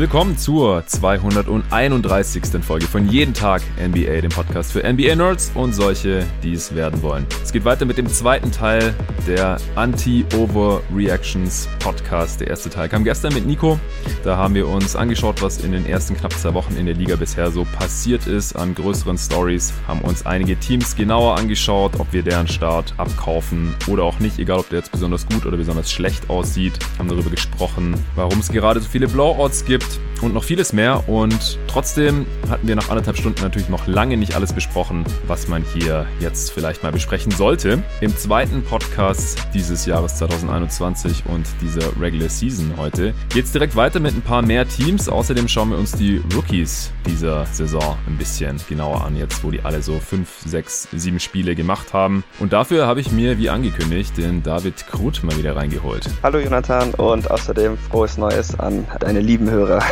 Willkommen zur 231. Folge von Jeden Tag NBA, dem Podcast für NBA-Nerds und solche, die es werden wollen. Es geht weiter mit dem zweiten Teil der Anti-Overreactions Podcast. Der erste Teil kam gestern mit Nico. Da haben wir uns angeschaut, was in den ersten knapp zwei Wochen in der Liga bisher so passiert ist an größeren Stories, haben uns einige Teams genauer angeschaut, ob wir deren Start abkaufen oder auch nicht, egal ob der jetzt besonders gut oder besonders schlecht aussieht, haben darüber gesprochen, warum es gerade so viele Blowouts gibt Nacht. Und noch vieles mehr. Und trotzdem hatten wir nach anderthalb Stunden natürlich noch lange nicht alles besprochen, was man hier jetzt vielleicht mal besprechen sollte. Im zweiten Podcast dieses Jahres 2021 und dieser Regular Season heute geht es direkt weiter mit ein paar mehr Teams. Außerdem schauen wir uns die Rookies dieser Saison ein bisschen genauer an, jetzt wo die alle so fünf, sechs, sieben Spiele gemacht haben. Und dafür habe ich mir, wie angekündigt, den David Krut mal wieder reingeholt. Hallo Jonathan und außerdem frohes Neues an deine lieben Hörer.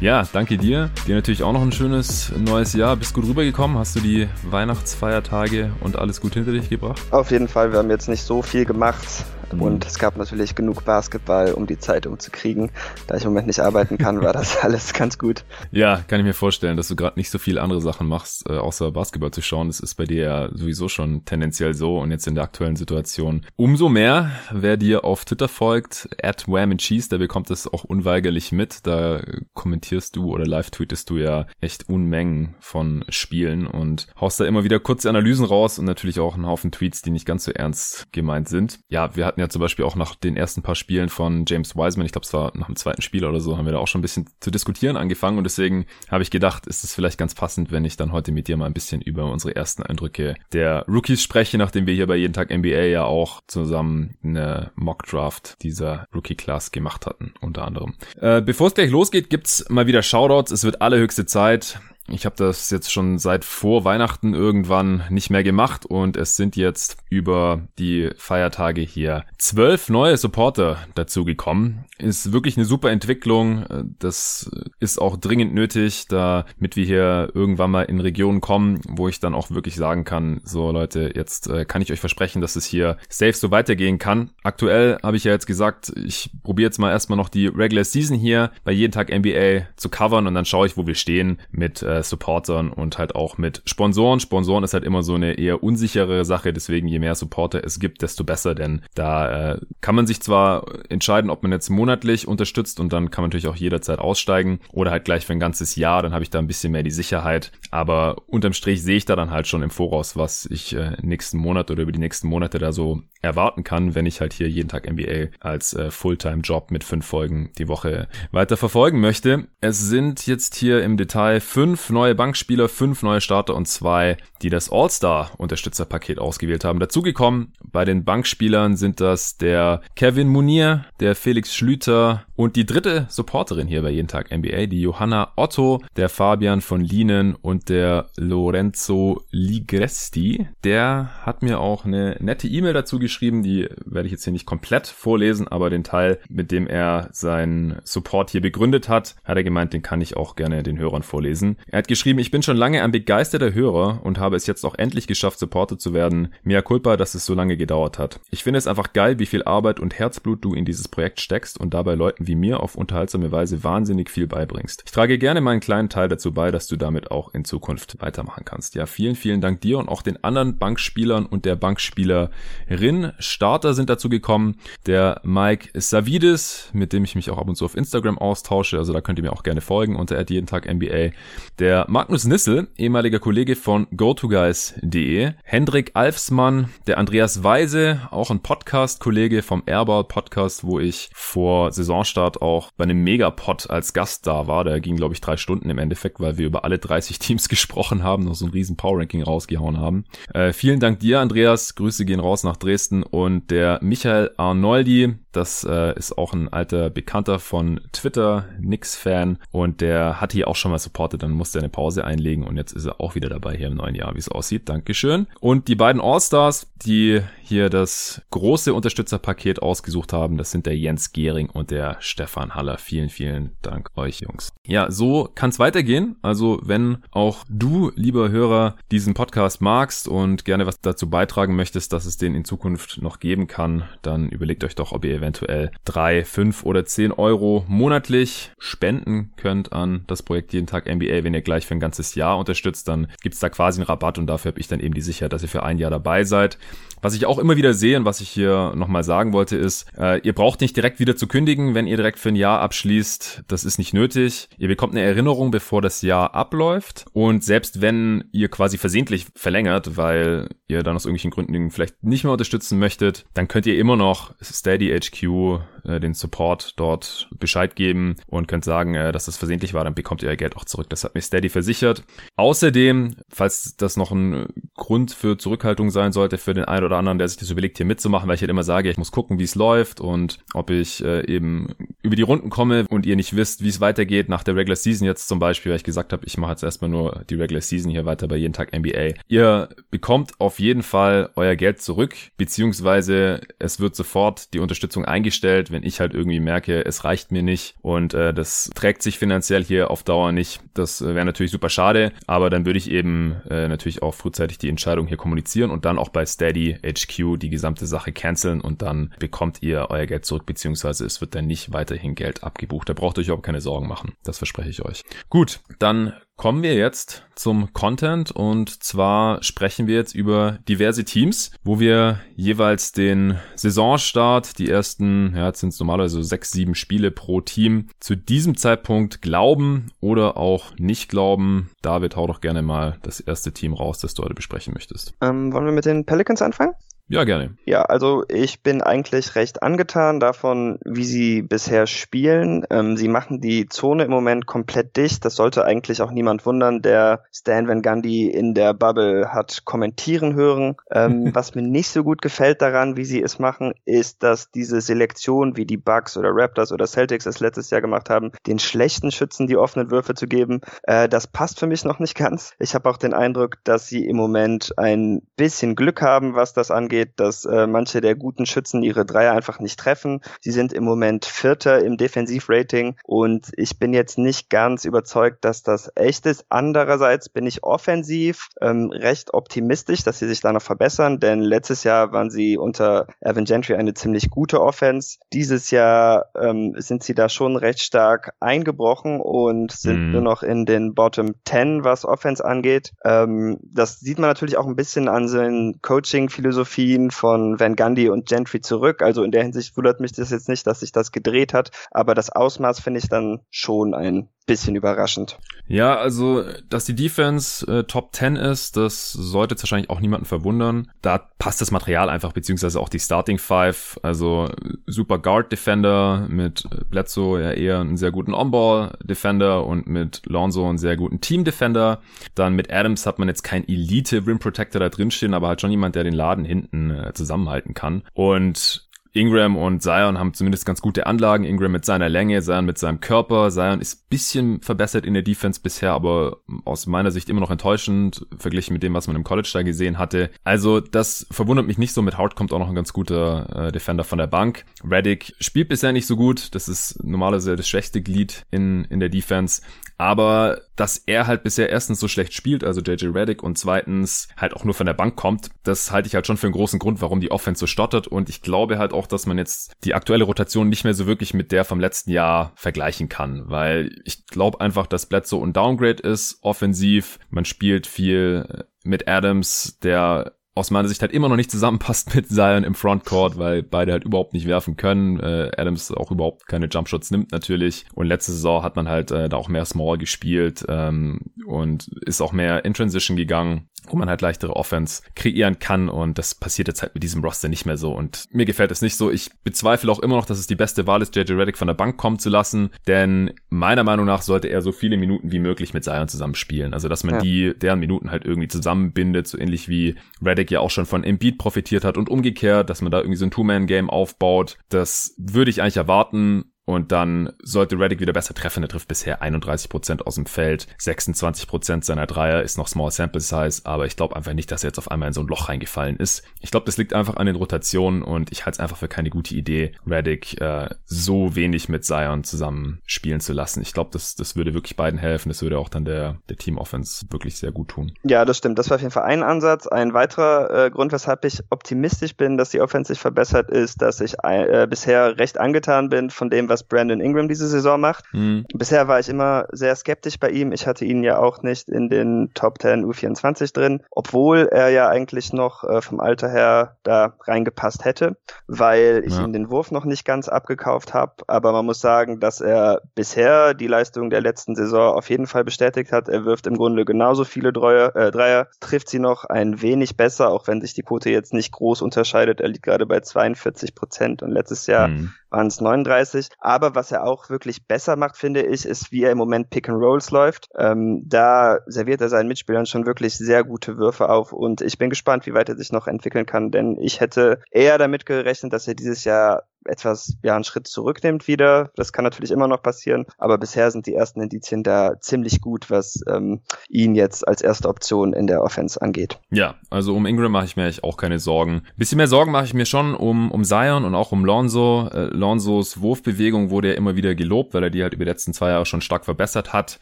Ja, danke dir. Dir natürlich auch noch ein schönes neues Jahr. Bist gut rübergekommen? Hast du die Weihnachtsfeiertage und alles gut hinter dich gebracht? Auf jeden Fall. Wir haben jetzt nicht so viel gemacht. Mhm. Und es gab natürlich genug Basketball, um die Zeit umzukriegen. Da ich im Moment nicht arbeiten kann, war das alles ganz gut. Ja, kann ich mir vorstellen, dass du gerade nicht so viele andere Sachen machst, äh, außer Basketball zu schauen. Das ist bei dir ja sowieso schon tendenziell so und jetzt in der aktuellen Situation umso mehr. Wer dir auf Twitter folgt, at Wham and Cheese, der bekommt das auch unweigerlich mit. Da kommentierst du oder live tweetest du ja echt Unmengen von Spielen und haust da immer wieder kurze Analysen raus und natürlich auch einen Haufen Tweets, die nicht ganz so ernst gemeint sind. Ja, wir hatten ja zum Beispiel auch nach den ersten paar Spielen von James Wiseman, ich glaube, es war nach dem zweiten Spiel oder so, haben wir da auch schon ein bisschen zu diskutieren angefangen und deswegen habe ich gedacht, ist es vielleicht ganz passend, wenn ich dann heute mit dir mal ein bisschen über unsere ersten Eindrücke der Rookies spreche, nachdem wir hier bei jeden Tag NBA ja auch zusammen eine Mock Draft dieser Rookie Class gemacht hatten, unter anderem. Äh, Bevor es gleich losgeht, gibt's mal wieder Shoutouts. Es wird allerhöchste Zeit. Ich habe das jetzt schon seit vor Weihnachten irgendwann nicht mehr gemacht und es sind jetzt über die Feiertage hier zwölf neue Supporter dazugekommen. Ist wirklich eine super Entwicklung. Das ist auch dringend nötig, damit wir hier irgendwann mal in Regionen kommen, wo ich dann auch wirklich sagen kann, so Leute, jetzt äh, kann ich euch versprechen, dass es hier safe so weitergehen kann. Aktuell habe ich ja jetzt gesagt, ich probiere jetzt mal erstmal noch die Regular Season hier bei jeden Tag NBA zu covern und dann schaue ich, wo wir stehen mit äh, Supportern und halt auch mit Sponsoren. Sponsoren ist halt immer so eine eher unsichere Sache, deswegen je mehr Supporter es gibt, desto besser, denn da äh, kann man sich zwar entscheiden, ob man jetzt monatlich unterstützt und dann kann man natürlich auch jederzeit aussteigen oder halt gleich für ein ganzes Jahr, dann habe ich da ein bisschen mehr die Sicherheit, aber unterm Strich sehe ich da dann halt schon im Voraus, was ich äh, nächsten Monat oder über die nächsten Monate da so erwarten kann, wenn ich halt hier jeden Tag NBA als äh, Fulltime-Job mit fünf Folgen die Woche weiter verfolgen möchte. Es sind jetzt hier im Detail fünf neue Bankspieler, fünf neue Starter und zwei, die das All-Star-Unterstützerpaket ausgewählt haben. Dazugekommen bei den Bankspielern sind das der Kevin Munier, der Felix Schlüter und die dritte Supporterin hier bei Jeden Tag NBA, die Johanna Otto, der Fabian von Lienen und der Lorenzo Ligresti. Der hat mir auch eine nette E-Mail dazu geschrieben, die werde ich jetzt hier nicht komplett vorlesen, aber den Teil, mit dem er seinen Support hier begründet hat, hat er gemeint, den kann ich auch gerne den Hörern vorlesen. Er hat geschrieben, ich bin schon lange ein begeisterter Hörer und habe es jetzt auch endlich geschafft, Supporter zu werden. Mea culpa, dass es so lange gedauert hat. Ich finde es einfach geil, wie viel Arbeit und Herzblut du in dieses Projekt steckst und dabei Leuten wie mir auf unterhaltsame Weise wahnsinnig viel beibringst. Ich trage gerne meinen kleinen Teil dazu bei, dass du damit auch in Zukunft weitermachen kannst. Ja, vielen, vielen Dank dir und auch den anderen Bankspielern und der Bankspielerin. Starter sind dazu gekommen. Der Mike Savides, mit dem ich mich auch ab und zu auf Instagram austausche. Also da könnt ihr mir auch gerne folgen unter jeden Tag NBA. Der Magnus Nissel, ehemaliger Kollege von GoToGuys.de. Hendrik Alfsmann, der Andreas Weise, auch ein Podcast-Kollege vom Airball Podcast, wo ich vor Saisonstart auch bei einem Megapod als Gast da war. Der ging, glaube ich, drei Stunden im Endeffekt, weil wir über alle 30 Teams gesprochen haben, noch so ein riesen Power-Ranking rausgehauen haben. Äh, vielen Dank dir, Andreas. Grüße gehen raus nach Dresden. Und der Michael Arnoldi, das äh, ist auch ein alter Bekannter von Twitter, Nix-Fan. Und der hat hier auch schon mal supportet. Dann musste musste eine Pause einlegen und jetzt ist er auch wieder dabei hier im neuen Jahr, wie es aussieht. Dankeschön. Und die beiden All-Stars, die hier das große Unterstützerpaket ausgesucht haben, das sind der Jens Gehring und der Stefan Haller. Vielen, vielen Dank euch, Jungs. Ja, so kann es weitergehen. Also wenn auch du, lieber Hörer, diesen Podcast magst und gerne was dazu beitragen möchtest, dass es den in Zukunft noch geben kann, dann überlegt euch doch, ob ihr eventuell drei, fünf oder zehn Euro monatlich spenden könnt an das Projekt Jeden Tag NBA. Wenn ihr gleich für ein ganzes Jahr unterstützt, dann gibt's da quasi einen Rabatt und dafür habe ich dann eben die Sicherheit, dass ihr für ein Jahr dabei seid. Was ich auch immer wieder sehe und was ich hier nochmal sagen wollte, ist, äh, ihr braucht nicht direkt wieder zu kündigen, wenn ihr direkt für ein Jahr abschließt. Das ist nicht nötig. Ihr bekommt eine Erinnerung, bevor das Jahr abläuft. Und selbst wenn ihr quasi versehentlich verlängert, weil ihr dann aus irgendwelchen Gründen vielleicht nicht mehr unterstützen möchtet, dann könnt ihr immer noch Steady HQ äh, den Support dort Bescheid geben und könnt sagen, äh, dass das versehentlich war, dann bekommt ihr euer Geld auch zurück. Das hat mir Steady versichert. Außerdem, falls das noch ein Grund für Zurückhaltung sein sollte für den einen oder anderen, der sich das überlegt, hier mitzumachen, weil ich halt immer sage, ich muss gucken, wie es läuft und ob ich äh, eben über die Runden komme und ihr nicht wisst, wie es weitergeht nach der Regular Season jetzt zum Beispiel, weil ich gesagt habe, ich mache jetzt erstmal nur die Regular Season hier weiter bei jeden Tag NBA. Ihr bekommt auf jeden Fall euer Geld zurück, beziehungsweise es wird sofort die Unterstützung eingestellt, wenn ich halt irgendwie merke, es reicht mir nicht und äh, das trägt sich finanziell hier auf Dauer nicht. Das äh, wäre natürlich super schade, aber dann würde ich eben äh, natürlich auch frühzeitig die Entscheidung hier kommunizieren und dann auch bei Steady HQ die gesamte Sache canceln und dann bekommt ihr euer Geld zurück, beziehungsweise es wird dann nicht weiterhin Geld abgebucht. Da braucht ihr euch überhaupt keine Sorgen machen. Das verspreche ich euch. Gut, dann Kommen wir jetzt zum Content und zwar sprechen wir jetzt über diverse Teams, wo wir jeweils den Saisonstart, die ersten, ja, jetzt sind es normalerweise sechs, sieben Spiele pro Team, zu diesem Zeitpunkt glauben oder auch nicht glauben. David, hau doch gerne mal das erste Team raus, das du heute besprechen möchtest. Ähm, wollen wir mit den Pelicans anfangen? Ja, gerne. Ja, also ich bin eigentlich recht angetan davon, wie sie bisher spielen. Ähm, sie machen die Zone im Moment komplett dicht. Das sollte eigentlich auch niemand wundern, der Stan Van Gundy in der Bubble hat kommentieren hören. Ähm, was mir nicht so gut gefällt daran, wie sie es machen, ist, dass diese Selektion, wie die Bucks oder Raptors oder Celtics es letztes Jahr gemacht haben, den schlechten Schützen die offenen Würfe zu geben, äh, das passt für mich noch nicht ganz. Ich habe auch den Eindruck, dass sie im Moment ein bisschen Glück haben, was das angeht angeht, dass äh, manche der guten Schützen ihre Dreier einfach nicht treffen. Sie sind im Moment Vierter im Defensivrating und ich bin jetzt nicht ganz überzeugt, dass das echt ist. Andererseits bin ich offensiv ähm, recht optimistisch, dass sie sich da noch verbessern, denn letztes Jahr waren sie unter Evan Gentry eine ziemlich gute Offense. Dieses Jahr ähm, sind sie da schon recht stark eingebrochen und sind mhm. nur noch in den Bottom 10, was Offense angeht. Ähm, das sieht man natürlich auch ein bisschen an seinen Coaching-Philosophie ziehen von Van Gundy und Gentry zurück. Also in der Hinsicht wundert mich das jetzt nicht, dass sich das gedreht hat, aber das Ausmaß finde ich dann schon ein bisschen überraschend. Ja, also, dass die Defense äh, Top 10 ist, das sollte jetzt wahrscheinlich auch niemanden verwundern. Da passt das Material einfach, beziehungsweise auch die Starting Five. Also, super Guard Defender mit Bledsoe ja eher einen sehr guten On-Ball Defender und mit Lonzo einen sehr guten Team Defender. Dann mit Adams hat man jetzt kein Elite Rim Protector da drin stehen, aber halt schon jemand, der den Laden hinten äh, zusammenhalten kann. Und Ingram und Zion haben zumindest ganz gute Anlagen. Ingram mit seiner Länge, Zion mit seinem Körper. Zion ist bisschen verbessert in der Defense bisher, aber aus meiner Sicht immer noch enttäuschend, verglichen mit dem, was man im College da gesehen hatte. Also das verwundert mich nicht so. Mit Hart kommt auch noch ein ganz guter äh, Defender von der Bank. Reddick spielt bisher nicht so gut. Das ist normalerweise das schwächste Glied in, in der Defense. Aber dass er halt bisher erstens so schlecht spielt, also JJ Reddick, und zweitens halt auch nur von der Bank kommt, das halte ich halt schon für einen großen Grund, warum die Offense so stottert. Und ich glaube halt auch, dass man jetzt die aktuelle Rotation nicht mehr so wirklich mit der vom letzten Jahr vergleichen kann, weil ich glaube einfach, dass Bledsoe ein Downgrade ist, offensiv. Man spielt viel mit Adams, der aus meiner Sicht halt immer noch nicht zusammenpasst mit Zion im Frontcourt, weil beide halt überhaupt nicht werfen können. Äh, Adams auch überhaupt keine Jumpshots nimmt natürlich. Und letzte Saison hat man halt äh, da auch mehr Small gespielt ähm, und ist auch mehr in Transition gegangen wo man halt leichtere Offense kreieren kann und das passiert jetzt halt mit diesem Roster nicht mehr so und mir gefällt es nicht so. Ich bezweifle auch immer noch, dass es die beste Wahl ist, JJ Reddick von der Bank kommen zu lassen, denn meiner Meinung nach sollte er so viele Minuten wie möglich mit Zion zusammen spielen. Also, dass man ja. die, deren Minuten halt irgendwie zusammenbindet, so ähnlich wie Reddick ja auch schon von Embiid profitiert hat und umgekehrt, dass man da irgendwie so ein Two-Man-Game aufbaut. Das würde ich eigentlich erwarten Und dann sollte Reddick wieder besser treffen. Er trifft bisher 31% aus dem Feld. 26% seiner Dreier ist noch Small Sample Size. Aber ich glaube einfach nicht, dass er jetzt auf einmal in so ein Loch reingefallen ist. Ich glaube, das liegt einfach an den Rotationen und ich halte es einfach für keine gute Idee, Reddick äh, so wenig mit Zion zusammen spielen zu lassen. Ich glaube, das, das würde wirklich beiden helfen. Das würde auch dann der, der Team Offense wirklich sehr gut tun. Ja, das stimmt. Das war auf jeden Fall ein Ansatz. Ein weiterer äh, Grund, weshalb ich optimistisch bin, dass die Offense sich verbessert, ist, dass ich äh, bisher recht angetan bin von dem, was Brandon Ingram diese Saison macht. Mhm. Bisher war ich immer sehr skeptisch bei ihm. Ich hatte ihn ja auch nicht in den Top 10 U24 drin, obwohl er ja eigentlich noch äh, vom Alter her da reingepasst hätte, weil ich ja. ihm den Wurf noch nicht ganz abgekauft habe. Aber man muss sagen, dass er bisher die Leistung der letzten Saison auf jeden Fall bestätigt hat. Er wirft im Grunde genauso viele Dreier, äh, Dreier trifft sie noch ein wenig besser, auch wenn sich die Quote jetzt nicht groß unterscheidet. Er liegt gerade bei 42 Prozent und letztes Jahr mhm waren es 39. Aber was er auch wirklich besser macht, finde ich, ist, wie er im Moment Pick and Rolls läuft. Ähm, da serviert er seinen Mitspielern schon wirklich sehr gute Würfe auf und ich bin gespannt, wie weit er sich noch entwickeln kann, denn ich hätte eher damit gerechnet, dass er dieses Jahr etwas, ja, einen Schritt zurücknimmt wieder. Das kann natürlich immer noch passieren, aber bisher sind die ersten Indizien da ziemlich gut, was ähm, ihn jetzt als erste Option in der Offense angeht. Ja, also um Ingram mache ich mir eigentlich auch keine Sorgen. Bisschen mehr Sorgen mache ich mir schon um, um Zion und auch um Lonzo. Äh, Lonzos Wurfbewegung wurde ja immer wieder gelobt, weil er die halt über die letzten zwei Jahre schon stark verbessert hat.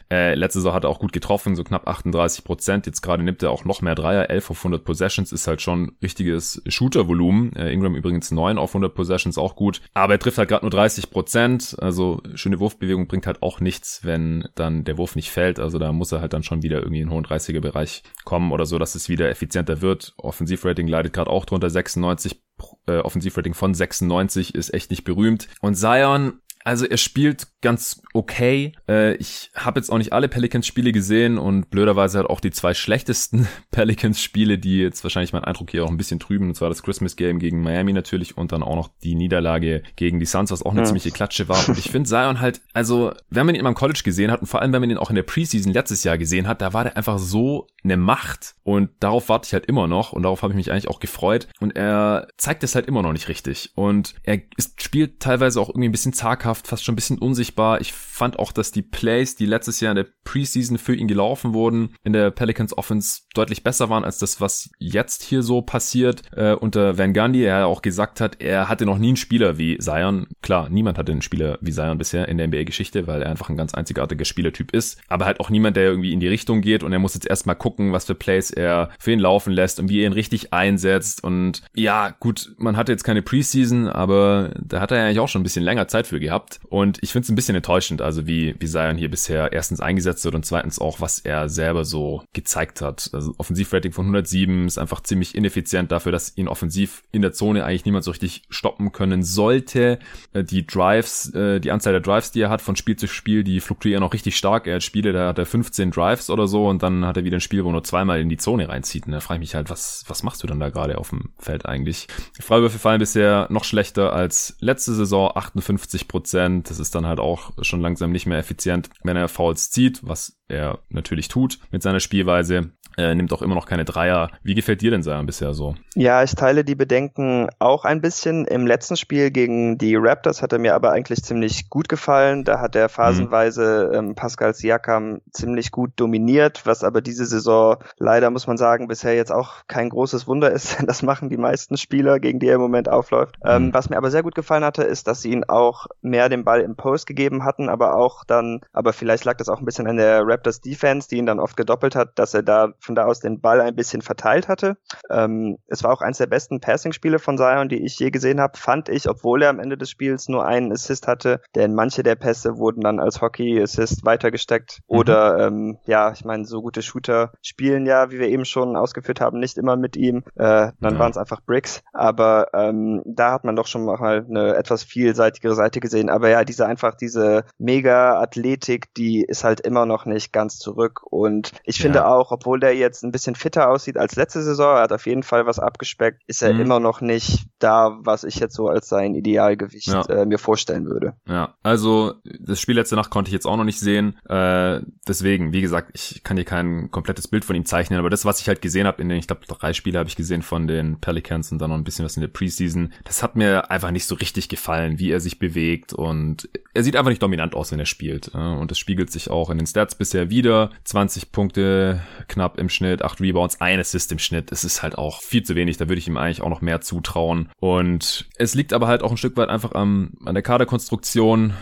Äh, letzte Saison hat er auch gut getroffen, so knapp 38 Prozent. Jetzt gerade nimmt er auch noch mehr Dreier. 11 auf 100 Possessions ist halt schon richtiges Shootervolumen. Äh, Ingram übrigens 9 auf 100 Possessions, auch gut. Aber er trifft halt gerade nur 30 Prozent. Also schöne Wurfbewegung bringt halt auch nichts, wenn dann der Wurf nicht fällt. Also da muss er halt dann schon wieder irgendwie in den hohen 30er Bereich kommen oder so, dass es wieder effizienter wird. Offensivrating leidet gerade auch drunter 96 äh, Offensivrating von 96 ist echt nicht berühmt. Und Zion also er spielt ganz okay. Äh, ich habe jetzt auch nicht alle Pelicans-Spiele gesehen und blöderweise halt auch die zwei schlechtesten Pelicans-Spiele, die jetzt wahrscheinlich meinen Eindruck hier auch ein bisschen trüben. Und zwar das Christmas-Game gegen Miami natürlich und dann auch noch die Niederlage gegen die Suns, was auch eine ja. ziemliche Klatsche war. Und ich finde Zion halt, also wenn man ihn im College gesehen hat und vor allem wenn man ihn auch in der Preseason letztes Jahr gesehen hat, da war der einfach so eine Macht und darauf warte ich halt immer noch und darauf habe ich mich eigentlich auch gefreut. Und er zeigt es halt immer noch nicht richtig. Und er ist, spielt teilweise auch irgendwie ein bisschen zaghaft fast schon ein bisschen unsichtbar. Ich fand auch, dass die Plays, die letztes Jahr in der Preseason für ihn gelaufen wurden, in der Pelicans Offense deutlich besser waren als das, was jetzt hier so passiert. Äh, unter Van Gundy, er auch gesagt hat, er hatte noch nie einen Spieler wie Zion. Klar, niemand hatte einen Spieler wie Zion bisher in der NBA-Geschichte, weil er einfach ein ganz einzigartiger Spielertyp ist. Aber halt auch niemand, der irgendwie in die Richtung geht und er muss jetzt erstmal gucken, was für Plays er für ihn laufen lässt und wie er ihn richtig einsetzt. Und ja, gut, man hatte jetzt keine Preseason, aber da hat er ja eigentlich auch schon ein bisschen länger Zeit für gehabt. Und ich finde es ein bisschen enttäuschend, also wie, wie Zion hier bisher erstens eingesetzt wird und zweitens auch, was er selber so gezeigt hat. Also Offensivrating von 107 ist einfach ziemlich ineffizient dafür, dass ihn offensiv in der Zone eigentlich niemand so richtig stoppen können sollte. Äh, die Drives, äh, die Anzahl der Drives, die er hat von Spiel zu Spiel, die fluktuieren auch richtig stark. Er hat Spiele, da hat er 15 Drives oder so und dann hat er wieder ein Spiel, wo er nur zweimal in die Zone reinzieht. Und da frage ich mich halt, was, was machst du dann da gerade auf dem Feld eigentlich? Freiwürfe fallen bisher noch schlechter als letzte Saison, 58 Prozent. Das ist dann halt auch schon langsam nicht mehr effizient, wenn er Fouls zieht, was er natürlich tut mit seiner Spielweise. Er nimmt auch immer noch keine Dreier. Wie gefällt dir denn Zion bisher so? Ja, ich teile die Bedenken auch ein bisschen. Im letzten Spiel gegen die Raptors hat er mir aber eigentlich ziemlich gut gefallen. Da hat er phasenweise mhm. ähm, Pascal Siakam ziemlich gut dominiert, was aber diese Saison leider, muss man sagen, bisher jetzt auch kein großes Wunder ist. Das machen die meisten Spieler, gegen die er im Moment aufläuft. Ähm, mhm. Ähm, was mir aber sehr gut gefallen hatte, ist, dass sie ihn auch mehr den Ball im Post gegeben hatten, aber auch dann, aber vielleicht lag das auch ein bisschen an der Raptors Defense, die ihn dann oft gedoppelt hat, dass er da von da aus den Ball ein bisschen verteilt hatte. Ähm, es war auch eines der besten Passing-Spiele von Zion, die ich je gesehen habe, fand ich, obwohl er am Ende des Spiels nur einen Assist hatte, denn manche der Pässe wurden dann als Hockey-Assist weitergesteckt. Mhm. Oder ähm, ja, ich meine, so gute Shooter spielen ja, wie wir eben schon ausgeführt haben, nicht immer mit ihm. Äh, dann ja. waren es einfach Bricks. Aber ähm, da hat man doch schon mal eine etwas vielseitigere Seite gesehen. Aber ja, diese einfach diese mega Athletik, die ist halt immer noch nicht ganz zurück. Und ich finde ja. auch, obwohl der jetzt ein bisschen fitter aussieht als letzte Saison, er hat auf jeden Fall was abgespeckt, ist er mhm. immer noch nicht da, was ich jetzt so als sein Idealgewicht ja. äh, mir vorstellen würde. Ja, also das Spiel letzte Nacht konnte ich jetzt auch noch nicht sehen. Äh, deswegen, wie gesagt, ich kann dir kein komplettes Bild von ihm zeichnen, aber das, was ich halt gesehen habe, in den, ich glaube, drei Spiele habe ich gesehen von den Pelicans und dann noch ein bisschen was in der Preseason, das hat mir einfach nicht so richtig gefallen, wie er sich bewegt und er sieht einfach nicht dominant aus, wenn er spielt. Und das spiegelt sich auch in den Stats bisher wieder. 20 Punkte knapp im Schnitt, 8 Rebounds, ein Assist im Schnitt. Es ist halt auch viel zu wenig. Da würde ich ihm eigentlich auch noch mehr zutrauen. Und es liegt aber halt auch ein Stück weit einfach am, an der Kaderkonstruktion.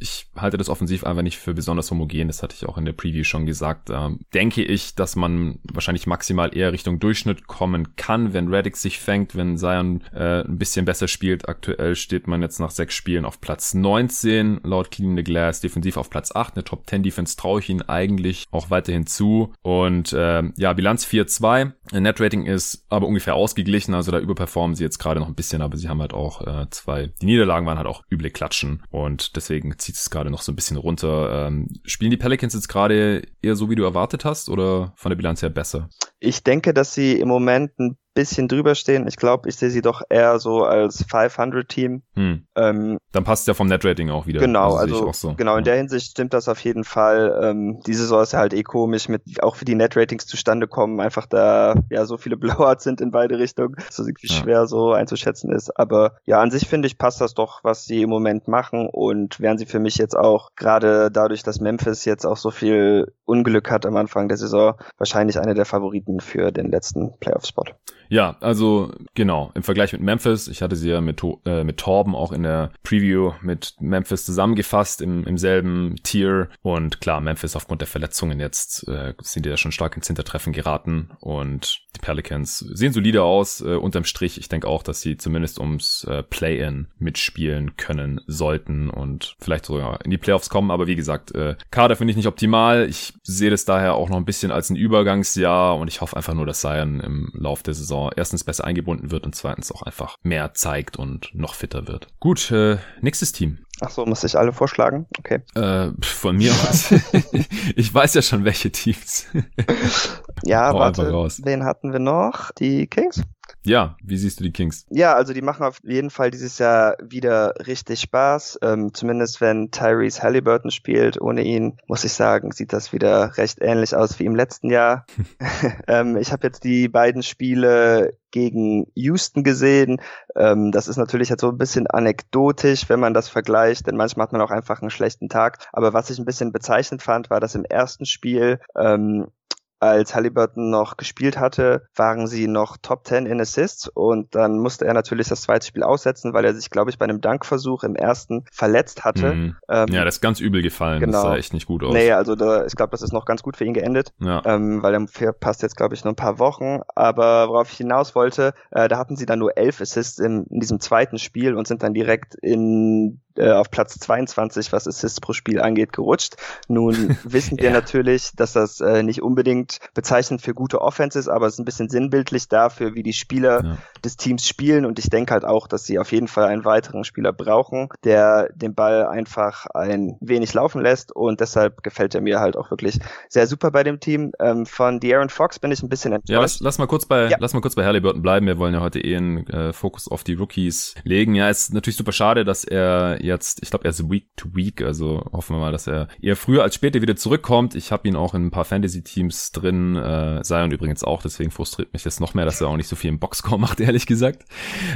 Ich halte das offensiv einfach nicht für besonders homogen. Das hatte ich auch in der Preview schon gesagt. Da denke ich, dass man wahrscheinlich maximal eher Richtung Durchschnitt kommen kann, wenn Reddick sich fängt, wenn Zion äh, ein bisschen besser spielt. Aktuell steht man jetzt nach sechs Spielen auf Platz 19 laut Clean the Glass, defensiv auf Platz 8. Eine Top 10 Defense traue ich ihnen eigentlich auch weiterhin zu. Und äh, ja, Bilanz 4-2. Net Rating ist aber ungefähr ausgeglichen, also da überperformen sie jetzt gerade noch ein bisschen, aber sie haben halt auch äh, zwei. Die Niederlagen waren halt auch üble Klatschen und deswegen zieht es gerade noch so ein bisschen runter. Ähm, spielen die Pelicans jetzt gerade eher so, wie du erwartet hast, oder von der Bilanz her besser? Ich denke, dass sie im Moment ein bisschen drüber stehen. Ich glaube, ich sehe sie doch eher so als 500-Team. Hm. Ähm, Dann passt ja vom Net-Rating auch wieder. Genau, also, also so. genau, in der Hinsicht stimmt das auf jeden Fall. Ähm, diese Saison ist ja halt eh komisch, mit auch wie die Net-Ratings zustande kommen, einfach da ja so viele Blowouts sind in beide Richtungen, so irgendwie ja. schwer so einzuschätzen ist. Aber ja, an sich finde ich, passt das doch, was sie im Moment machen und wären sie für mich jetzt auch, gerade dadurch, dass Memphis jetzt auch so viel Unglück hat am Anfang der Saison, wahrscheinlich eine der Favoriten für den letzten Playoff-Spot. Ja, also genau, im Vergleich mit Memphis, ich hatte sie ja mit, äh, mit Torben auch in der Preview mit Memphis zusammengefasst im, im selben Tier. Und klar, Memphis aufgrund der Verletzungen jetzt äh, sind die ja schon stark ins Hintertreffen geraten. Und die Pelicans sehen solide aus, äh, unterm Strich, ich denke auch, dass sie zumindest ums äh, Play-In mitspielen können sollten und vielleicht sogar in die Playoffs kommen, aber wie gesagt, äh, Kader finde ich nicht optimal, ich sehe das daher auch noch ein bisschen als ein Übergangsjahr und ich hoffe einfach nur, dass Zion im Lauf der Saison Saison erstens besser eingebunden wird und zweitens auch einfach mehr zeigt und noch fitter wird. Gut, äh, nächstes Team. Ach so, muss ich alle vorschlagen? Okay. Äh, von mir aus. ich weiß ja schon, welche Teams. ja, Hau warte, wen hatten wir noch? Die Kings? Ja, wie siehst du die Kings? Ja, also die machen auf jeden Fall dieses Jahr wieder richtig Spaß. Ähm, zumindest wenn Tyrese Halliburton spielt. Ohne ihn, muss ich sagen, sieht das wieder recht ähnlich aus wie im letzten Jahr. ähm, ich habe jetzt die beiden Spiele gegen Houston gesehen. Ähm, das ist natürlich jetzt so ein bisschen anekdotisch, wenn man das vergleicht, denn manchmal hat man auch einfach einen schlechten Tag. Aber was ich ein bisschen bezeichnend fand, war, dass im ersten Spiel ähm, als Halliburton noch gespielt hatte, waren sie noch Top 10 in Assists und dann musste er natürlich das zweite Spiel aussetzen, weil er sich, glaube ich, bei einem Dankversuch im ersten verletzt hatte. Mhm. Ähm, ja, das ist ganz übel gefallen. Genau. Das sah echt nicht gut aus. Nee, also da, ich glaube, das ist noch ganz gut für ihn geendet, ja. ähm, weil er passt jetzt, glaube ich, nur ein paar Wochen. Aber worauf ich hinaus wollte, äh, da hatten sie dann nur elf Assists in, in diesem zweiten Spiel und sind dann direkt in äh, auf Platz 22, was Assists pro Spiel angeht, gerutscht. Nun wissen wir ja. natürlich, dass das äh, nicht unbedingt bezeichnend für gute Offense ist, aber es ist ein bisschen sinnbildlich dafür, wie die Spieler ja. des Teams spielen. Und ich denke halt auch, dass sie auf jeden Fall einen weiteren Spieler brauchen, der den Ball einfach ein wenig laufen lässt. Und deshalb gefällt er mir halt auch wirklich sehr super bei dem Team. Ähm, von De'Aaron Fox bin ich ein bisschen enttäuscht. Ja, lass, lass mal kurz bei, ja. lass mal kurz bei Halliburton bleiben. Wir wollen ja heute eh einen äh, Fokus auf die Rookies legen. Ja, ist natürlich super schade, dass er jetzt, ich glaube, er ist Week to Week, also hoffen wir mal, dass er eher früher als später wieder zurückkommt. Ich habe ihn auch in ein paar Fantasy-Teams drin, äh, Zion übrigens auch, deswegen frustriert mich das noch mehr, dass er auch nicht so viel im Boxscore macht, ehrlich gesagt.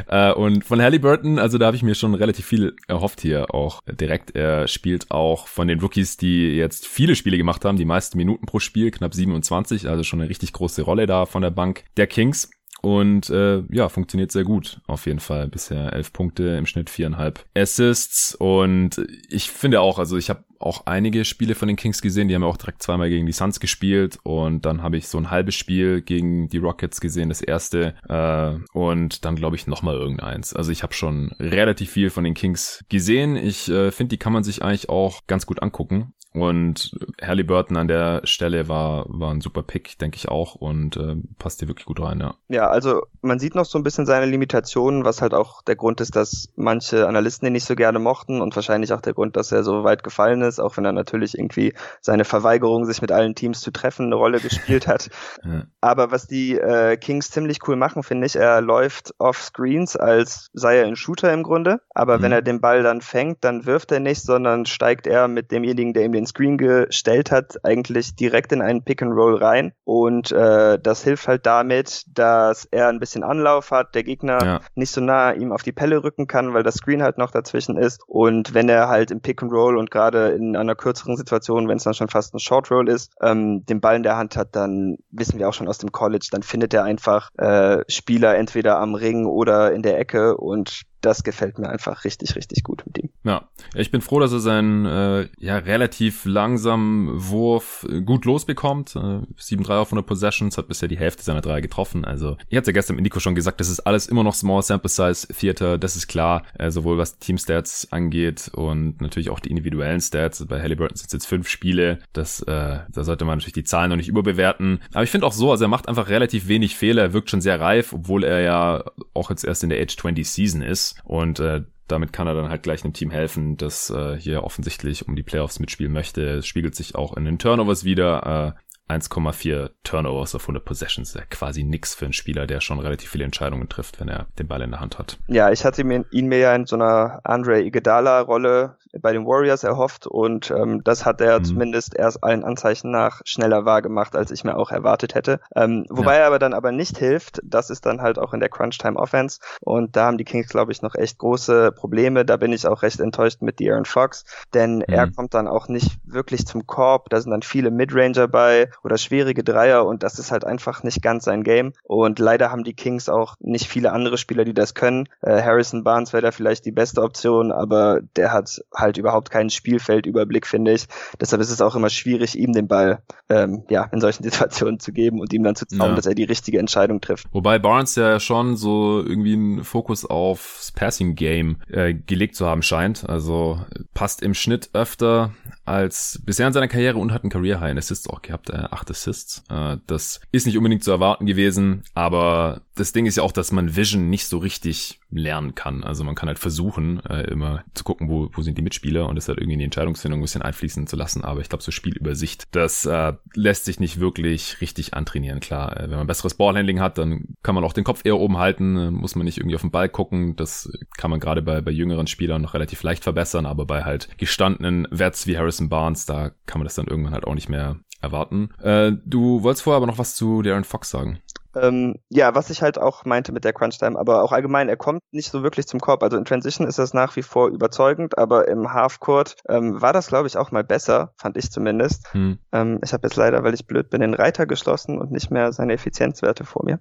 Äh, und von Halliburton, also da habe ich mir schon relativ viel erhofft hier auch direkt. Er spielt auch von den Rookies, die jetzt viele Spiele gemacht haben, die meisten Minuten pro Spiel, knapp 27, also schon eine richtig große Rolle da von der Bank der Kings. Und äh, ja, funktioniert sehr gut auf jeden Fall. Bisher elf Punkte, im Schnitt viereinhalb Assists. Und ich finde auch, also ich habe auch einige Spiele von den Kings gesehen. Die haben ja auch direkt zweimal gegen die Suns gespielt. Und dann habe ich so ein halbes Spiel gegen die Rockets gesehen, das erste. Äh, und dann glaube ich nochmal irgendeins. Also ich habe schon relativ viel von den Kings gesehen. Ich äh, finde, die kann man sich eigentlich auch ganz gut angucken. Und Halliburton an der Stelle war, war ein super Pick, denke ich auch, und äh, passt dir wirklich gut rein, ja. Ja, also man sieht noch so ein bisschen seine Limitationen, was halt auch der Grund ist, dass manche Analysten ihn nicht so gerne mochten und wahrscheinlich auch der Grund, dass er so weit gefallen ist, auch wenn er natürlich irgendwie seine Verweigerung, sich mit allen Teams zu treffen, eine Rolle gespielt hat. ja. Aber was die äh, Kings ziemlich cool machen, finde ich, er läuft off Screens, als sei er ein Shooter im Grunde, aber mhm. wenn er den Ball dann fängt, dann wirft er nicht, sondern steigt er mit demjenigen, der ihm den Screen gestellt hat, eigentlich direkt in einen Pick and Roll rein und äh, das hilft halt damit, dass er ein bisschen Anlauf hat, der Gegner ja. nicht so nah ihm auf die Pelle rücken kann, weil das Screen halt noch dazwischen ist und wenn er halt im Pick and Roll und gerade in einer kürzeren Situation, wenn es dann schon fast ein Short Roll ist, ähm, den Ball in der Hand hat, dann wissen wir auch schon aus dem College, dann findet er einfach äh, Spieler entweder am Ring oder in der Ecke und das gefällt mir einfach richtig, richtig gut mit ihm. Ja, ich bin froh, dass er seinen äh, ja relativ langsamen Wurf äh, gut losbekommt. Äh, 7-3 auf 100 Possessions, hat bisher die Hälfte seiner Dreier getroffen. Also, ich hatte ja gestern mit Nico schon gesagt, das ist alles immer noch Small Sample Size Theater, das ist klar, äh, sowohl was Team-Stats angeht und natürlich auch die individuellen Stats. Bei Halliburton sind es jetzt fünf Spiele, das, äh, da sollte man natürlich die Zahlen noch nicht überbewerten. Aber ich finde auch so, also er macht einfach relativ wenig Fehler, er wirkt schon sehr reif, obwohl er ja auch jetzt erst in der Age 20 Season ist und äh, damit kann er dann halt gleich einem Team helfen, das äh, hier offensichtlich um die Playoffs mitspielen möchte. Es spiegelt sich auch in den Turnovers wieder. Äh, 1,4 Turnovers auf 100 Possessions. Ja quasi nix für einen Spieler, der schon relativ viele Entscheidungen trifft, wenn er den Ball in der Hand hat. Ja, ich hatte ihn, mir ja in so einer Andre Iguodala-Rolle bei den Warriors erhofft und ähm, das hat er mhm. zumindest erst allen Anzeichen nach schneller wahrgemacht, als ich mir auch erwartet hätte. Ähm, wobei ja. er aber dann aber nicht hilft, das ist dann halt auch in der Crunch-Time Offense und da haben die Kings, glaube ich, noch echt große Probleme. Da bin ich auch recht enttäuscht mit De'Aaron Fox, denn mhm. er kommt dann auch nicht wirklich zum Korb. Da sind dann viele Midranger bei oder schwierige Dreier und das ist halt einfach nicht ganz sein Game. Und leider haben die Kings auch nicht viele andere Spieler, die das können. Äh, Harrison Barnes wäre da vielleicht die beste Option, aber der hat halt überhaupt keinen Spielfeldüberblick, finde ich. Deshalb ist es auch immer schwierig, ihm den Ball ähm, ja in solchen Situationen zu geben und ihm dann zu trauen, ja. dass er die richtige Entscheidung trifft. Wobei Barnes ja schon so irgendwie einen Fokus aufs Passing Game äh, gelegt zu haben scheint. Also passt im Schnitt öfter als bisher in seiner Karriere und hat einen Career High in Assists auch gehabt, äh, acht Assists. Äh, das ist nicht unbedingt zu erwarten gewesen, aber das Ding ist ja auch, dass man Vision nicht so richtig lernen kann. Also man kann halt versuchen, äh, immer zu gucken, wo, wo sind die Mitspieler und das halt irgendwie in die Entscheidungsfindung ein bisschen einfließen zu lassen. Aber ich glaube, so Spielübersicht, das äh, lässt sich nicht wirklich richtig antrainieren. Klar, äh, wenn man besseres Ballhandling hat, dann kann man auch den Kopf eher oben halten, äh, muss man nicht irgendwie auf den Ball gucken. Das kann man gerade bei, bei jüngeren Spielern noch relativ leicht verbessern, aber bei halt gestandenen Wets wie Harrison Barnes, da kann man das dann irgendwann halt auch nicht mehr erwarten. Äh, du wolltest vorher aber noch was zu Darren Fox sagen. Ähm, ja, was ich halt auch meinte mit der Crunch Time, aber auch allgemein, er kommt nicht so wirklich zum Korb. Also in Transition ist das nach wie vor überzeugend, aber im Halfcourt ähm, war das, glaube ich, auch mal besser, fand ich zumindest. Hm. Ähm, ich habe jetzt leider, weil ich blöd bin, den Reiter geschlossen und nicht mehr seine Effizienzwerte vor mir.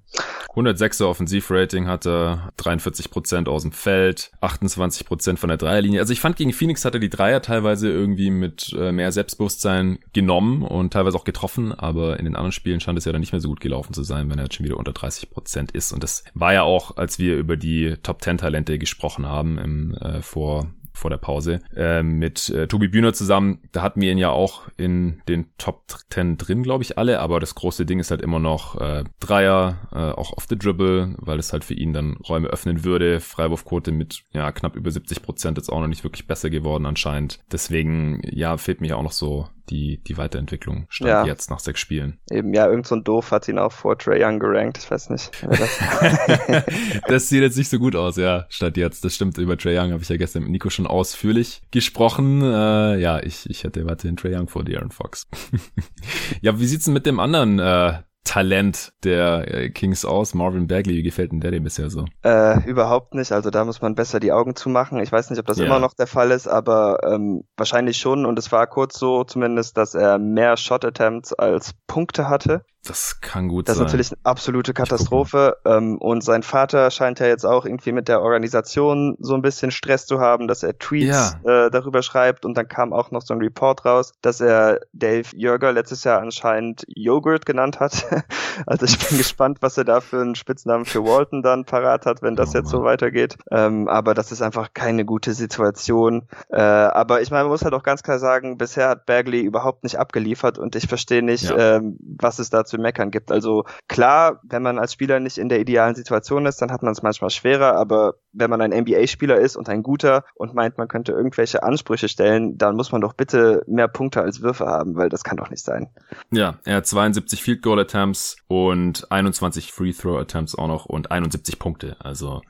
106er Offensivrating hatte, 43 Prozent aus dem Feld, 28 Prozent von der Dreierlinie. Also ich fand gegen Phoenix hatte die Dreier teilweise irgendwie mit äh, mehr Selbstbewusstsein genommen und teilweise auch getroffen, aber in den anderen Spielen scheint es ja dann nicht mehr so gut gelaufen zu sein, wenn er schon wieder unter 30 Prozent ist. Und das war ja auch, als wir über die Top 10 Talente gesprochen haben im, äh, vor vor der Pause äh, mit äh, Tobi Bühner zusammen. Da hatten wir ihn ja auch in den Top 10 drin, glaube ich, alle. Aber das große Ding ist halt immer noch äh, Dreier, äh, auch off the dribble, weil es halt für ihn dann Räume öffnen würde. Freiwurfquote mit ja knapp über 70 Prozent jetzt auch noch nicht wirklich besser geworden anscheinend. Deswegen ja fehlt mir ja auch noch so die, die Weiterentwicklung stand ja. jetzt nach sechs Spielen. Eben, ja, irgend so ein Doof hat ihn auch vor Trey Young gerankt, ich weiß nicht. Das, das sieht jetzt nicht so gut aus, ja, statt jetzt. Das stimmt, über Trey Young habe ich ja gestern mit Nico schon ausführlich gesprochen. Äh, ja, ich, ich hätte weiterhin Trey Young vor De'Aaron Fox. ja, wie sieht's denn mit dem anderen äh, Talent der äh, Kings aus. Marvin Bagley, wie gefällt denn der dir bisher so? Äh, überhaupt nicht. Also da muss man besser die Augen zumachen. Ich weiß nicht, ob das ja. immer noch der Fall ist, aber ähm, wahrscheinlich schon. Und es war kurz so zumindest, dass er mehr Shot Attempts als Punkte hatte. Das kann gut das sein. Das ist natürlich eine absolute Katastrophe. Ähm, und sein Vater scheint ja jetzt auch irgendwie mit der Organisation so ein bisschen Stress zu haben, dass er Tweets ja. äh, darüber schreibt. Und dann kam auch noch so ein Report raus, dass er Dave Jörger letztes Jahr anscheinend Yogurt genannt hat. also ich bin gespannt, was er da für einen Spitznamen für Walton dann parat hat, wenn das oh, jetzt Mann. so weitergeht. Ähm, aber das ist einfach keine gute Situation. Äh, aber ich meine, man muss halt auch ganz klar sagen, bisher hat Bagley überhaupt nicht abgeliefert und ich verstehe nicht, ja. ähm, was es da zu meckern gibt. Also klar, wenn man als Spieler nicht in der idealen Situation ist, dann hat man es manchmal schwerer, aber wenn man ein NBA-Spieler ist und ein guter und meint, man könnte irgendwelche Ansprüche stellen, dann muss man doch bitte mehr Punkte als Würfe haben, weil das kann doch nicht sein. Ja, er hat 72 Field Goal Attempts und 21 Free Throw Attempts auch noch und 71 Punkte. Also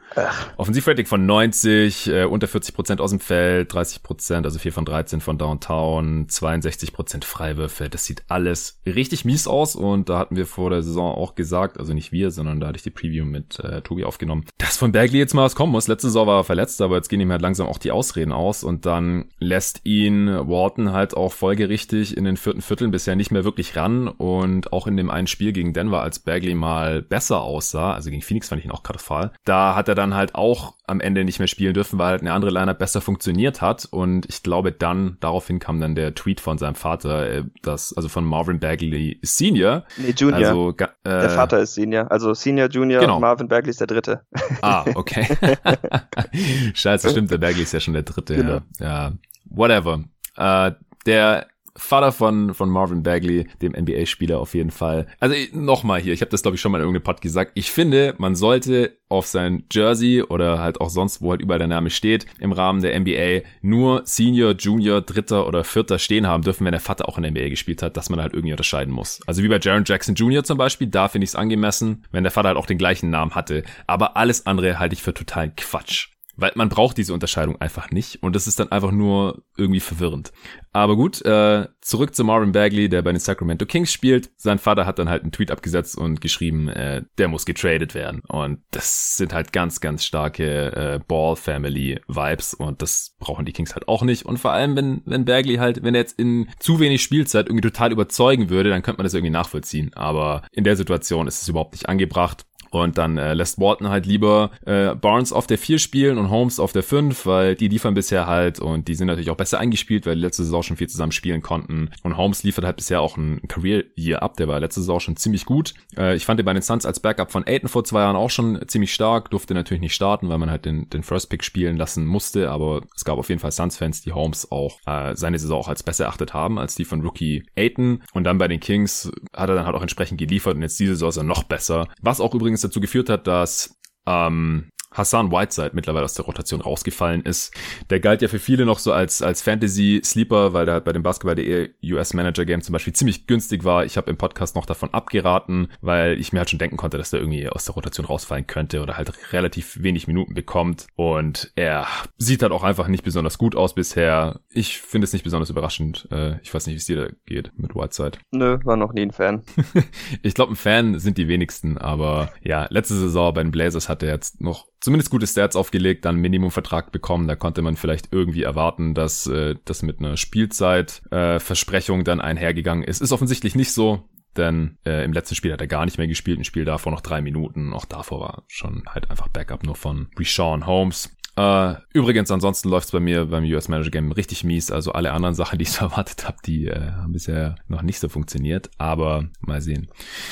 Offensivrating von 90, äh, unter 40 Prozent aus dem Feld, 30 Prozent, also 4 von 13 von Downtown, 62 Prozent Freiwürfe. Das sieht alles richtig mies aus und da hatten wir vor der Saison auch gesagt, also nicht wir, sondern da hatte ich die Preview mit äh, Tobi aufgenommen, dass von Bagley jetzt mal was kommen muss. Letzte Saison war er verletzt, aber jetzt gehen ihm halt langsam auch die Ausreden aus und dann lässt ihn Wharton halt auch folgerichtig in den vierten Vierteln bisher nicht mehr wirklich ran und auch in dem einen Spiel gegen Denver, als Bagley mal besser aussah, also gegen Phoenix fand ich ihn auch katastrophal, da hat er dann halt auch am Ende nicht mehr spielen dürfen, weil halt eine andere Lineup besser funktioniert hat. Und ich glaube dann, daraufhin kam dann der Tweet von seinem Vater, äh, das, also von Marvin Bagley Senior. Nee, Junior. Also, äh, der Vater ist Senior. Also Senior, Junior, genau. Marvin Bagley ist der dritte. Ah, okay. Scheiße, stimmt, der Bagley ist ja schon der dritte. Genau. Ja. ja. Whatever. Äh, der Vater von, von Marvin Bagley, dem NBA-Spieler auf jeden Fall. Also nochmal hier, ich habe das glaube ich schon mal in irgendeinem Pod gesagt. Ich finde, man sollte auf sein Jersey oder halt auch sonst, wo halt überall der Name steht, im Rahmen der NBA nur Senior, Junior, Dritter oder Vierter stehen haben dürfen, wenn der Vater auch in der NBA gespielt hat, dass man halt irgendwie unterscheiden muss. Also wie bei Jaron Jackson Jr. zum Beispiel, da finde ich es angemessen, wenn der Vater halt auch den gleichen Namen hatte. Aber alles andere halte ich für totalen Quatsch. Weil man braucht diese Unterscheidung einfach nicht und das ist dann einfach nur irgendwie verwirrend. Aber gut, äh, zurück zu Marvin Bagley, der bei den Sacramento Kings spielt. Sein Vater hat dann halt einen Tweet abgesetzt und geschrieben, äh, der muss getradet werden. Und das sind halt ganz, ganz starke äh, Ball-Family-Vibes und das brauchen die Kings halt auch nicht. Und vor allem, wenn, wenn Bagley halt, wenn er jetzt in zu wenig Spielzeit irgendwie total überzeugen würde, dann könnte man das irgendwie nachvollziehen. Aber in der Situation ist es überhaupt nicht angebracht. Und dann äh, lässt Walton halt lieber äh, Barnes auf der 4 spielen und Holmes auf der 5, weil die liefern bisher halt und die sind natürlich auch besser eingespielt, weil die letzte Saison schon viel zusammen spielen konnten. Und Holmes liefert halt bisher auch ein Career-Year ab, der war letzte Saison schon ziemlich gut. Äh, ich fand den bei den Suns als Backup von Aiton vor zwei Jahren auch schon ziemlich stark, durfte natürlich nicht starten, weil man halt den, den First Pick spielen lassen musste, aber es gab auf jeden Fall Suns-Fans, die Holmes auch äh, seine Saison auch als besser erachtet haben, als die von Rookie Aiton. Und dann bei den Kings hat er dann halt auch entsprechend geliefert und jetzt diese Saison noch besser. Was auch übrigens dazu geführt hat, dass ähm, Hassan Whiteside mittlerweile aus der Rotation rausgefallen ist. Der galt ja für viele noch so als, als Fantasy-Sleeper, weil der halt bei dem Basketball.de US Manager Game zum Beispiel ziemlich günstig war. Ich habe im Podcast noch davon abgeraten, weil ich mir halt schon denken konnte, dass der irgendwie aus der Rotation rausfallen könnte oder halt relativ wenig Minuten bekommt. Und er sieht halt auch einfach nicht besonders gut aus bisher. Ich finde es nicht besonders überraschend. Äh, ich weiß nicht, wie es dir da geht mit Whiteside. Nö, war noch nie ein Fan. ich glaube, ein Fan sind die wenigsten, aber ja, letzte Saison bei den Blazers hat er jetzt noch zumindest gute Stats aufgelegt, dann Minimumvertrag bekommen. Da konnte man vielleicht irgendwie erwarten, dass äh, das mit einer Spielzeitversprechung äh, dann einhergegangen ist. Ist offensichtlich nicht so. Denn äh, im letzten Spiel hat er gar nicht mehr gespielt, ein Spiel davor noch drei Minuten. Auch davor war schon halt einfach Backup nur von Rashawn Holmes. Äh, übrigens, ansonsten läuft's bei mir beim US Manager Game richtig mies. Also alle anderen Sachen, die ich so erwartet habe, die äh, haben bisher noch nicht so funktioniert. Aber mal sehen,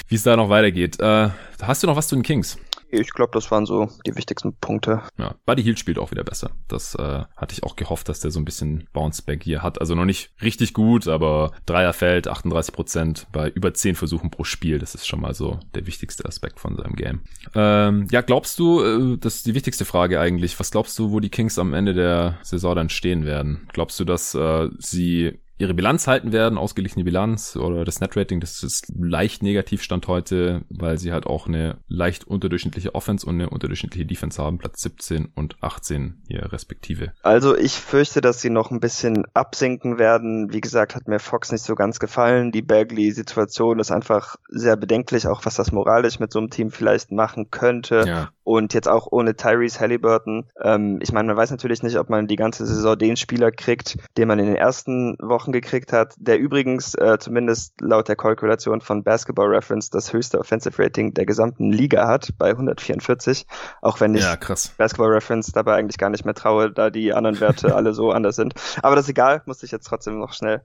wie es da noch weitergeht. Äh, hast du noch was zu den Kings? Ich glaube, das waren so die wichtigsten Punkte. Ja, Buddy Hield spielt auch wieder besser. Das äh, hatte ich auch gehofft, dass der so ein bisschen Bounceback hier hat. Also noch nicht richtig gut, aber Dreierfeld, 38 Prozent bei über 10 Versuchen pro Spiel. Das ist schon mal so der wichtigste Aspekt von seinem Game. Ähm, ja, glaubst du, äh, das ist die wichtigste Frage eigentlich, was glaubst du, wo die Kings am Ende der Saison dann stehen werden? Glaubst du, dass äh, sie ihre Bilanz halten werden, ausgeglichene Bilanz oder das Netrating, das ist leicht negativ stand heute, weil sie halt auch eine leicht unterdurchschnittliche Offense und eine unterdurchschnittliche Defense haben, Platz 17 und 18 hier respektive. Also ich fürchte, dass sie noch ein bisschen absinken werden. Wie gesagt, hat mir Fox nicht so ganz gefallen. Die Bagley-Situation ist einfach sehr bedenklich, auch was das moralisch mit so einem Team vielleicht machen könnte. Ja. Und jetzt auch ohne Tyrese Halliburton. Ähm, ich meine, man weiß natürlich nicht, ob man die ganze Saison den Spieler kriegt, den man in den ersten Wochen Wochen gekriegt hat, der übrigens äh, zumindest laut der Kalkulation von Basketball Reference das höchste Offensive Rating der gesamten Liga hat bei 144, auch wenn ich Ja, krass. Basketball Reference dabei eigentlich gar nicht mehr traue, da die anderen Werte alle so anders sind. Aber das ist egal, muss ich jetzt trotzdem noch schnell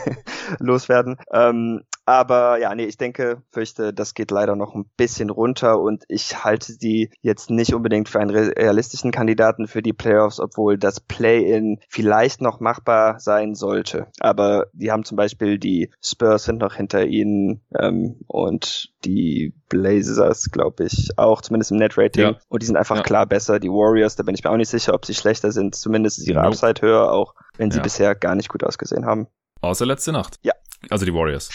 loswerden. Ähm, aber ja, nee, ich denke, fürchte, das geht leider noch ein bisschen runter und ich halte sie jetzt nicht unbedingt für einen realistischen Kandidaten für die Playoffs, obwohl das Play-in vielleicht noch machbar sein sollte. Aber die haben zum Beispiel die Spurs sind noch hinter ihnen ähm, und die Blazers, glaube ich, auch, zumindest im Net-Rating. Ja. Und die sind einfach Ja. klar besser. Die Warriors, da bin ich mir auch nicht sicher, ob sie schlechter sind. Zumindest ist ihre. Upside höher, auch wenn sie Ja. bisher gar nicht gut ausgesehen haben. Außer letzte Nacht. Ja. Also die Warriors.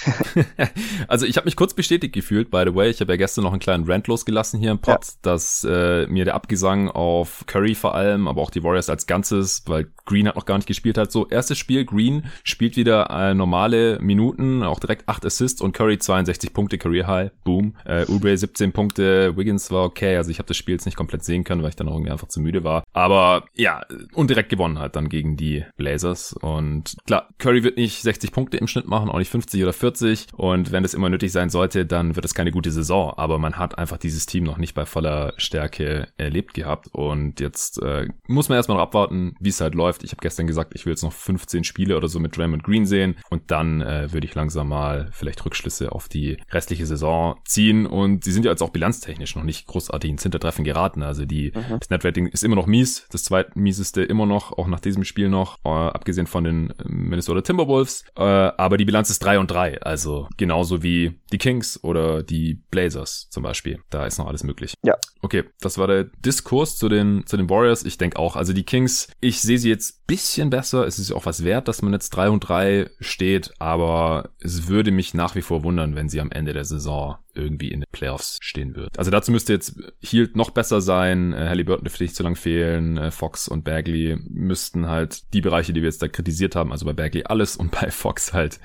also ich habe mich kurz bestätigt gefühlt, by the way. Ich habe ja gestern noch einen kleinen Rant losgelassen hier im Pod, dass äh, mir der Abgesang auf Curry vor allem, aber auch die Warriors als Ganzes, weil Green hat noch gar nicht gespielt hat. So, erstes Spiel, Green spielt wieder äh, normale Minuten, auch direkt 8 Assists und Curry 62 Punkte, Career High, boom. Äh, Oubre 17 Punkte, Wiggins war okay, also ich habe das Spiel jetzt nicht komplett sehen können, weil ich dann auch irgendwie einfach zu müde war. Aber ja, und direkt gewonnen halt dann gegen die Blazers. Und klar, Curry wird nicht 60 Punkte im Schnitt machen, auch nicht 50 oder 40. Und wenn das immer nötig sein sollte, dann wird es keine gute Saison. Aber man hat einfach dieses Team noch nicht bei voller Stärke erlebt gehabt. Und jetzt äh, muss man erstmal noch abwarten, wie es halt läuft. Ich habe gestern gesagt, ich will jetzt noch 15 Spiele oder so mit Draymond Green sehen. Und dann äh, würde ich langsam mal vielleicht Rückschlüsse auf die restliche Saison ziehen. Und sie sind ja jetzt auch bilanztechnisch noch nicht großartig ins Hintertreffen geraten. Also die, Mhm. das Netrating ist immer noch mies. Das zweitmieseste immer noch, auch nach diesem Spiel noch, äh, abgesehen von den Minnesota Timberwolves. Äh, aber die Bilanz ist 3 und 3. Also genauso wie die Kings oder die Blazers zum Beispiel. Da ist noch alles möglich. Ja. Okay, das war der Diskurs zu den, zu den Warriors. Ich denke auch, also die Kings, ich sehe sie jetzt bisschen besser. Es ist auch was wert, dass man jetzt 3 und 3 steht, aber es würde mich nach wie vor wundern, wenn sie am Ende der Saison irgendwie in den Playoffs stehen wird. Also dazu müsste jetzt Hield noch besser sein, äh, Halliburton dürfte nicht zu lang fehlen, äh, Fox und Bagley müssten halt die Bereiche, die wir jetzt da kritisiert haben, also bei Bagley alles und bei Fox halt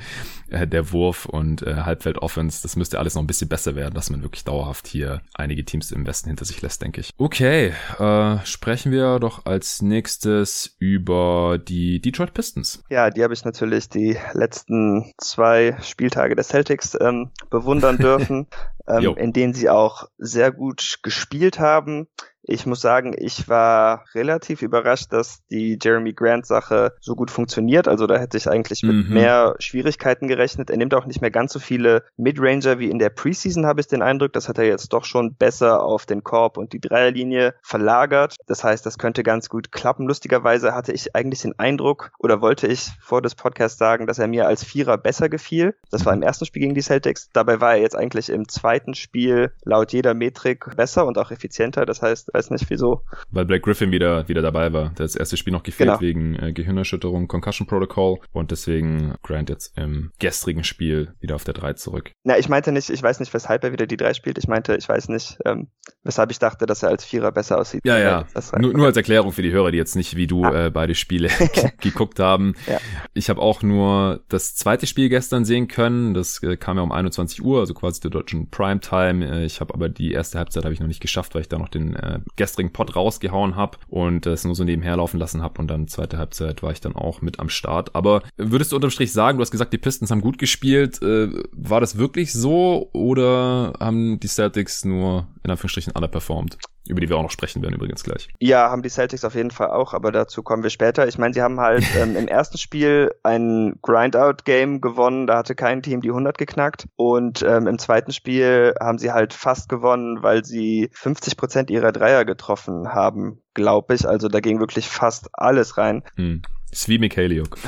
äh, der Wurf und äh, Halbfeld-Offense, das müsste alles noch ein bisschen besser werden, dass man wirklich dauerhaft hier einige Teams im Westen hinter sich lässt, denke ich. Okay, äh, sprechen wir doch als nächstes über die Detroit Pistons. Ja, die habe ich natürlich die letzten zwei Spieltage der Celtics ähm, bewundern dürfen, ähm, in denen sie auch sehr gut gespielt haben. Ich muss sagen, ich war relativ überrascht, dass die Jeremy Grant Sache so gut funktioniert. Also da hätte ich eigentlich mit Mhm. mehr Schwierigkeiten gerechnet. Er nimmt auch nicht mehr ganz so viele Midranger wie in der Preseason, habe ich den Eindruck. Das hat er jetzt doch schon besser auf den Korb und die Dreierlinie verlagert. Das heißt, das könnte ganz gut klappen. Lustigerweise hatte ich eigentlich den Eindruck oder wollte ich vor des Podcasts sagen, dass er mir als Vierer besser gefiel. Das war im ersten Spiel gegen die Celtics. Dabei war er jetzt eigentlich im zweiten Spiel laut jeder Metrik besser und auch effizienter. Das heißt, weiß nicht wieso. Weil Blake Griffin wieder, wieder dabei war. Der das erste Spiel noch gefehlt Genau. wegen äh, Gehirnerschütterung, Concussion Protocol und deswegen Grant jetzt im gestrigen Spiel wieder auf der 3 zurück. Na, ich meinte nicht, ich weiß nicht, weshalb er wieder die drei spielt. Ich meinte, ich weiß nicht, ähm, weshalb ich dachte, dass er als Vierer besser aussieht. Ja, ja. Nur, nur als Erklärung für die Hörer, die jetzt nicht wie du Ah. äh, beide Spiele ge- geguckt haben. Ja. Ich habe auch nur das zweite Spiel gestern sehen können. Das äh, kam ja um 21 Uhr, also quasi der deutschen Primetime. Äh, ich habe aber die erste Halbzeit habe ich noch nicht geschafft, weil ich da noch den äh, gestrigen Pod rausgehauen habe und es nur so nebenher laufen lassen habe. Und dann zweite Halbzeit war ich dann auch mit am Start. Aber würdest du unterm Strich sagen, du hast gesagt, die Pistons haben gut gespielt. Äh, war das wirklich so oder haben die Celtics nur in Anführungsstrichen underperformed? Über die wir auch noch sprechen werden übrigens gleich. Ja, haben die Celtics auf jeden Fall auch, aber dazu kommen wir später. Ich meine, sie haben halt ähm, im ersten Spiel ein Grind-Out-Game gewonnen, da hatte kein Team die 100 geknackt und ähm, im zweiten Spiel haben sie halt fast gewonnen, weil sie 50 Prozent ihrer Dreier getroffen haben, glaube ich. Also da ging wirklich fast alles rein. Hm. Ist wie Mikhailiuk.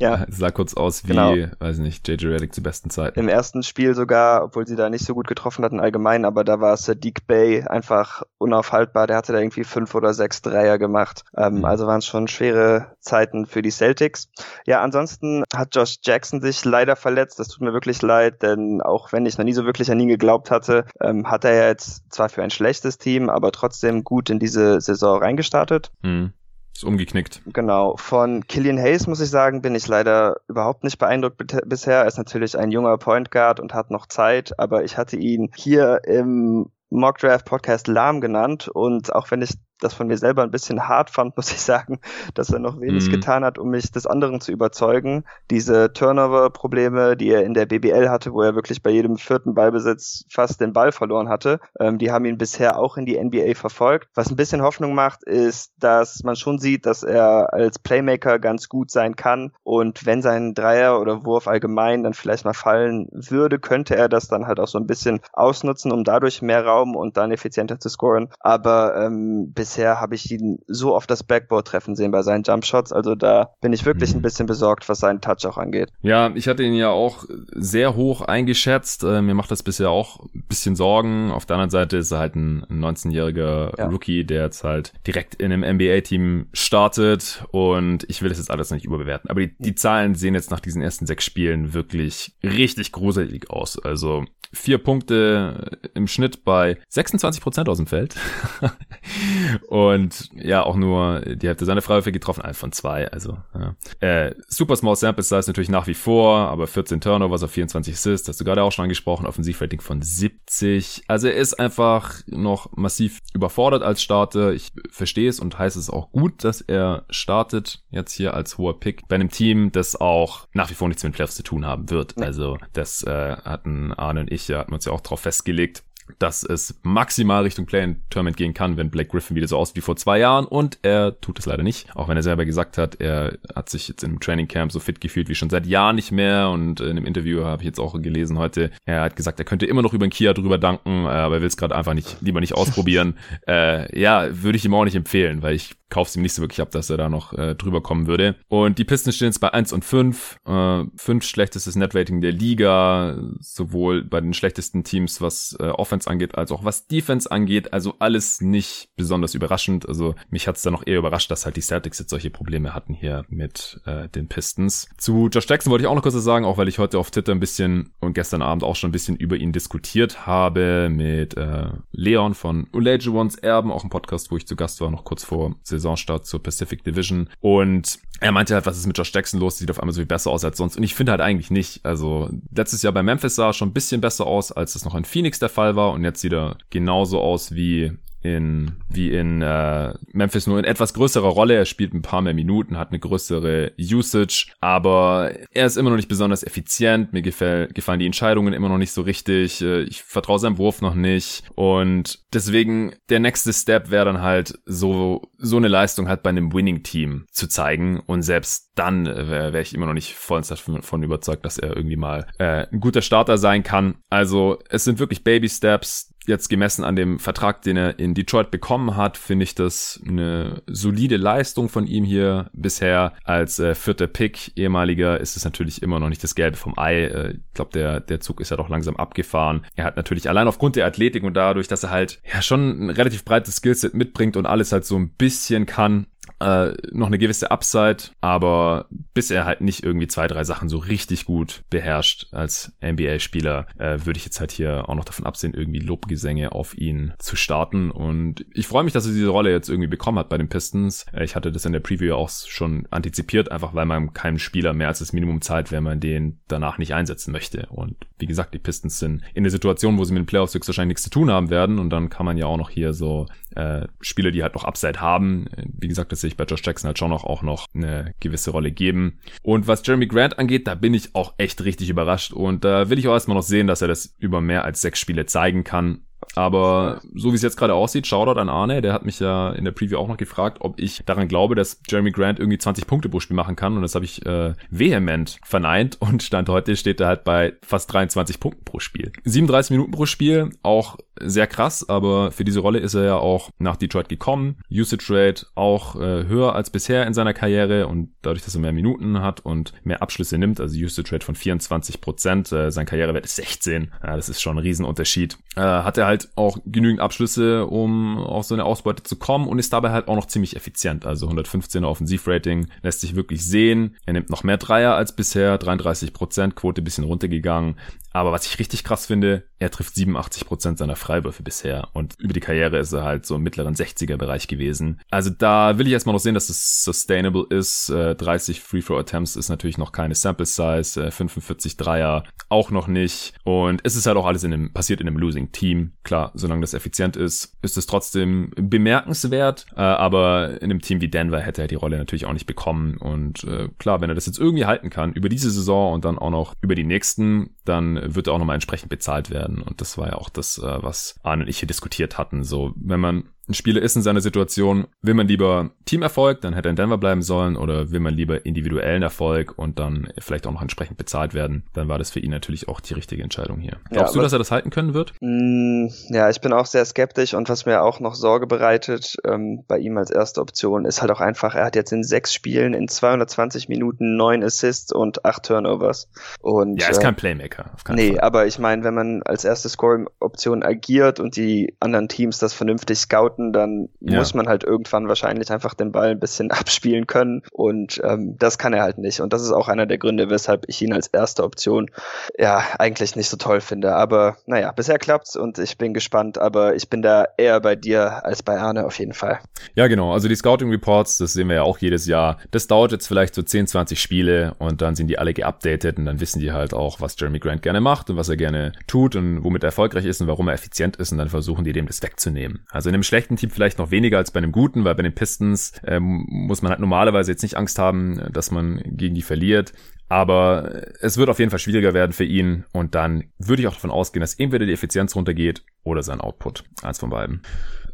Ja. Sah kurz aus wie, Genau. weiß nicht, JJ Redick zu besten Zeiten. Im ersten Spiel sogar, obwohl sie da nicht so gut getroffen hatten allgemein, aber da war Sadiq Bay einfach unaufhaltbar. Der hatte da irgendwie fünf oder sechs Dreier gemacht. Ähm, Mhm. Also waren es schon schwere Zeiten für die Celtics. Ja, ansonsten hat Josh Jackson sich leider verletzt. Das tut mir wirklich leid, denn auch wenn ich noch nie so wirklich an ihn geglaubt hatte, ähm, hat er ja jetzt zwar für ein schlechtes Team, aber trotzdem gut in diese Saison reingestartet. Hm. Ist umgeknickt. Genau. Von Killian Hayes muss ich sagen, bin ich leider überhaupt nicht beeindruckt bisher. Er ist natürlich ein junger Point Guard und hat noch Zeit, aber ich hatte ihn hier im Mock Draft Podcast lahm genannt und auch wenn ich das von mir selber ein bisschen hart fand, muss ich sagen, dass er noch wenig mhm. getan hat, um mich des anderen zu überzeugen. Diese Turnover-Probleme, die er in der BBL hatte, wo er wirklich bei jedem vierten Ballbesitz fast den Ball verloren hatte, ähm, die haben ihn bisher auch in die NBA verfolgt. Was ein bisschen Hoffnung macht, ist, dass man schon sieht, dass er als Playmaker ganz gut sein kann und wenn sein Dreier oder Wurf allgemein dann vielleicht mal fallen würde, könnte er das dann halt auch so ein bisschen ausnutzen, um dadurch mehr Raum und dann effizienter zu scoren. Aber ähm, bisher habe ich ihn so oft das Backboard treffen sehen bei seinen Jumpshots. Also da bin ich wirklich mhm. ein bisschen besorgt, was seinen Touch auch angeht. Ja, ich hatte ihn ja auch sehr hoch eingeschätzt. Äh, mir macht das bisher auch ein bisschen Sorgen. Auf der anderen Seite ist er halt ein 19-jähriger ja. Rookie, der jetzt halt direkt in einem NBA-Team startet und ich will das jetzt alles nicht überbewerten. Aber die, die Zahlen sehen jetzt nach diesen ersten sechs Spielen wirklich richtig gruselig aus. Also vier Punkte im Schnitt bei 26 Prozent aus dem Feld. und ja, auch nur die Hälfte seiner Freiwürfe getroffen, eins von zwei. Also ja. äh, super small sample size natürlich nach wie vor, aber 14 Turnovers auf 24 Assists, hast du gerade auch schon angesprochen, Offensivrating von 70. Also er ist einfach noch massiv überfordert als Starter. Ich verstehe es und heißt es auch gut, dass er startet jetzt hier als hoher Pick bei einem Team, das auch nach wie vor nichts mit Playoffs zu tun haben wird. Also das äh, hatten Arne und ich, ja, hatten uns ja auch drauf festgelegt dass es maximal Richtung Play-in-Tournament gehen kann, wenn Blake Griffin wieder so aussieht wie vor zwei Jahren und er tut es leider nicht, auch wenn er selber gesagt hat, er hat sich jetzt im Training Camp so fit gefühlt wie schon seit Jahren nicht mehr und in einem Interview habe ich jetzt auch gelesen heute, er hat gesagt, er könnte immer noch über den Kia drüber danken, aber er will es gerade einfach nicht, lieber nicht ausprobieren. äh, ja, würde ich ihm auch nicht empfehlen, weil ich kauf's ihm nicht so wirklich ab, dass er da noch äh, drüber kommen würde. Und die Pistons stehen jetzt bei 1 und 5. Äh, fünf schlechtestes Netrating der Liga, sowohl bei den schlechtesten Teams, was äh, Offense angeht, als auch was Defense angeht. Also alles nicht besonders überraschend. Also mich hat's da noch eher überrascht, dass halt die Celtics jetzt solche Probleme hatten hier mit äh, den Pistons. Zu Josh Jackson wollte ich auch noch kurz was sagen, auch weil ich heute auf Twitter ein bisschen und gestern Abend auch schon ein bisschen über ihn diskutiert habe mit äh, Leon von Olajuwons Erben, auch ein Podcast, wo ich zu Gast war, noch kurz vor Saisonstart zur Pacific Division. Und er meinte halt, was ist mit Josh Jackson los? Sieht auf einmal so viel besser aus als sonst. Und ich finde halt eigentlich nicht. Also letztes Jahr bei Memphis sah er schon ein bisschen besser aus, als es noch in Phoenix der Fall war. Und jetzt sieht er genauso aus wie in wie in äh, Memphis nur in etwas größerer Rolle. Er spielt ein paar mehr Minuten, hat eine größere Usage, aber er ist immer noch nicht besonders effizient. Mir gefällt, gefallen die Entscheidungen immer noch nicht so richtig. Äh, ich vertraue seinem Wurf noch nicht und deswegen der nächste Step wäre dann halt so so eine Leistung halt bei einem Winning Team zu zeigen und selbst dann äh, wäre wär ich immer noch nicht vollends davon überzeugt, dass er irgendwie mal äh, ein guter Starter sein kann. Also es sind wirklich Baby Steps jetzt gemessen an dem Vertrag, den er in Detroit bekommen hat, finde ich das eine solide Leistung von ihm hier bisher. Als äh, vierter Pick, ehemaliger, ist es natürlich immer noch nicht das Gelbe vom Ei. Äh, ich glaube, der, der Zug ist ja doch langsam abgefahren. Er hat natürlich allein aufgrund der Athletik und dadurch, dass er halt ja schon ein relativ breites Skillset mitbringt und alles halt so ein bisschen kann, äh, noch eine gewisse Upside, aber bis er halt nicht irgendwie zwei, drei Sachen so richtig gut beherrscht als NBA-Spieler, äh, würde ich jetzt halt hier auch noch davon absehen, irgendwie Lobgesänge auf ihn zu starten. Und ich freue mich, dass er diese Rolle jetzt irgendwie bekommen hat bei den Pistons. Äh, ich hatte das in der Preview auch schon antizipiert, einfach weil man keinem Spieler mehr als das Minimum zahlt, wenn man den danach nicht einsetzen möchte. Und wie gesagt, die Pistons sind in der Situation, wo sie mit den Playoffs höchstwahrscheinlich nichts zu tun haben werden. Und dann kann man ja auch noch hier so äh, Spieler, die halt noch Upside haben. Wie gesagt, das sehe ich bei Josh Jackson halt schon noch auch noch eine gewisse Rolle geben. Und was Jeremy Grant angeht, da bin ich auch echt richtig überrascht. Und da will ich auch erstmal noch sehen, dass er das über mehr als sechs Spiele zeigen kann. Aber so wie es jetzt gerade aussieht, Shoutout an Arne, der hat mich ja in der Preview auch noch gefragt, ob ich daran glaube, dass Jeremy Grant irgendwie 20 Punkte pro Spiel machen kann. Und das habe ich äh, vehement verneint. Und Stand heute steht er halt bei fast 23 Punkten pro Spiel. 37 Minuten pro Spiel, auch sehr krass, aber für diese Rolle ist er ja auch nach Detroit gekommen. Usage Rate auch äh, höher als bisher in seiner Karriere und dadurch, dass er mehr Minuten hat und mehr Abschlüsse nimmt, also Usage Rate von 24 Prozent, äh, sein Karrierewert ist 16. Ja, das ist schon ein Riesenunterschied. Äh, hat er halt auch genügend Abschlüsse, um auf so eine Ausbeute zu kommen und ist dabei halt auch noch ziemlich effizient. Also 115er Offensivrating lässt sich wirklich sehen. Er nimmt noch mehr Dreier als bisher, 33 Prozent, Quote bisschen runtergegangen. Aber was ich richtig krass finde, er trifft 87 Prozent seiner Freiwürfe bisher und über die Karriere ist er halt so im mittleren 60er-Bereich gewesen. Also da will ich erstmal noch sehen, dass es sustainable ist. 30 Free Throw Attempts ist natürlich noch keine Sample Size, 45 Dreier auch noch nicht und es ist halt auch alles in einem, passiert in einem Losing Team. Klar, solange das effizient ist, ist es trotzdem bemerkenswert, äh, aber in einem Team wie Denver hätte er die Rolle natürlich auch nicht bekommen und äh, klar, wenn er das jetzt irgendwie halten kann über diese Saison und dann auch noch über die nächsten, dann wird er auch nochmal entsprechend bezahlt werden und das war ja auch das, äh, was Arne und ich hier diskutiert hatten. So, wenn man ein Spieler ist in seiner Situation, will man lieber Teamerfolg, dann hätte er in Denver bleiben sollen, oder will man lieber individuellen Erfolg und dann vielleicht auch noch entsprechend bezahlt werden, dann war das für ihn natürlich auch die richtige Entscheidung hier. Glaubst ja, du, dass er das halten können wird? Mm, ja, ich bin auch sehr skeptisch und was mir auch noch Sorge bereitet ähm, bei ihm als erste Option ist halt auch einfach, er hat jetzt in sechs Spielen in 220 Minuten neun Assists und acht Turnovers. Und, ja, ist äh, kein Playmaker. Auf nee, Fall. aber ich meine, wenn man als erste Scoring-Option agiert und die anderen Teams das vernünftig scouten, Minuten, dann ja. muss man halt irgendwann wahrscheinlich einfach den Ball ein bisschen abspielen können und ähm, das kann er halt nicht und das ist auch einer der Gründe, weshalb ich ihn als erste Option ja eigentlich nicht so toll finde, aber naja, bisher klappt's und ich bin gespannt, aber ich bin da eher bei dir als bei Arne auf jeden Fall. Ja, genau, also die Scouting Reports, das sehen wir ja auch jedes Jahr, das dauert jetzt vielleicht so 10, 20 Spiele und dann sind die alle geupdatet und dann wissen die halt auch, was Jeremy Grant gerne macht und was er gerne tut und womit er erfolgreich ist und warum er effizient ist und dann versuchen die dem das wegzunehmen. Also in einem schlechten schlechten Team vielleicht noch weniger als bei einem guten, weil bei den Pistons ähm, muss man halt normalerweise jetzt nicht Angst haben, dass man gegen die verliert. Aber es wird auf jeden Fall schwieriger werden für ihn und dann würde ich auch davon ausgehen, dass entweder die Effizienz runtergeht oder sein Output. Eins von beiden.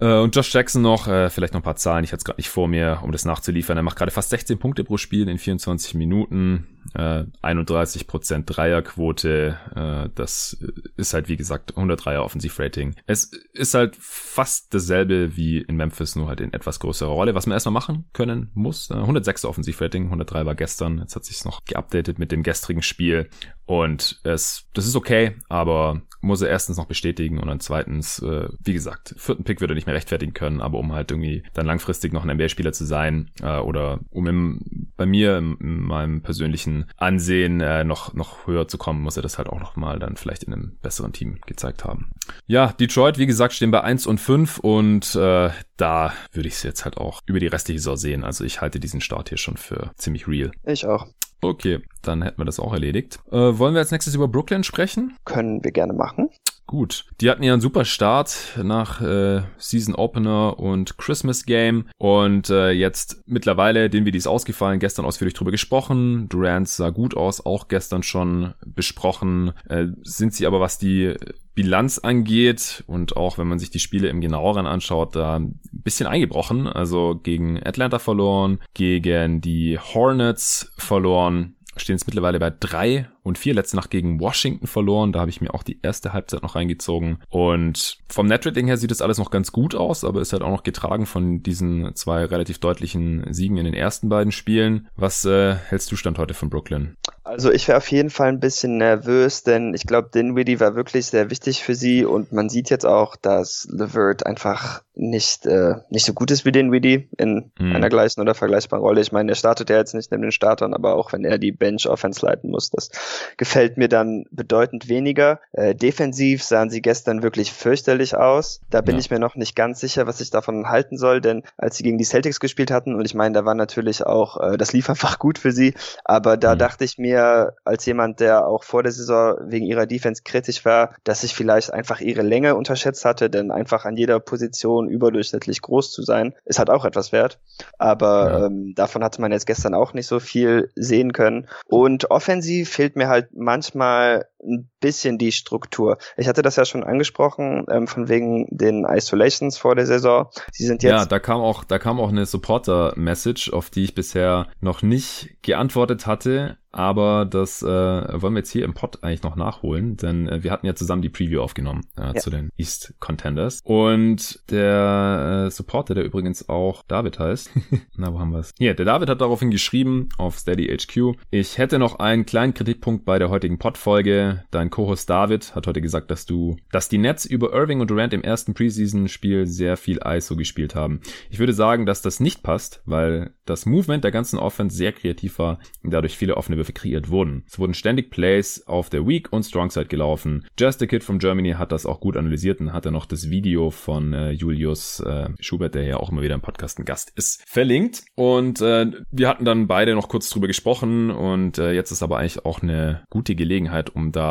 Äh, und Josh Jackson noch, äh, vielleicht noch ein paar Zahlen, ich hatte es gerade nicht vor mir, um das nachzuliefern. Er macht gerade fast 16 Punkte pro Spiel in 24 Minuten, äh, 31% Dreierquote, äh, das ist halt wie gesagt 103er Offensivrating. Es ist halt fast dasselbe wie in Memphis, nur halt in etwas größerer Rolle, was man erstmal machen können muss. Äh, 106er Offensivrating, 103 war gestern, jetzt hat sich noch geupdatet mit dem gestrigen Spiel und es, das ist okay, aber muss er erstens noch bestätigen und dann zweitens, äh, wie gesagt, vierten Pick würde er nicht mehr rechtfertigen können, aber um halt irgendwie dann langfristig noch ein NBA-Spieler zu sein äh, oder um im, bei mir in, in meinem persönlichen Ansehen äh, noch, noch höher zu kommen, muss er das halt auch noch mal dann vielleicht in einem besseren Team gezeigt haben. Ja, Detroit, wie gesagt, stehen bei 1 und 5 und äh, da würde ich es jetzt halt auch über die restliche Saison sehen. Also ich halte diesen Start hier schon für ziemlich real. Ich auch. Okay, dann hätten wir das auch erledigt. Äh, wollen wir als nächstes über Brooklyn sprechen? Können wir gerne machen. Gut, die hatten ja einen super Start nach äh, Season Opener und Christmas Game und äh, jetzt mittlerweile, den wie ist ausgefallen, gestern ausführlich drüber gesprochen. Durant sah gut aus, auch gestern schon besprochen. Äh, sind sie aber, was die Bilanz angeht und auch wenn man sich die Spiele im genaueren anschaut, da ein bisschen eingebrochen. Also gegen Atlanta verloren, gegen die Hornets verloren, stehen jetzt mittlerweile bei drei und vier. Letzte Nacht gegen Washington verloren. Da habe ich mir auch die erste Halbzeit noch reingezogen. Und vom Netrating her sieht das alles noch ganz gut aus, aber ist halt auch noch getragen von diesen zwei relativ deutlichen Siegen in den ersten beiden Spielen. Was äh, hältst du Stand heute von Brooklyn? Also ich wäre auf jeden Fall ein bisschen nervös, denn ich glaube, Dinwiddie war wirklich sehr wichtig für sie und man sieht jetzt auch, dass Levert einfach nicht äh, nicht so gut ist wie Dinwiddie in hm. einer gleichen oder vergleichbaren Rolle. Ich meine, er startet ja jetzt nicht neben den Startern, aber auch wenn er die Bench Offense leiten muss, das gefällt mir dann bedeutend weniger. Äh, defensiv sahen sie gestern wirklich fürchterlich aus. Da bin ja. ich mir noch nicht ganz sicher, was ich davon halten soll, denn als sie gegen die Celtics gespielt hatten, und ich meine, da war natürlich auch, äh, das lief einfach gut für sie, aber da mhm. dachte ich mir, als jemand, der auch vor der Saison wegen ihrer Defense kritisch war, dass ich vielleicht einfach ihre Länge unterschätzt hatte, denn einfach an jeder Position überdurchschnittlich groß zu sein, ist halt auch etwas wert. Aber ja. ähm, davon hatte man jetzt gestern auch nicht so viel sehen können. Und offensiv fehlt mir mir halt manchmal ein bisschen die Struktur. Ich hatte das ja schon angesprochen, ähm, von wegen den Isolations vor der Saison. Sie sind jetzt. Ja, da kam auch, da kam auch eine Supporter-Message, auf die ich bisher noch nicht geantwortet hatte. Aber das äh, wollen wir jetzt hier im Pod eigentlich noch nachholen, denn äh, wir hatten ja zusammen die Preview aufgenommen äh, ja. zu den East Contenders. Und der äh, Supporter, der übrigens auch David heißt, na, wo haben wir es? Hier, der David hat daraufhin geschrieben auf Steady HQ, ich hätte noch einen kleinen Kritikpunkt bei der heutigen Pod-Folge dein Co-Host David hat heute gesagt, dass du, dass die Nets über Irving und Durant im ersten Preseason-Spiel sehr viel ISO gespielt haben. Ich würde sagen, dass das nicht passt, weil das Movement der ganzen Offense sehr kreativ war und dadurch viele offene Würfe kreiert wurden. Es wurden ständig Plays auf der Weak und Strong Side gelaufen. Just a Kid from Germany hat das auch gut analysiert und hat dann noch das Video von äh, Julius äh, Schubert, der ja auch immer wieder im Podcast ein Gast ist, verlinkt. Und äh, wir hatten dann beide noch kurz drüber gesprochen und äh, jetzt ist aber eigentlich auch eine gute Gelegenheit, um da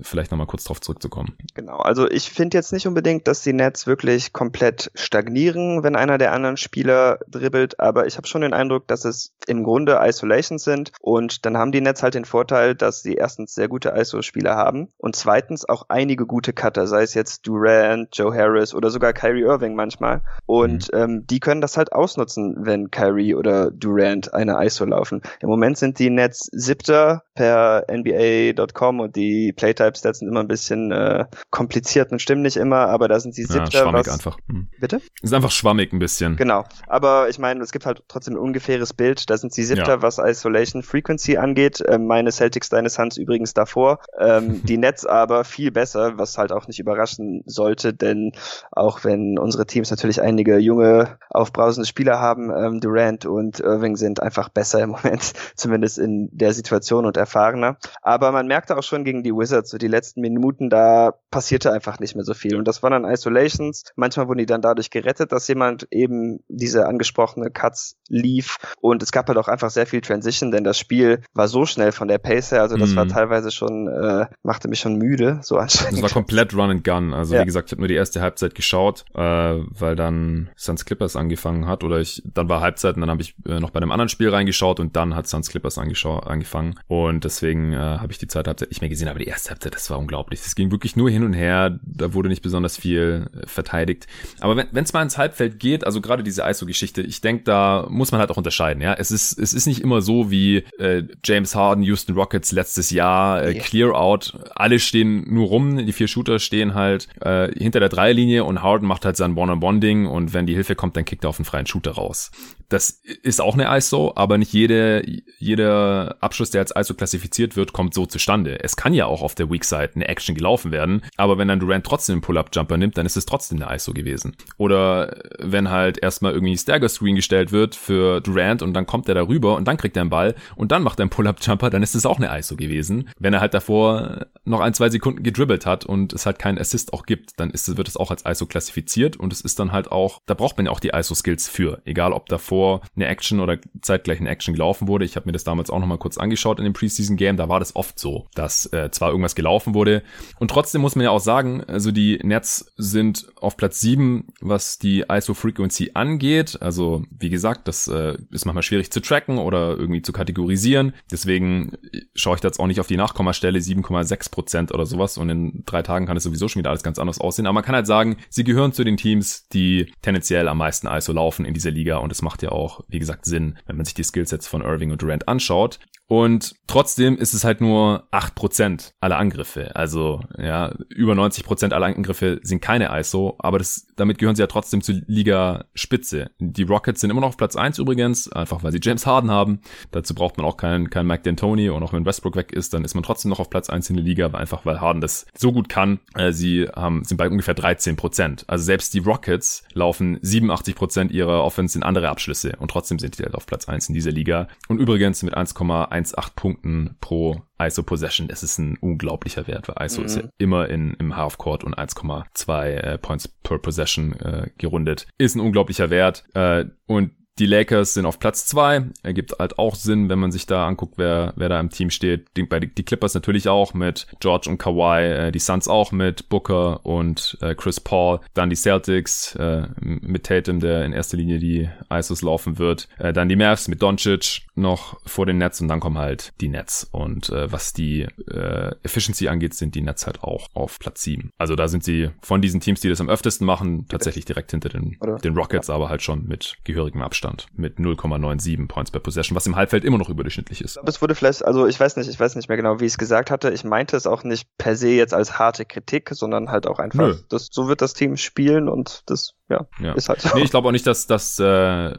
vielleicht nochmal kurz drauf zurückzukommen. Genau, also ich finde jetzt nicht unbedingt, dass die Nets wirklich komplett stagnieren, wenn einer der anderen Spieler dribbelt, aber ich habe schon den Eindruck, dass es im Grunde Isolations sind und dann haben die Nets halt den Vorteil, dass sie erstens sehr gute ISO-Spieler haben und zweitens auch einige gute Cutter, sei es jetzt Durant, Joe Harris oder sogar Kyrie Irving manchmal und mhm. ähm, die können das halt ausnutzen, wenn Kyrie oder Durant eine ISO laufen. Im Moment sind die Nets siebter per NBA.com und die Playtype-Stats sind immer ein bisschen äh, kompliziert und stimmen nicht immer, aber da sind sie siebter. Ja, schwammig was, einfach. Hm. Bitte? Ist einfach schwammig ein bisschen. Genau. Aber ich meine, es gibt halt trotzdem ein ungefähres Bild. Da sind sie siebter, ja. was Isolation Frequency angeht. Ähm, meine Celtics, deine Suns übrigens davor. Ähm, die Nets aber viel besser, was halt auch nicht überraschen sollte, denn auch wenn unsere Teams natürlich einige junge, aufbrausende Spieler haben, ähm, Durant und Irving sind einfach besser im Moment, zumindest in der Situation und erfahrener. Aber man merkte auch schon gegen die Wizards, so die letzten Minuten, da passierte einfach nicht mehr so viel. Und das waren dann Isolations. Manchmal wurden die dann dadurch gerettet, dass jemand eben diese angesprochene Cuts lief. Und es gab halt auch einfach sehr viel Transition, denn das Spiel war so schnell von der Pace her. Also das mm. war mhm. teilweise schon, äh, machte mich schon müde, so anstrengend. Es war komplett Run and Gun. Also ja. wie gesagt, ich habe nur die erste Halbzeit geschaut, äh, weil dann Suns Clippers angefangen hat. Oder ich, dann war Halbzeit und dann habe ich äh, noch bei einem anderen Spiel reingeschaut und dann hat Suns Clippers angefangen. Und deswegen äh, habe ich die zweite Halbzeit nicht mehr gesehen, aber die erste Halbzeit, das war unglaublich. Es ging wirklich nur hin und her. Da wurde nicht besonders viel äh, verteidigt. Aber wenn es mal ins Halbfeld geht, also gerade diese ISO-Geschichte, ich denke, da muss man halt auch unterscheiden. Ja, es ist es ist nicht immer so wie äh, James Harden, Houston Rockets letztes Jahr, äh, Clear Out. Alle stehen nur rum, die vier Shooter stehen halt äh, hinter der Dreierlinie und Harden macht halt sein One-on-One-Ding und wenn die Hilfe kommt, dann kickt er auf einen freien Shooter raus. Das ist auch eine ISO, aber nicht jede, jeder Abschluss, der als ISO klassifiziert wird, kommt so zustande. Es kann ja auch auf der Weak Side eine Action gelaufen werden, aber wenn dann Durant trotzdem einen Pull-Up-Jumper nimmt, dann ist es trotzdem eine ISO gewesen. Oder wenn halt erstmal irgendwie Stagger Screen gestellt wird für Durant und dann kommt er darüber und dann kriegt er einen Ball und dann macht er einen Pull-Up-Jumper, dann ist es auch eine ISO gewesen. Wenn er halt davor noch ein, zwei Sekunden gedribbelt hat und es halt keinen Assist auch gibt, dann ist, wird es auch als ISO klassifiziert und es ist dann halt auch, da braucht man ja auch die ISO-Skills für, egal ob davor eine Action oder zeitgleich eine Action gelaufen wurde. Ich habe mir das damals auch nochmal kurz angeschaut in dem Preseason Game. Da war das oft so, dass äh, zwar irgendwas gelaufen wurde und trotzdem muss man ja auch sagen, also die Nets sind auf Platz 7, was die ISO Frequency angeht. Also wie gesagt, das äh, ist manchmal schwierig zu tracken oder irgendwie zu kategorisieren. Deswegen schaue ich da jetzt auch nicht auf die Nachkommastelle 7,6 Prozent oder sowas und in drei Tagen kann es sowieso schon wieder alles ganz anders aussehen. Aber man kann halt sagen, sie gehören zu den Teams, die tendenziell am meisten ISO laufen in dieser Liga und es macht ja auch, wie gesagt, Sinn, wenn man sich die Skillsets von Irving und Durant anschaut. Und trotzdem ist es halt nur acht Prozent aller Angriffe. Also, ja, über 90% aller Angriffe sind keine ISO, aber das, damit gehören sie ja trotzdem zur Liga-Spitze. Die Rockets sind immer noch auf Platz eins übrigens, einfach weil sie James Harden haben. Dazu braucht man auch keinen, keinen Mike D'Antoni und auch wenn Westbrook weg ist, dann ist man trotzdem noch auf Platz eins in der Liga, aber einfach weil Harden das so gut kann. Äh, sie haben, sind bei ungefähr 13%. Also selbst die Rockets laufen 87% ihrer Offense in andere Abschlüsse und trotzdem sind die halt auf Platz eins in dieser Liga. Und übrigens mit 1,18 Punkten pro ISO Possession. Das ist ein unglaublicher Wert, weil ISO mhm. ist ja immer in, im Halfcourt und 1,2 äh, Points per Possession äh, gerundet. Ist ein unglaublicher Wert. Äh, und die Lakers sind auf Platz zwei. Ergibt halt auch Sinn, wenn man sich da anguckt, wer, wer da im Team steht. Die, bei die Clippers natürlich auch mit George und Kawhi, äh, die Suns auch mit Booker und äh, Chris Paul. Dann die Celtics äh, mit Tatum, der in erster Linie die ISOs laufen wird. Äh, dann die Mavs mit Doncic noch vor den Nets und dann kommen halt die Nets. Und äh, was die äh, Efficiency angeht, sind die Nets halt auch auf Platz sieben. Also da sind sie von diesen Teams, die das am öftesten machen, tatsächlich direkt hinter den, den Rockets, aber halt schon mit gehörigem Abstand. Mit 0,97 Points per Possession, was im Halbfeld immer noch überdurchschnittlich ist. Es wurde vielleicht, also ich weiß nicht, ich weiß nicht mehr genau, wie ich es gesagt hatte. Ich meinte es auch nicht per se jetzt als harte Kritik, sondern halt auch einfach, das, so wird das Team spielen und das ja, ja. ist halt so. Nee, ich glaube auch nicht, dass, dass äh,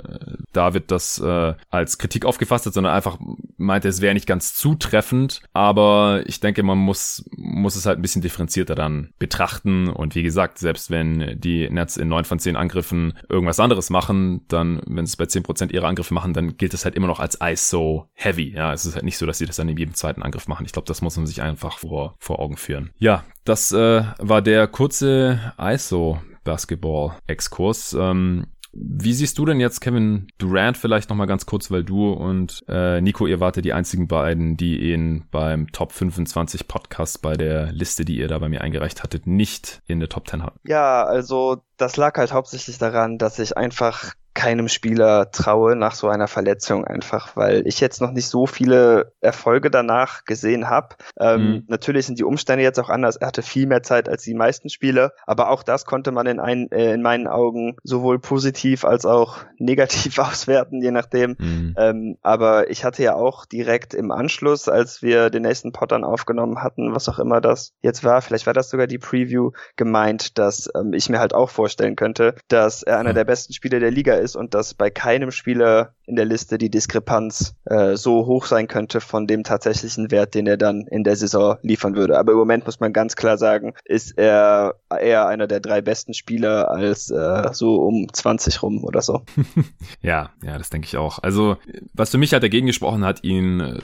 David das äh, als Kritik aufgefasst hat, sondern einfach meinte, es wäre nicht ganz zutreffend. Aber ich denke, man muss, muss es halt ein bisschen differenzierter dann betrachten. Und wie gesagt, selbst wenn die Nets in neun von zehn Angriffen irgendwas anderes machen, dann, wenn es bei zehn Prozent ihrer Angriffe machen, dann gilt es halt immer noch als ISO Heavy. Ja, es ist halt nicht so, dass sie das dann in jedem zweiten Angriff machen. Ich glaube, das muss man sich einfach vor, vor Augen führen. Ja, das äh, war der kurze ISO Basketball-Exkurs. Ähm, wie siehst du denn jetzt Kevin Durant vielleicht nochmal ganz kurz, weil du und äh, Nico, ihr wart ja die einzigen beiden, die ihn beim Top 25 Podcast bei der Liste, die ihr da bei mir eingereicht hattet, nicht in der Top 10 hatten. Ja, also das lag halt hauptsächlich daran, dass ich einfach keinem Spieler traue nach so einer Verletzung einfach, weil ich jetzt noch nicht so viele Erfolge danach gesehen habe. Ähm, mhm. Natürlich sind die Umstände jetzt auch anders. Er hatte viel mehr Zeit als die meisten Spieler, aber auch das konnte man in, ein, äh, in meinen Augen sowohl positiv als auch negativ auswerten, je nachdem. Mhm. Ähm, aber ich hatte ja auch direkt im Anschluss, als wir den nächsten Pottern aufgenommen hatten, was auch immer das jetzt war, vielleicht war das sogar die Preview, gemeint, dass ähm, ich mir halt auch vorstellen könnte, dass er einer der besten Spieler der Liga ist ist und dass bei keinem Spieler in der Liste die Diskrepanz äh, so hoch sein könnte von dem tatsächlichen Wert, den er dann in der Saison liefern würde. Aber im Moment muss man ganz klar sagen, ist er eher einer der drei besten Spieler als äh, so um 20 rum oder so. ja, ja, das denke ich auch. Also, was für mich halt dagegen gesprochen hat, ihn äh,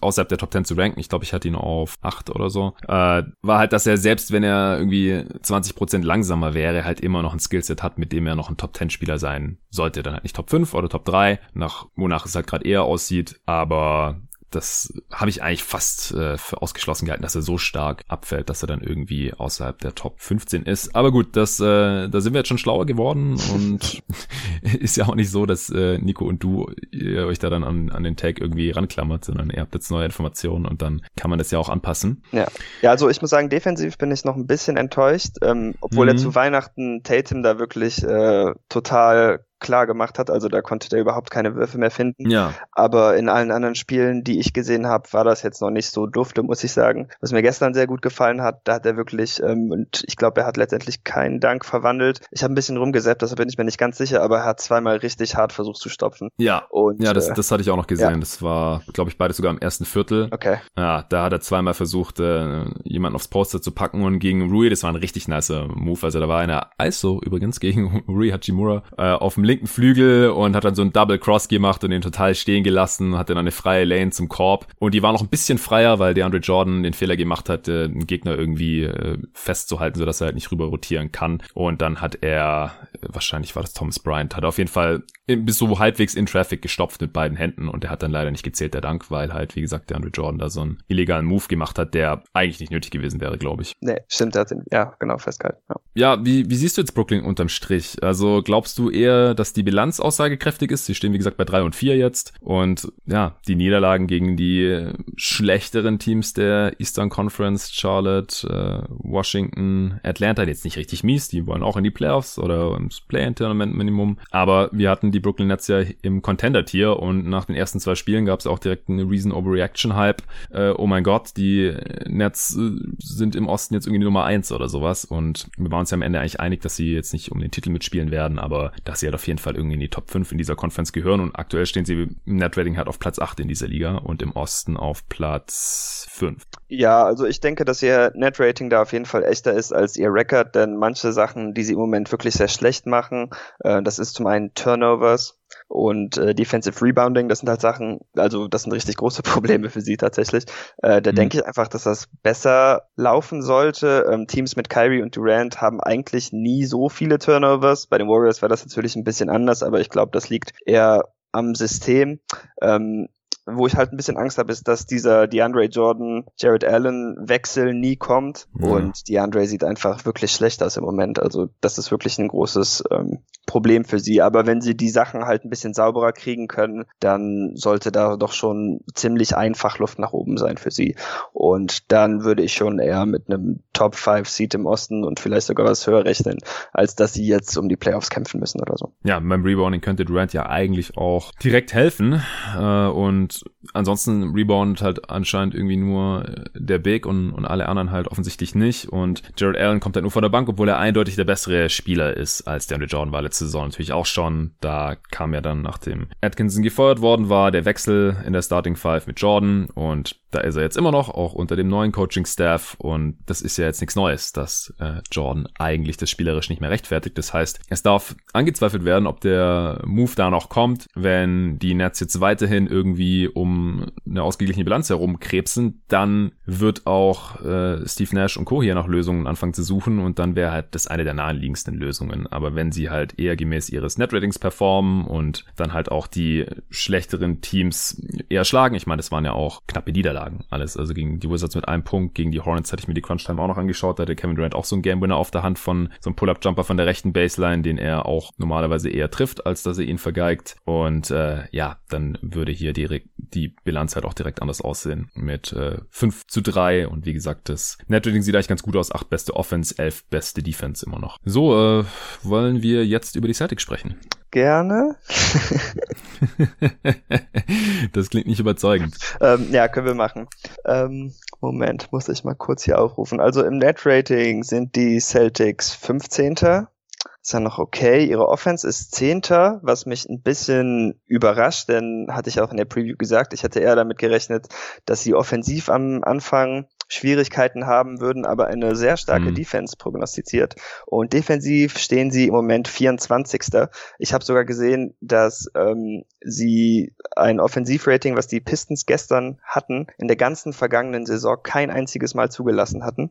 außerhalb der Top 10 zu ranken, ich glaube, ich hatte ihn auf 8 oder so, äh, war halt, dass er selbst, wenn er irgendwie 20% langsamer wäre, halt immer noch ein Skillset hat, mit dem er noch ein Top 10 Spieler sein sollte. Dann halt nicht Top 5 oder Top 3, nach, wonach es halt gerade eher aussieht, aber das habe ich eigentlich fast äh, für ausgeschlossen gehalten, dass er so stark abfällt, dass er dann irgendwie außerhalb der Top 15 ist. Aber gut, das, äh, da sind wir jetzt schon schlauer geworden und ist ja auch nicht so, dass äh, Nico und du ihr euch da dann an, an den Tag irgendwie ranklammert, sondern ihr habt jetzt neue Informationen und dann kann man das ja auch anpassen. Ja, ja also ich muss sagen, defensiv bin ich noch ein bisschen enttäuscht, ähm, obwohl mhm. er zu Weihnachten Tatum da wirklich äh, total klar gemacht hat. Also da konnte der überhaupt keine Würfe mehr finden. Ja. Aber in allen anderen Spielen, die ich gesehen habe, war das jetzt noch nicht so dufte, muss ich sagen. Was mir gestern sehr gut gefallen hat, da hat er wirklich, ähm, und ich glaube, er hat letztendlich keinen Dank verwandelt. Ich habe ein bisschen rumgesäppt, deshalb bin ich mir nicht ganz sicher, aber er hat zweimal richtig hart versucht zu stopfen. Ja. Und, ja, das, äh, das hatte ich auch noch gesehen. Ja. Das war, glaube ich, beides sogar im ersten Viertel. Okay. Ja, da hat er zweimal versucht, äh, jemanden aufs Poster zu packen und gegen Rui, das war ein richtig nicer Move. Also da war eine ISO übrigens gegen Rui Hachimura äh, auf dem linken Flügel und hat dann so einen Double Cross gemacht und den total stehen gelassen, hatte dann eine freie Lane zum Korb und die war noch ein bisschen freier, weil der Andre Jordan den Fehler gemacht hat, äh, einen Gegner irgendwie äh, festzuhalten, sodass er halt nicht rüber rotieren kann und dann hat er, wahrscheinlich war das Thomas Bryant, hat auf jeden Fall bis so halbwegs in Traffic gestopft mit beiden Händen und der hat dann leider nicht gezählt, der Dank, weil halt, wie gesagt, der Andre Jordan da so einen illegalen Move gemacht hat, der eigentlich nicht nötig gewesen wäre, glaube ich. Nee, stimmt, der hat den, ja, genau, festgehalten. Ja, ja wie, wie siehst du jetzt Brooklyn unterm Strich? Also glaubst du eher, dass die Bilanz aussagekräftig ist? Sie stehen, wie gesagt, bei drei und vier jetzt und ja, die Niederlagen gegen die schlechteren Teams der Eastern Conference, Charlotte, äh, Washington, Atlanta, jetzt nicht richtig mies, die wollen auch in die Playoffs oder ins Play-In-Tournament Minimum, aber wir hatten die Brooklyn Nets ja im Contender-Tier und nach den ersten zwei Spielen gab es auch direkt eine Reason Overreaction-Hype. Äh, oh mein Gott, die Nets äh, sind im Osten jetzt irgendwie Nummer eins oder sowas und wir waren uns ja am Ende eigentlich einig, dass sie jetzt nicht um den Titel mitspielen werden, aber dass sie halt auf jeden Fall irgendwie in die Top 5 in dieser Conference gehören und aktuell stehen sie im Net-Rating halt auf Platz 8 in dieser Liga und im Osten auf Platz 5. Ja, also ich denke, dass ihr Net-Rating da auf jeden Fall echter ist als ihr Record, denn manche Sachen, die sie im Moment wirklich sehr schlecht machen, äh, das ist zum einen Turnover Turnovers und äh, Defensive Rebounding, das sind halt Sachen, also das sind richtig große Probleme für sie tatsächlich. Äh, da mhm. denke ich einfach, dass das besser laufen sollte. Ähm, Teams mit Kyrie und Durant haben eigentlich nie so viele Turnovers. Bei den Warriors war das natürlich ein bisschen anders, aber ich glaube, das liegt eher am System. Ähm, wo ich halt ein bisschen Angst habe, ist, dass dieser DeAndre Jordan, Jared Allen Wechsel nie kommt ja. und DeAndre sieht einfach wirklich schlecht aus im Moment. Also das ist wirklich ein großes ähm, Problem für sie. Aber wenn sie die Sachen halt ein bisschen sauberer kriegen können, dann sollte da doch schon ziemlich einfach Luft nach oben sein für sie. Und dann würde ich schon eher mit einem Top 5 Seed im Osten und vielleicht sogar was höher rechnen, als dass sie jetzt um die Playoffs kämpfen müssen oder so. Ja, beim Rebounding könnte Durant ja eigentlich auch direkt helfen. Äh, und Und ansonsten rebound halt anscheinend irgendwie nur äh, der Big und, und alle anderen halt offensichtlich nicht. Und Jared Allen kommt halt nur von der Bank, obwohl er eindeutig der bessere Spieler ist als DeAndre Jordan war letzte Saison natürlich auch schon. Da kam ja dann, nachdem Atkinson gefeuert worden war, der Wechsel in der Starting Five mit Jordan und da ist er jetzt immer noch, auch unter dem neuen Coaching-Staff und das ist ja jetzt nichts Neues, dass äh, Jordan eigentlich das spielerisch nicht mehr rechtfertigt. Das heißt, es darf angezweifelt werden, ob der Move da noch kommt, wenn die Nets jetzt weiterhin irgendwie um eine ausgeglichene Bilanz herum krebsen, dann wird auch äh, Steve Nash und Co. hier nach Lösungen anfangen zu suchen und dann wäre halt das eine der naheliegendsten Lösungen. Aber wenn sie halt eher gemäß ihres Net-Ratings performen und dann halt auch die schlechteren Teams eher schlagen, ich meine, das waren ja auch knappe Niederlagen. Alles. Also gegen die Wizards mit einem Punkt, gegen die Hornets hatte ich mir die Crunch Time auch noch angeschaut. Da hatte Kevin Durant auch so einen Game Winner auf der Hand von so einem Pull-Up-Jumper von der rechten Baseline, den er auch normalerweise eher trifft, als dass er ihn vergeigt. Und äh, ja, dann würde hier direkt die Bilanz halt auch direkt anders aussehen. Mit äh, 5 zu 3 und wie gesagt, das Netrating sieht eigentlich ganz gut aus. 8 beste Offense, 11 beste Defense immer noch. So, äh, wollen wir jetzt über die Celtics sprechen? Gerne. das klingt nicht überzeugend. Ähm, ja, können wir machen. Ähm, Moment, muss ich mal kurz hier aufrufen. Also im Net-Rating sind die Celtics 15. Ist ja noch okay. Ihre Offense ist Zehnter, was mich ein bisschen überrascht, denn hatte ich auch in der Preview gesagt, ich hatte eher damit gerechnet, dass sie offensiv am Anfang Schwierigkeiten haben würden, aber eine sehr starke mhm. Defense prognostiziert. Und defensiv stehen sie im Moment 24. Ich habe sogar gesehen, dass ähm, sie ein Offensivrating, was die Pistons gestern hatten, in der ganzen vergangenen Saison kein einziges Mal zugelassen hatten.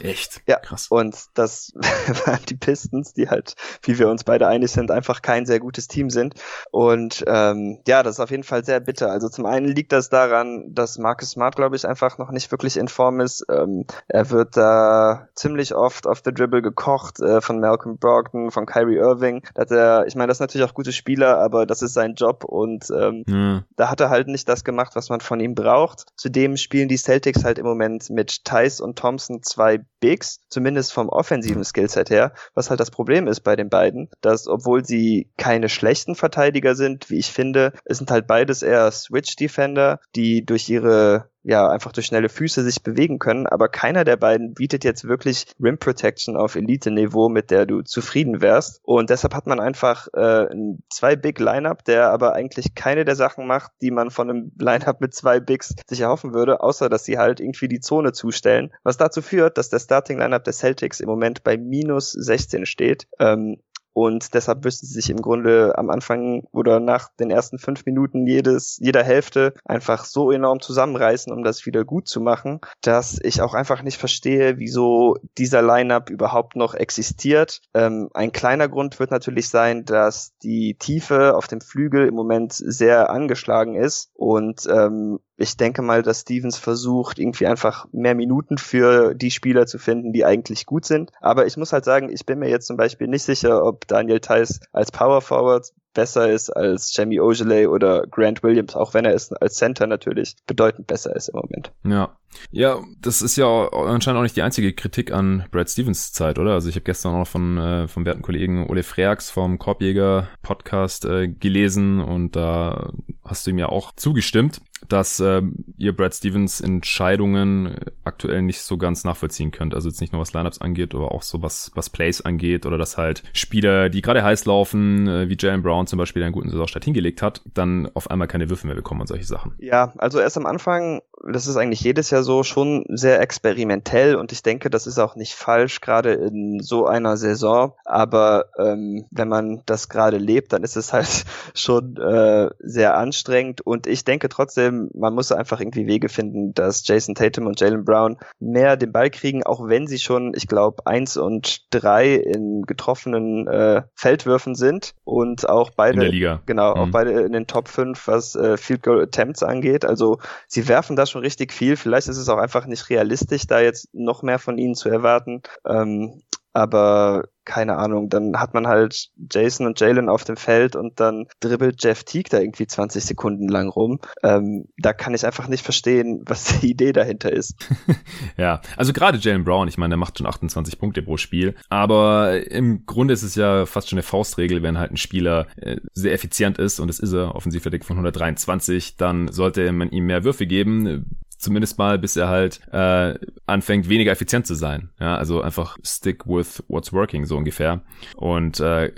Echt? Ja, krass. Und das waren die Pistons, die halt, wie wir uns beide einig sind, einfach kein sehr gutes Team sind. Und ähm, ja, das ist auf jeden Fall sehr bitter. Also zum einen liegt das daran, dass Marcus Smart, glaube ich, einfach noch nicht wirklich in Form ist. Ähm, er wird da ziemlich oft auf der Dribble gekocht äh, von Malcolm Brogdon, von Kyrie Irving. Dass er, ich meine, das sind natürlich auch gute Spieler, aber das ist sein Job und ähm, mhm. da hat er halt nicht das gemacht, was man von ihm braucht. Zudem spielen die Celtics halt im Moment mit Tice und Thompson zwei Bigs, zumindest vom offensiven Skillset her, was halt das Problem ist bei den beiden, dass obwohl sie keine schlechten Verteidiger sind, wie ich finde, es sind halt beides eher Switch Defender, die durch ihre ja einfach durch schnelle Füße sich bewegen können, aber keiner der beiden bietet jetzt wirklich Rim Protection auf Elite-Niveau, mit der du zufrieden wärst. Und deshalb hat man einfach äh, zwei Big Lineup, der aber eigentlich keine der Sachen macht, die man von einem Lineup mit zwei Bigs sich erhoffen würde, außer dass sie halt irgendwie die Zone zustellen, was dazu führt, dass der Starting Lineup der Celtics im Moment bei minus 16 steht. Ähm, und deshalb müssten sie sich im Grunde am Anfang oder nach den ersten fünf Minuten jedes, jeder Hälfte einfach so enorm zusammenreißen, um das wieder gut zu machen, dass ich auch einfach nicht verstehe, wieso dieser Lineup überhaupt noch existiert. Ähm, ein kleiner Grund wird natürlich sein, dass die Tiefe auf dem Flügel im Moment sehr angeschlagen ist und ähm, ich denke mal, dass Stevens versucht, irgendwie einfach mehr Minuten für die Spieler zu finden, die eigentlich gut sind. Aber ich muss halt sagen, ich bin mir jetzt zum Beispiel nicht sicher, ob Daniel Theiss als Power Forward besser ist als Jamie Ogilvy oder Grant Williams, auch wenn er ist als Center natürlich bedeutend besser ist im Moment. Ja. Ja, das ist ja anscheinend auch nicht die einzige Kritik an Brad Stevens Zeit, oder? Also ich habe gestern noch von äh, vom werten Kollegen Ole Freaks vom Korbjäger Podcast äh, gelesen und da hast du ihm ja auch zugestimmt dass äh, ihr Brad Stevens Entscheidungen aktuell nicht so ganz nachvollziehen könnt. Also jetzt nicht nur was Lineups angeht, aber auch so was, was Plays angeht oder dass halt Spieler, die gerade heiß laufen, äh, wie Jalen Brown zum Beispiel, einen guten Saisonstart hingelegt hat, dann auf einmal keine Würfe mehr bekommen und solche Sachen. Ja, also erst am Anfang, das ist eigentlich jedes Jahr so, schon sehr experimentell und ich denke, das ist auch nicht falsch, gerade in so einer Saison. Aber ähm, wenn man das gerade lebt, dann ist es halt schon äh, sehr anstrengend und ich denke trotzdem, man muss einfach irgendwie Wege finden, dass Jason Tatum und Jalen Brown mehr den Ball kriegen, auch wenn sie schon, ich glaube, eins und drei in getroffenen äh, Feldwürfen sind und auch beide, genau, mhm. auch beide in den Top 5, was äh, Field Goal Attempts angeht. Also sie werfen da schon richtig viel. Vielleicht ist es auch einfach nicht realistisch, da jetzt noch mehr von ihnen zu erwarten. Ähm, aber keine Ahnung, dann hat man halt Jason und Jalen auf dem Feld und dann dribbelt Jeff Teague da irgendwie 20 Sekunden lang rum. Ähm, da kann ich einfach nicht verstehen, was die Idee dahinter ist. ja, also gerade Jalen Brown, ich meine, der macht schon 28 Punkte pro Spiel, aber im Grunde ist es ja fast schon eine Faustregel, wenn halt ein Spieler äh, sehr effizient ist und es ist er, Offensivverteidiger von 123, dann sollte man ihm mehr Würfe geben zumindest mal, bis er halt äh, anfängt, weniger effizient zu sein. Ja, also einfach stick with what's working, so ungefähr. Und äh,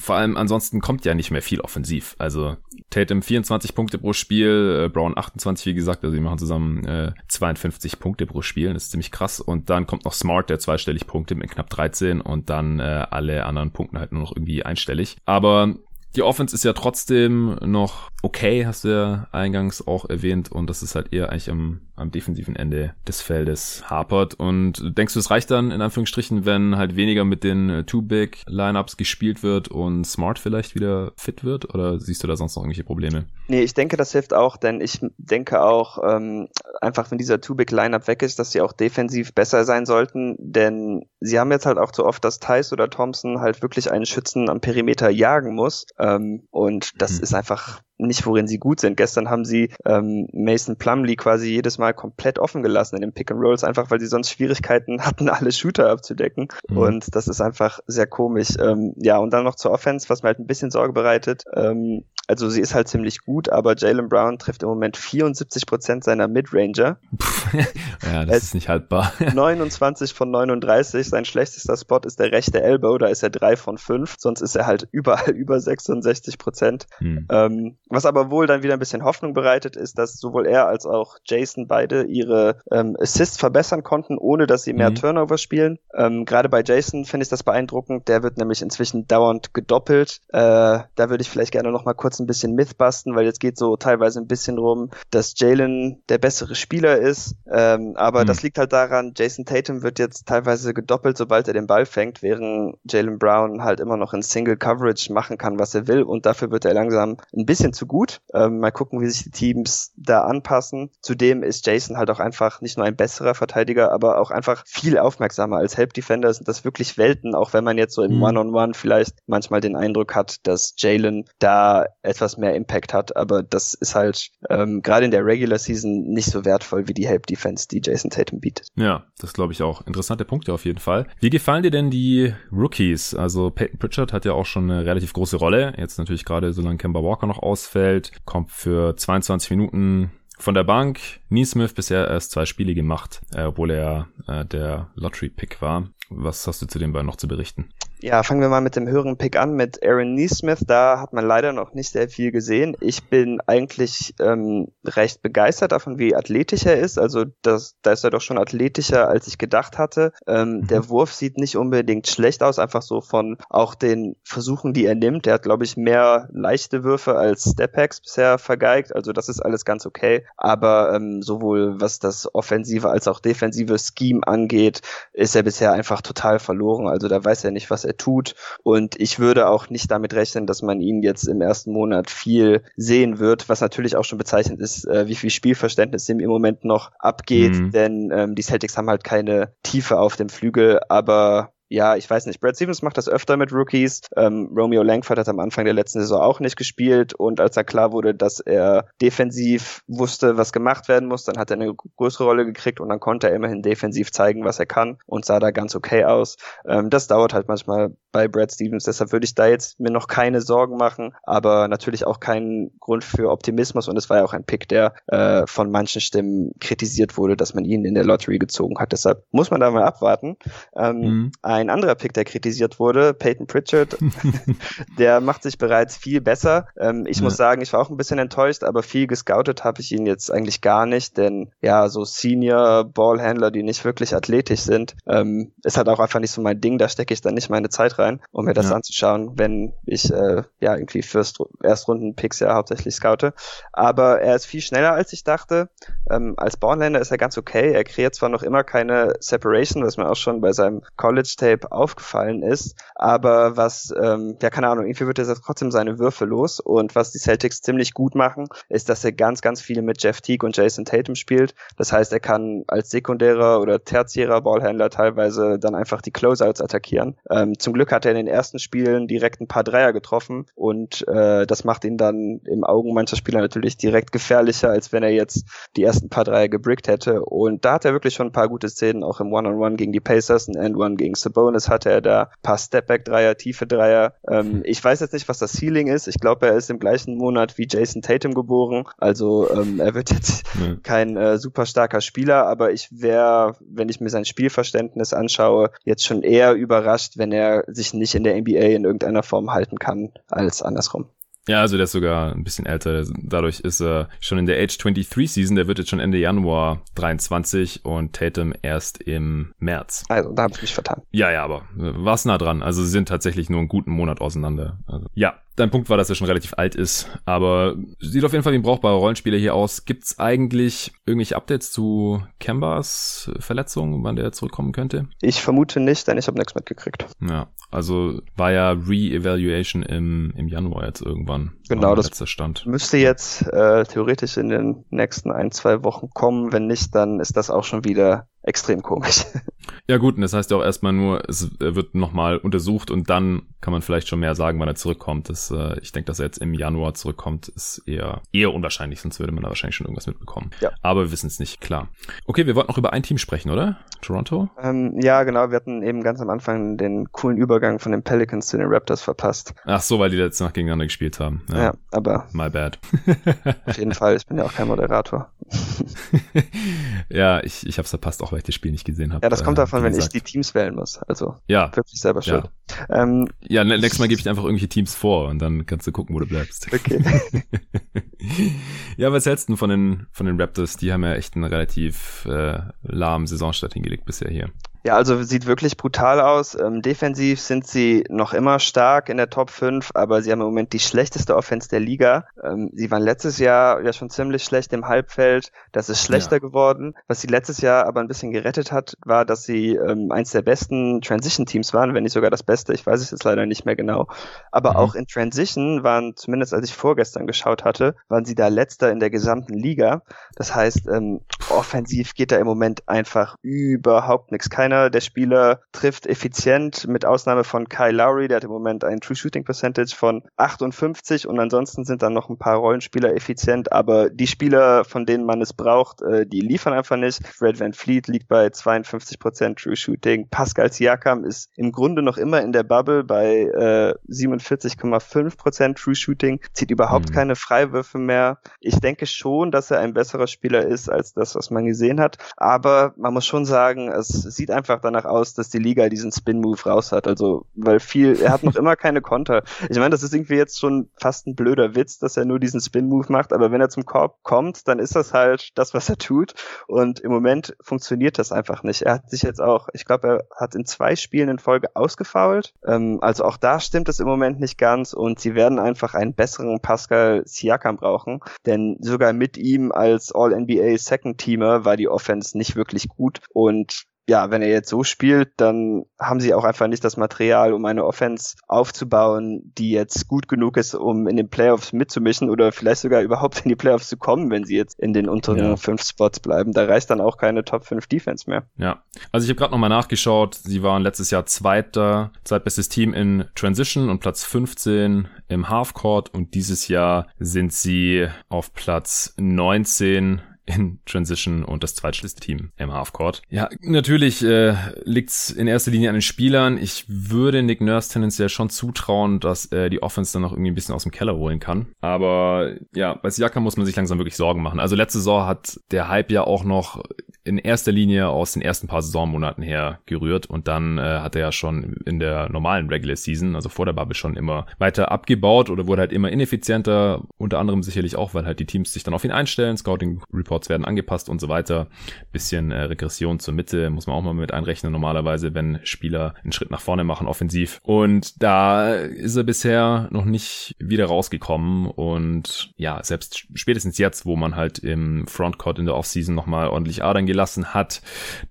vor allem ansonsten kommt ja nicht mehr viel offensiv. Also Tatum 24 Punkte pro Spiel, äh, Brown 28, wie gesagt, also die machen zusammen äh, 52 Punkte pro Spiel, das ist ziemlich krass. Und dann kommt noch Smart, der zweistellig Punkte mit knapp 13 und dann äh, alle anderen Punkten halt nur noch irgendwie einstellig. Aber die Offense ist ja trotzdem noch okay, hast du ja eingangs auch erwähnt. Und das ist halt eher eigentlich am, am defensiven Ende des Feldes hapert. Und denkst du, es reicht dann in Anführungsstrichen, wenn halt weniger mit den äh, Two-Big-Lineups gespielt wird und Smart vielleicht wieder fit wird? Oder siehst du da sonst noch irgendwelche Probleme? Nee, ich denke, das hilft auch, denn ich denke auch, ähm, einfach wenn dieser Two-Big-Lineup weg ist, dass sie auch defensiv besser sein sollten. Denn sie haben jetzt halt auch zu oft, dass Tice oder Thompson halt wirklich einen Schützen am Perimeter jagen muss. Ähm, und das mhm. ist einfach nicht, worin sie gut sind. Gestern haben sie ähm, Mason Plumley quasi jedes Mal komplett offen gelassen in den Pick and Rolls, einfach weil sie sonst Schwierigkeiten hatten, alle Shooter abzudecken. Mhm. Und das ist einfach sehr komisch. Ähm, ja, und dann noch zur Offense, was mir halt ein bisschen Sorge bereitet. Ähm, also sie ist halt ziemlich gut, aber Jalen Brown trifft im Moment 74 Prozent seiner Midranger. ja, das ist nicht haltbar. 29 von 39. Sein schlechtester Spot ist der rechte Elbow, da ist er 3 von 5. Sonst ist er halt überall über 66 Prozent. Hm. Ähm, was aber wohl dann wieder ein bisschen Hoffnung bereitet, ist, dass sowohl er als auch Jason beide ihre ähm, Assists verbessern konnten, ohne dass sie mehr mhm. Turnover spielen. Ähm, Gerade bei Jason finde ich das beeindruckend. Der wird nämlich inzwischen dauernd gedoppelt. Äh, da würde ich vielleicht gerne noch mal kurz ein bisschen Mythbusten, weil jetzt geht so teilweise ein bisschen rum, dass Jalen der bessere Spieler ist. Ähm, aber mhm. das liegt halt daran, Jason Tatum wird jetzt teilweise gedoppelt, sobald er den Ball fängt, während Jalen Brown halt immer noch in Single Coverage machen kann, was er will. Und dafür wird er langsam ein bisschen zu gut. Ähm, mal gucken, wie sich die Teams da anpassen. Zudem ist Jason halt auch einfach nicht nur ein besserer Verteidiger, aber auch einfach viel aufmerksamer als Help Defender. Sind das wirklich Welten, auch wenn man jetzt so im mhm. One-on-One -on -One vielleicht manchmal den Eindruck hat, dass Jalen da etwas mehr Impact hat. Aber das ist halt ähm, gerade in der Regular Season nicht so wertvoll wie die Help Defense, die Jason Tatum bietet. Ja, das glaube ich auch. Interessante Punkte auf jeden Fall. Wie gefallen dir denn die Rookies? Also Peyton Pritchard hat ja auch schon eine relativ große Rolle. Jetzt natürlich gerade, solange Kemba Walker noch ausfällt, kommt für 22 Minuten von der Bank. Neesmith bisher erst zwei Spiele gemacht, äh, obwohl er äh, der Lottery-Pick war. Was hast du zu dem beiden noch zu berichten? Ja, fangen wir mal mit dem höheren Pick an, mit Aaron Neesmith. Da hat man leider noch nicht sehr viel gesehen. Ich bin eigentlich ähm, recht begeistert davon, wie athletisch er ist. Also das, da ist er doch schon athletischer, als ich gedacht hatte. Ähm, mhm. Der Wurf sieht nicht unbedingt schlecht aus, einfach so von auch den Versuchen, die er nimmt. Er hat, glaube ich, mehr leichte Würfe als Stephacks bisher vergeigt. Also das ist alles ganz okay. Aber ähm, sowohl was das offensive als auch defensive Scheme angeht, ist er bisher einfach total verloren. Also da weiß er nicht, was er er tut. Und ich würde auch nicht damit rechnen, dass man ihn jetzt im ersten Monat viel sehen wird, was natürlich auch schon bezeichnet ist, äh, wie viel Spielverständnis ihm im Moment noch abgeht, mhm. denn ähm, die Celtics haben halt keine Tiefe auf dem Flügel, aber ja, ich weiß nicht. Brad Stevens macht das öfter mit Rookies. Ähm, Romeo Langford hat am Anfang der letzten Saison auch nicht gespielt und als er klar wurde, dass er defensiv wusste, was gemacht werden muss, dann hat er eine größere Rolle gekriegt und dann konnte er immerhin defensiv zeigen, was er kann und sah da ganz okay aus. Ähm, das dauert halt manchmal bei Brad Stevens, deshalb würde ich da jetzt mir noch keine Sorgen machen, aber natürlich auch keinen Grund für Optimismus und es war ja auch ein Pick, der äh, von manchen Stimmen kritisiert wurde, dass man ihn in der Lottery gezogen hat. Deshalb muss man da mal abwarten. Ähm, mhm ein anderer Pick, der kritisiert wurde, Peyton Pritchard, der macht sich bereits viel besser. Ähm, ich ja. muss sagen, ich war auch ein bisschen enttäuscht, aber viel gescoutet habe ich ihn jetzt eigentlich gar nicht, denn ja, so Senior Ballhändler, die nicht wirklich athletisch sind, ähm, ist halt auch einfach nicht so mein Ding. Da stecke ich dann nicht meine Zeit rein, um mir das ja. anzuschauen, wenn ich äh, ja irgendwie First Erstrunden-Picks ja hauptsächlich scoute. Aber er ist viel schneller als ich dachte. Ähm, als Ballhändler ist er ganz okay. Er kreiert zwar noch immer keine Separation, was man auch schon bei seinem College-Tape Tape aufgefallen ist. Aber was, ähm, ja keine Ahnung, irgendwie wird er trotzdem seine Würfe los. Und was die Celtics ziemlich gut machen, ist, dass er ganz, ganz viel mit Jeff Teague und Jason Tatum spielt. Das heißt, er kann als sekundärer oder tertiärer Ballhändler teilweise dann einfach die Closeouts attackieren. Ähm, zum Glück hat er in den ersten Spielen direkt ein paar Dreier getroffen und äh, das macht ihn dann im Augen mancher Spieler natürlich direkt gefährlicher, als wenn er jetzt die ersten paar Dreier gebrickt hätte. Und da hat er wirklich schon ein paar gute Szenen, auch im One-on-One -on -One gegen die Pacers, ein End-One gegen Sabonis hatte er da, ein paar Stepback-Dreier, tiefe Dreier. Ähm, ich weiß jetzt nicht, was das Ceiling ist. Ich glaube, er ist im gleichen Monat wie Jason Tatum geboren. Also ähm, er wird jetzt ja. kein äh, super starker Spieler, aber ich wäre, wenn ich mir sein Spielverständnis anschaue, jetzt schon eher überrascht, wenn er sich nicht in der NBA in irgendeiner Form halten kann, als andersrum. Ja, also der ist sogar ein bisschen älter. Dadurch ist er schon in der Age 23 Season. Der wird jetzt schon Ende Januar 23 und Tatum erst im März. Also, da habe ich mich vertan. Ja, ja, aber war's nah dran. Also sie sind tatsächlich nur einen guten Monat auseinander. Also, ja, Dein Punkt war, dass er schon relativ alt ist, aber sieht auf jeden Fall wie ein brauchbarer Rollenspieler hier aus. Gibt's eigentlich irgendwelche Updates zu Kembas Verletzung, wann der zurückkommen könnte? Ich vermute nicht, denn ich habe nichts mitgekriegt. Ja, also war ja Re-Evaluation im, im Januar jetzt irgendwann. Genau, das Stand. müsste jetzt äh, theoretisch in den nächsten ein, zwei Wochen kommen. Wenn nicht, dann ist das auch schon wieder extrem komisch. Ja gut, und das heißt ja auch erstmal nur, es wird nochmal untersucht und dann kann man vielleicht schon mehr sagen, wann er zurückkommt. Das, äh, ich denke, dass er jetzt im Januar zurückkommt, ist eher, eher unwahrscheinlich, sonst würde man da wahrscheinlich schon irgendwas mitbekommen. Ja. Aber wir wissen es nicht, klar. Okay, wir wollten noch über ein Team sprechen, oder? Toronto? Ähm, ja, genau. Wir hatten eben ganz am Anfang den coolen Übergang von den Pelicans zu den Raptors verpasst. Ach so, weil die letzte Nacht gegeneinander gespielt haben. Ja, ja aber. My bad. auf jeden Fall, ich bin ja auch kein Moderator. ja, ich, ich habe es verpasst, auch weil ich das Spiel nicht gesehen habe. Ja, das kommt äh, davon, wenn gesagt. ich die Teams wählen muss. Also ja. wirklich selber schuld. Ja, ähm, ja nächstes Mal gebe ich einfach irgendwelche Teams vor und dann kannst du gucken, wo du bleibst. Okay. ja, was hältst du von den, von den Raptors? Die haben ja echt einen relativ äh, lahmen Saisonstart hingelegt bisher hier. Ja, also sieht wirklich brutal aus. Ähm, defensiv sind sie noch immer stark in der Top 5, aber sie haben im Moment die schlechteste Offense der Liga. Ähm, sie waren letztes Jahr ja schon ziemlich schlecht im Halbfeld. Das ist schlechter ja. geworden. Was sie letztes Jahr aber ein bisschen gerettet hat, war, dass sie ähm, eins der besten Transition-Teams waren, wenn nicht sogar das Beste. Ich weiß es jetzt leider nicht mehr genau. Aber mhm. auch in Transition waren, zumindest als ich vorgestern geschaut hatte, waren sie da letzter in der gesamten Liga. Das heißt, ähm, offensiv geht da im Moment einfach überhaupt nichts. Kein keiner der Spieler trifft effizient, mit Ausnahme von Kyle Lowry, der hat im Moment ein True Shooting Percentage von 58 und ansonsten sind dann noch ein paar Rollenspieler effizient, aber die Spieler, von denen man es braucht, äh, die liefern einfach nicht. Fred Van Fleet liegt bei 52% True Shooting. Pascal Siakam ist im Grunde noch immer in der Bubble bei äh, 47,5% True Shooting, zieht überhaupt mhm. keine Freiwürfe mehr. Ich denke schon, dass er ein besserer Spieler ist als das, was man gesehen hat, aber man muss schon sagen, es sieht einfach einfach danach aus, dass die Liga diesen Spin-Move raus hat. Also, weil viel, er hat noch immer keine Konter. Ich meine, das ist irgendwie jetzt schon fast ein blöder Witz, dass er nur diesen Spin-Move macht, aber wenn er zum Korb kommt, dann ist das halt das, was er tut. Und im Moment funktioniert das einfach nicht. Er hat sich jetzt auch, ich glaube, er hat in zwei Spielen in Folge ausgefault. Ähm, also auch da stimmt es im Moment nicht ganz und sie werden einfach einen besseren Pascal Siakam brauchen, denn sogar mit ihm als All-NBA Second Teamer war die Offense nicht wirklich gut und ja, wenn er jetzt so spielt, dann haben sie auch einfach nicht das Material, um eine Offense aufzubauen, die jetzt gut genug ist, um in den Playoffs mitzumischen oder vielleicht sogar überhaupt in die Playoffs zu kommen, wenn sie jetzt in den unteren ja. fünf Spots bleiben. Da reicht dann auch keine Top 5 Defense mehr. Ja, also ich habe gerade nochmal nachgeschaut. Sie waren letztes Jahr zweiter, zweitbestes Team in Transition und Platz 15 im Halfcourt und dieses Jahr sind sie auf Platz 19 in Transition und das zweitschlimmste Team im Halfcourt. Ja, natürlich äh, liegt's in erster Linie an den Spielern. Ich würde Nick Nurse tendenziell schon zutrauen, dass er die Offense dann noch irgendwie ein bisschen aus dem Keller holen kann. Aber ja, bei Siakam muss man sich langsam wirklich Sorgen machen. Also letzte Saison hat der Hype ja auch noch in erster Linie aus den ersten paar Saisonmonaten her gerührt und dann äh, hat er ja schon in der normalen Regular Season, also vor der Bubble schon immer weiter abgebaut oder wurde halt immer ineffizienter, unter anderem sicherlich auch, weil halt die Teams sich dann auf ihn einstellen, Scouting Reports werden angepasst und so weiter. Bisschen äh, Regression zur Mitte muss man auch mal mit einrechnen normalerweise, wenn Spieler einen Schritt nach vorne machen offensiv und da ist er bisher noch nicht wieder rausgekommen und ja, selbst spätestens jetzt, wo man halt im Frontcourt in der Offseason nochmal ordentlich Adern gelassen gelassen hat,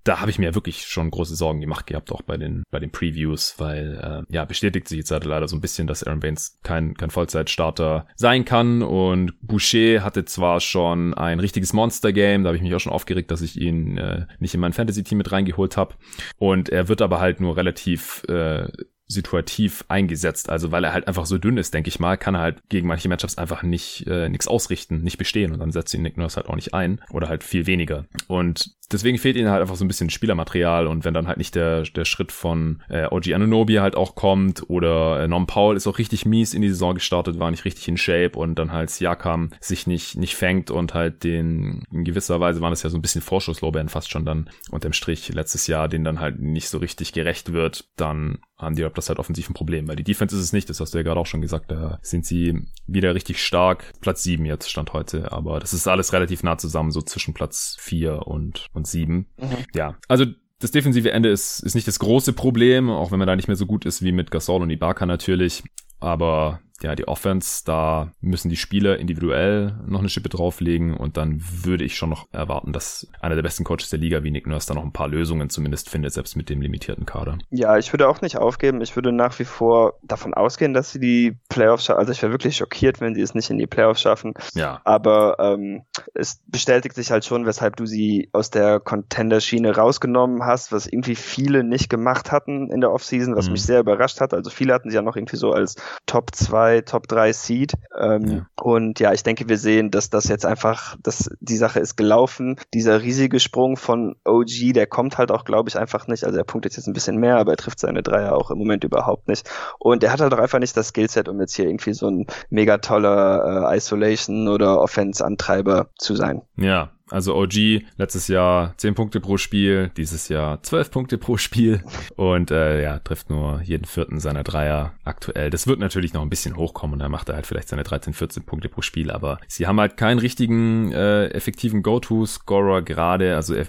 da habe ich mir wirklich schon große Sorgen gemacht gehabt, auch bei den, bei den Previews, weil äh, ja, bestätigt sich jetzt halt leider so ein bisschen, dass Aaron Baines kein, kein Vollzeitstarter sein kann. Und Boucher hatte zwar schon ein richtiges Monster-Game, da habe ich mich auch schon aufgeregt, dass ich ihn äh, nicht in mein Fantasy-Team mit reingeholt habe. Und er wird aber halt nur relativ äh, situativ eingesetzt. Also weil er halt einfach so dünn ist, denke ich mal, kann er halt gegen manche Matchups einfach nicht äh, nichts ausrichten, nicht bestehen und dann setzt ihn Nick Nurse halt auch nicht ein oder halt viel weniger. Und deswegen fehlt ihnen halt einfach so ein bisschen Spielermaterial und wenn dann halt nicht der, der Schritt von äh, OG Anunobi halt auch kommt oder äh, Norm Paul ist auch richtig mies in die Saison gestartet, war nicht richtig in Shape und dann halt Siakam sich nicht, nicht fängt und halt den, in gewisser Weise waren das ja so ein bisschen Vorschusslorbeeren fast schon dann unterm Strich letztes Jahr, den dann halt nicht so richtig gerecht wird, dann haben die Raptors halt offensiv ein Problem, weil die Defense ist es nicht, das hast du ja gerade auch schon gesagt, da sind sie wieder richtig stark. Platz sieben jetzt stand heute, aber das ist alles relativ nah zusammen, so zwischen Platz vier und, und sieben. Mhm. Ja, also das defensive Ende ist, ist nicht das große Problem, auch wenn man da nicht mehr so gut ist wie mit Gasol und Ibaka natürlich. Aber ja, die Offense, da müssen die Spieler individuell noch eine Schippe drauflegen und dann würde ich schon noch erwarten, dass einer der besten Coaches der Liga wie Nick Nurse da noch ein paar Lösungen zumindest findet, selbst mit dem limitierten Kader. Ja, ich würde auch nicht aufgeben. Ich würde nach wie vor davon ausgehen, dass sie die Playoffs schaffen. Also ich wäre wirklich schockiert, wenn sie es nicht in die Playoffs schaffen. Ja. Aber ähm, es bestätigt sich halt schon, weshalb du sie aus der Contender-Schiene rausgenommen hast, was irgendwie viele nicht gemacht hatten in der Offseason, was mhm. mich sehr überrascht hat. Also viele hatten sie ja noch irgendwie so als Top 2 2, Top 3 Seed. Ähm, ja. Und ja, ich denke, wir sehen, dass das jetzt einfach, dass die Sache ist gelaufen. Dieser riesige Sprung von OG, der kommt halt auch, glaube ich, einfach nicht. Also er punktet jetzt ein bisschen mehr, aber er trifft seine Dreier auch im Moment überhaupt nicht. Und er hat halt auch einfach nicht das Skillset, um jetzt hier irgendwie so ein mega toller äh, Isolation oder Offense-Antreiber zu sein. Ja, also OG letztes Jahr 10 Punkte pro Spiel, dieses Jahr 12 Punkte pro Spiel. Und äh, ja, trifft nur jeden vierten seiner Dreier aktuell. Das wird natürlich noch ein bisschen hochkommen und dann macht er halt vielleicht seine 13, 14 Punkte pro Spiel, aber sie haben halt keinen richtigen äh, effektiven Go-To-Scorer gerade, also äh,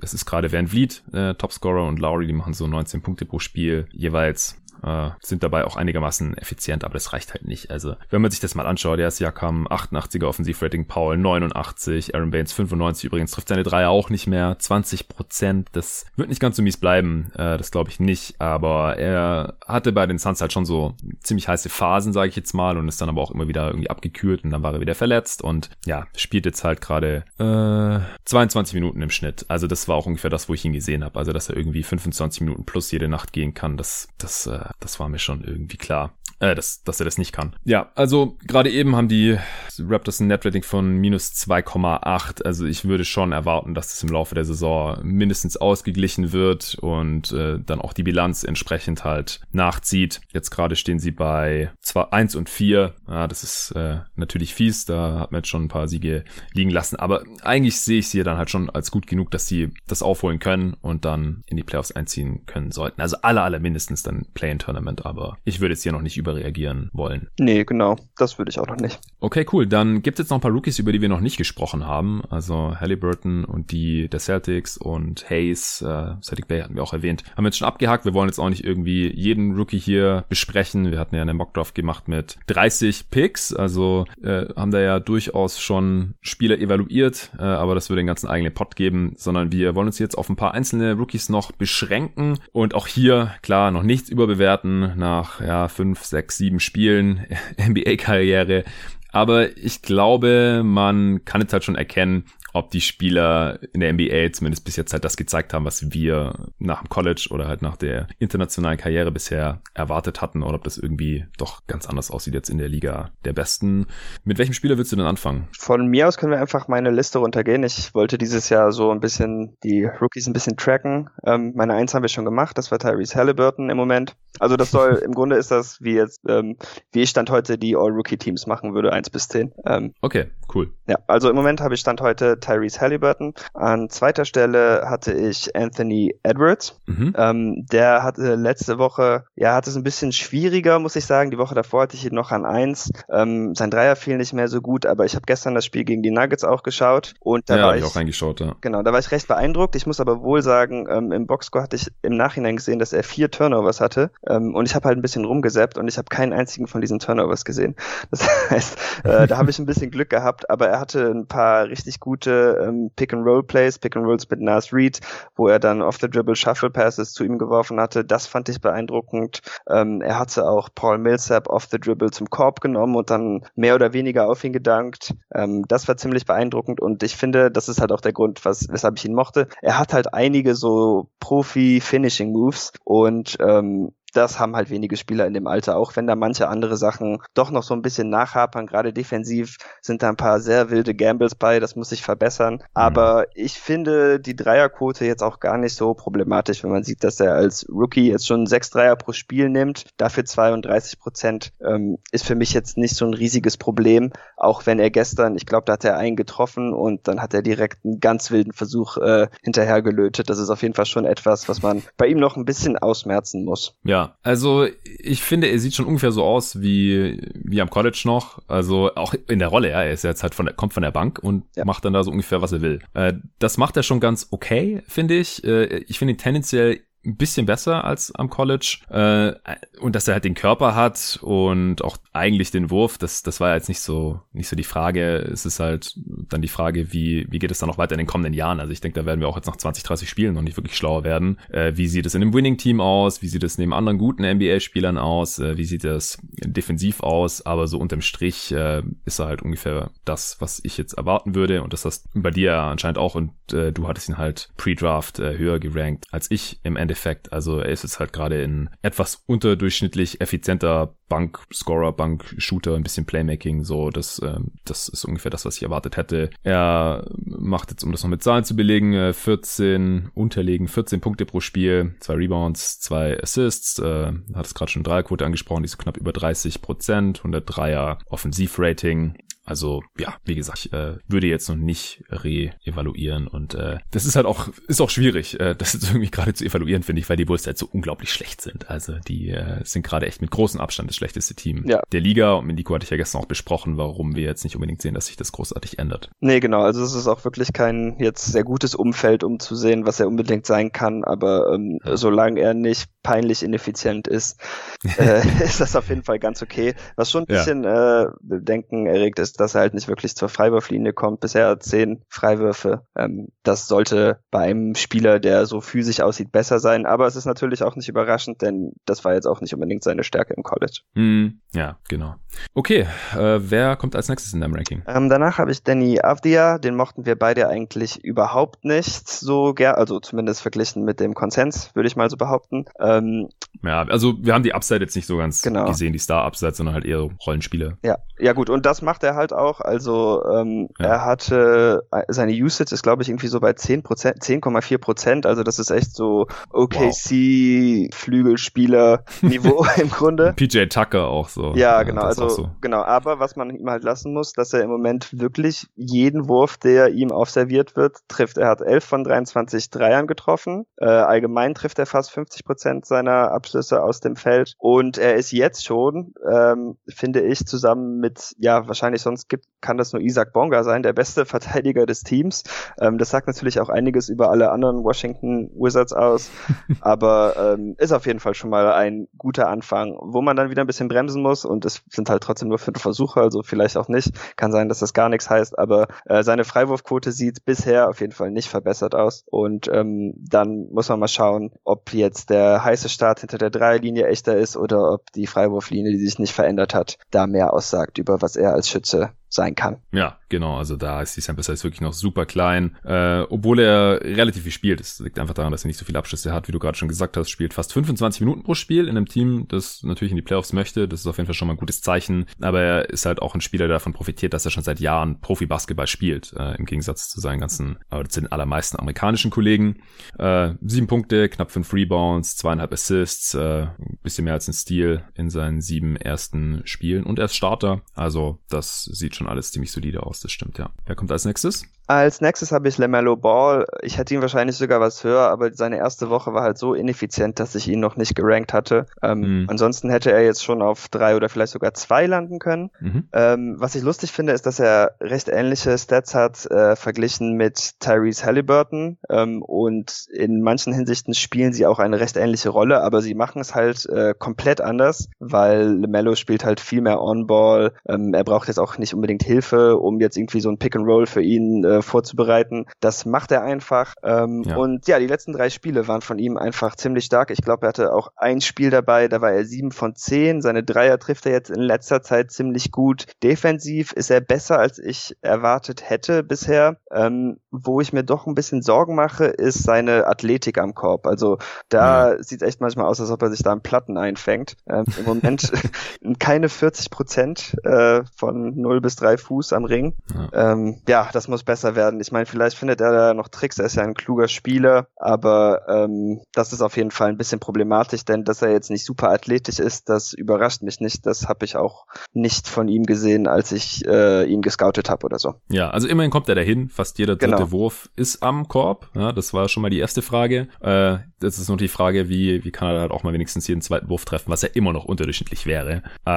es ist gerade Van Vliet äh, Topscorer und Lowry, die machen so 19 Punkte pro Spiel. Jeweils äh, sind dabei auch einigermaßen effizient, aber das reicht halt nicht. Also, wenn man sich das mal anschaut, der ist Jakam 88er Offensivrating, Paul 89, Aaron Baines 95 übrigens, trifft seine Dreier auch nicht mehr, 20 Prozent. Das wird nicht ganz so mies bleiben, äh, das glaube ich nicht, aber er hatte bei den Suns halt schon so ziemlich heiße Phasen, sage ich jetzt mal, und ist dann aber auch immer wieder irgendwie abgekühlt und dann war er wieder verletzt und ja, spielt jetzt halt gerade äh, 22 Minuten im Schnitt. Also das war auch ungefähr das, wo ich ihn gesehen habe. Also dass er irgendwie 25 Minuten plus jede Nacht gehen kann, das, das äh, das war mir schon irgendwie klar. Äh, dass, dass er das nicht kann. Ja, also gerade eben haben die Raptors ein Netrating von minus 2,8. Also ich würde schon erwarten, dass das im Laufe der Saison mindestens ausgeglichen wird und äh, dann auch die Bilanz entsprechend halt nachzieht. Jetzt gerade stehen sie bei 2, 1 und 4. Ja, das ist äh, natürlich fies. Da hat man jetzt schon ein paar Siege liegen lassen. Aber eigentlich sehe ich sie dann halt schon als gut genug, dass sie das aufholen können und dann in die Playoffs einziehen können sollten. Also alle, alle mindestens dann Play-in-Tournament. Aber ich würde jetzt hier noch nicht überreagieren wollen. Nee, genau. Das würde ich auch noch nicht. Okay, cool. Dann gibt es jetzt noch ein paar Rookies, über die wir noch nicht gesprochen haben. Also Halliburton und die der Celtics und Hayes, äh, Celtic Bay hatten wir auch erwähnt. Haben wir jetzt schon abgehakt. Wir wollen jetzt auch nicht irgendwie jeden Rookie hier besprechen. Wir hatten ja eine Mockdraft gemacht mit 30 Picks. Also äh, haben da ja durchaus schon Spieler evaluiert, äh, aber das würde den ganzen eigenen Pot geben, sondern wir wollen uns jetzt auf ein paar einzelne Rookies noch beschränken und auch hier, klar, noch nichts überbewerten nach ja, fünf, sechs, sieben Spielen NBA-Karriere. Aber ich glaube, man kann jetzt halt schon erkennen, ob die Spieler in der NBA zumindest bis jetzt halt das gezeigt haben, was wir nach dem College oder halt nach der internationalen Karriere bisher erwartet hatten oder ob das irgendwie doch ganz anders aussieht jetzt in der Liga der Besten. Mit welchem Spieler willst du denn anfangen? Von mir aus können wir einfach meine Liste runtergehen. Ich wollte dieses Jahr so ein bisschen die Rookies ein bisschen tracken. Ähm, meine Eins haben wir schon gemacht, das war Tyrese Halliburton im Moment. Also das soll, im Grunde ist das wie jetzt, ähm, wie ich Stand heute die All-Rookie-Teams machen würde, eins bis zehn. Ähm, okay, cool. Ja, also im Moment habe ich Stand heute Tyrese Halliburton. An zweiter Stelle hatte ich Anthony Edwards. Mhm. Ähm, der hatte letzte Woche, ja, hatte es ein bisschen schwieriger, muss ich sagen. Die Woche davor hatte ich ihn noch an eins. Ähm, sein Dreier fiel nicht mehr so gut, aber ich habe gestern das Spiel gegen die Nuggets auch geschaut und da ja, war ich auch reingeschaut, ja. Genau, da war ich recht beeindruckt. Ich muss aber wohl sagen, ähm, im Boxscore hatte ich im Nachhinein gesehen, dass er vier Turnovers hatte ähm, und ich habe halt ein bisschen rumgesäppt und ich habe keinen einzigen von diesen Turnovers gesehen. Das heißt, äh, da habe ich ein bisschen Glück gehabt aber er hatte ein paar richtig gute ähm, Pick-and-Roll-Plays, Pick-and-Rolls mit Nas Reed, wo er dann off the dribble Shuffle Passes zu ihm geworfen hatte. Das fand ich beeindruckend. Ähm, er hatte auch Paul Millsap off the dribble zum Korb genommen und dann mehr oder weniger auf ihn gedankt. Ähm, das war ziemlich beeindruckend und ich finde, das ist halt auch der Grund, was, weshalb ich ihn mochte. Er hat halt einige so Profi-Finishing-Moves und ähm, das haben halt wenige Spieler in dem Alter, auch wenn da manche andere Sachen doch noch so ein bisschen nachhapern. Gerade defensiv sind da ein paar sehr wilde Gambles bei, das muss sich verbessern. Aber mhm. ich finde die Dreierquote jetzt auch gar nicht so problematisch, wenn man sieht, dass er als Rookie jetzt schon sechs Dreier pro Spiel nimmt. Dafür 32 Prozent ähm, ist für mich jetzt nicht so ein riesiges Problem, auch wenn er gestern, ich glaube, da hat er einen getroffen und dann hat er direkt einen ganz wilden Versuch äh, hinterher gelötet. Das ist auf jeden Fall schon etwas, was man bei ihm noch ein bisschen ausmerzen muss. Ja, also ich finde, er sieht schon ungefähr so aus wie, wie am College noch. Also auch in der Rolle, ja. Er ist jetzt halt von der, kommt von der Bank und ja. macht dann da so ungefähr, was er will. Äh, das macht er schon ganz okay, finde ich. Äh, ich finde ihn tendenziell ein bisschen besser als am College. Äh, und dass er halt den Körper hat und auch eigentlich den Wurf, das, das war jetzt nicht so, nicht so die Frage. Es ist halt dann die Frage, wie, wie geht es dann noch weiter in den kommenden Jahren? Also ich denke, da werden wir auch jetzt nach 20, 30 Spielen noch nicht wirklich schlauer werden. Äh, wie sieht es in einem Winning-Team aus? Wie sieht es neben anderen guten NBA-Spielern aus? Äh, wie sieht es defensiv aus? Aber so unterm Strich äh, ist er halt ungefähr das, was ich jetzt erwarten würde. Und das hast bei dir anscheinend auch. Und äh, du hattest ihn halt pre-Draft äh, höher gerankt als ich im Endeffekt Endeffekt. Also er ist jetzt halt gerade in etwas unterdurchschnittlich effizienter Bank-Scorer, Bank-Shooter, ein bisschen Playmaking, so, das, ähm, das ist ungefähr das, was ich erwartet hätte. Er macht jetzt, um das noch mit Zahlen zu belegen, 14, äh, unterlegen, 14 Punkte pro Spiel, zwei Rebounds, zwei Assists, äh, hat es gerade schon Dreierquote angesprochen, die ist knapp über 30 Prozent, 103er Offensivrating, also ja, wie gesagt, ich äh, würde jetzt noch nicht re-evaluieren und äh, das ist halt auch ist auch schwierig, äh, das jetzt irgendwie gerade zu evaluieren finde ich, weil die Bulls halt so unglaublich schlecht sind. Also die äh, sind gerade echt mit großem Abstand das schlechteste Team ja. der Liga und mit Nico hatte ich ja gestern auch besprochen, warum wir jetzt nicht unbedingt sehen, dass sich das großartig ändert. Nee, genau, also es ist auch wirklich kein jetzt sehr gutes Umfeld, um zu sehen, was er unbedingt sein kann, aber ähm, ja. solange er nicht peinlich ineffizient ist, äh, ist das auf jeden Fall ganz okay. Was schon ein bisschen ja. äh, Bedenken erregt ist, dass er halt nicht wirklich zur Freiwurflinie kommt. Bisher zehn Freiwürfe. Ähm, das sollte bei einem Spieler, der so physisch aussieht, besser sein. Aber es ist natürlich auch nicht überraschend, denn das war jetzt auch nicht unbedingt seine Stärke im College. Mm, ja, genau. Okay, äh, wer kommt als nächstes in deinem Ranking? Ähm, danach habe ich Danny Avdia. Den mochten wir beide eigentlich überhaupt nicht so gern, also zumindest verglichen mit dem Konsens, würde ich mal so behaupten. Ähm, ja, also wir haben die Upside jetzt nicht so ganz genau. gesehen, die Star-Upside, sondern halt eher Rollenspiele. Ja, ja gut, und das macht er halt auch. Also ähm, ja. er hatte äh, seine Usage ist, glaube ich, irgendwie so bei 10 Prozent, 10,4 Prozent. Also das ist echt so OKC-Flügelspieler-Niveau im Grunde. PJ Tucker auch so. Ja, genau. also so. genau. Aber was man ihm halt lassen muss, dass er im Moment wirklich jeden Wurf, der ihm aufserviert wird, trifft. Er hat 11 von 23 Dreiern getroffen. Äh, allgemein trifft er fast 50 Prozent seiner Abschlüsse aus dem Feld. Und er ist jetzt schon, ähm, finde ich, zusammen mit, ja, wahrscheinlich sonst gibt, kann das nur Isaac Bonga sein, der beste Verteidiger des Teams. Ähm, das sagt natürlich auch einiges über alle anderen Washington Wizards aus, aber ähm, ist auf jeden Fall schon mal ein guter Anfang, wo man dann wieder ein bisschen bremsen muss und es sind halt trotzdem nur fünf Versuche, also vielleicht auch nicht. Kann sein, dass das gar nichts heißt, aber äh, seine Freiwurfquote sieht bisher auf jeden Fall nicht verbessert aus und ähm, dann muss man mal schauen, ob jetzt der heiße Start hinter der Dreierlinie echter ist oder ob die Freiwurflinie, die sich nicht verändert hat, da mehr aussagt über was er als Schütze sein kann. Ja, genau. Also da ist die Sample Size wirklich noch super klein, äh, obwohl er relativ viel spielt. Das liegt einfach daran, dass er nicht so viele Abschlüsse hat, wie du gerade schon gesagt hast. Spielt fast 25 Minuten pro Spiel in einem Team, das natürlich in die Playoffs möchte. Das ist auf jeden Fall schon mal ein gutes Zeichen. Aber er ist halt auch ein Spieler, der davon profitiert, dass er schon seit Jahren Profi-Basketball spielt, äh, im Gegensatz zu seinen ganzen, äh, zu den allermeisten amerikanischen Kollegen. Äh, sieben Punkte, knapp fünf Rebounds, zweieinhalb Assists, äh, bisschen mehr als ein Steal in seinen sieben ersten Spielen und er ist Starter. Also das sieht schon alles ziemlich solide aus, das stimmt, ja. Wer kommt als nächstes? Als nächstes habe ich LaMelo Ball. Ich hätte ihn wahrscheinlich sogar was höher, aber seine erste Woche war halt so ineffizient, dass ich ihn noch nicht gerankt hatte. Ähm, mhm. Ansonsten hätte er jetzt schon auf drei oder vielleicht sogar zwei landen können. Mhm. Ähm, was ich lustig finde, ist, dass er recht ähnliche Stats hat äh, verglichen mit Tyrese Halliburton. Ähm, und in manchen Hinsichten spielen sie auch eine recht ähnliche Rolle, aber sie machen es halt äh, komplett anders, weil LaMelo spielt halt viel mehr On-Ball. Ähm, er braucht jetzt auch nicht unbedingt Hilfe, um jetzt irgendwie so ein Pick-and-Roll für ihn äh, vorzubereiten. Das macht er einfach. Ähm, ja. Und ja, die letzten drei Spiele waren von ihm einfach ziemlich stark. Ich glaube, er hatte auch ein Spiel dabei, da war er sieben von zehn. Seine Dreier trifft er jetzt in letzter Zeit ziemlich gut. Defensiv ist er besser, als ich erwartet hätte bisher. Ähm, wo ich mir doch ein bisschen Sorgen mache, ist seine Athletik am Korb. Also da ja. sieht echt manchmal aus, als ob er sich da einen Platten einfängt. Ähm, Im Moment keine 40 Prozent äh, von 0 bis 3 Fuß am Ring. Ja. Ähm, ja, das muss besser werden. Ich meine, vielleicht findet er da noch Tricks. Er ist ja ein kluger Spieler, aber ähm, das ist auf jeden Fall ein bisschen problematisch, denn dass er jetzt nicht super athletisch ist, das überrascht mich nicht. Das habe ich auch nicht von ihm gesehen, als ich äh, ihn gescoutet habe oder so. Ja, also immerhin kommt er dahin. Fast jeder dritte genau. Wurf ist am Korb. Ja, das war schon mal die erste Frage. Äh, das ist nur die Frage, wie, wie kann er halt auch mal wenigstens jeden zweiten Wurf treffen, was ja immer noch unterdurchschnittlich wäre. Äh,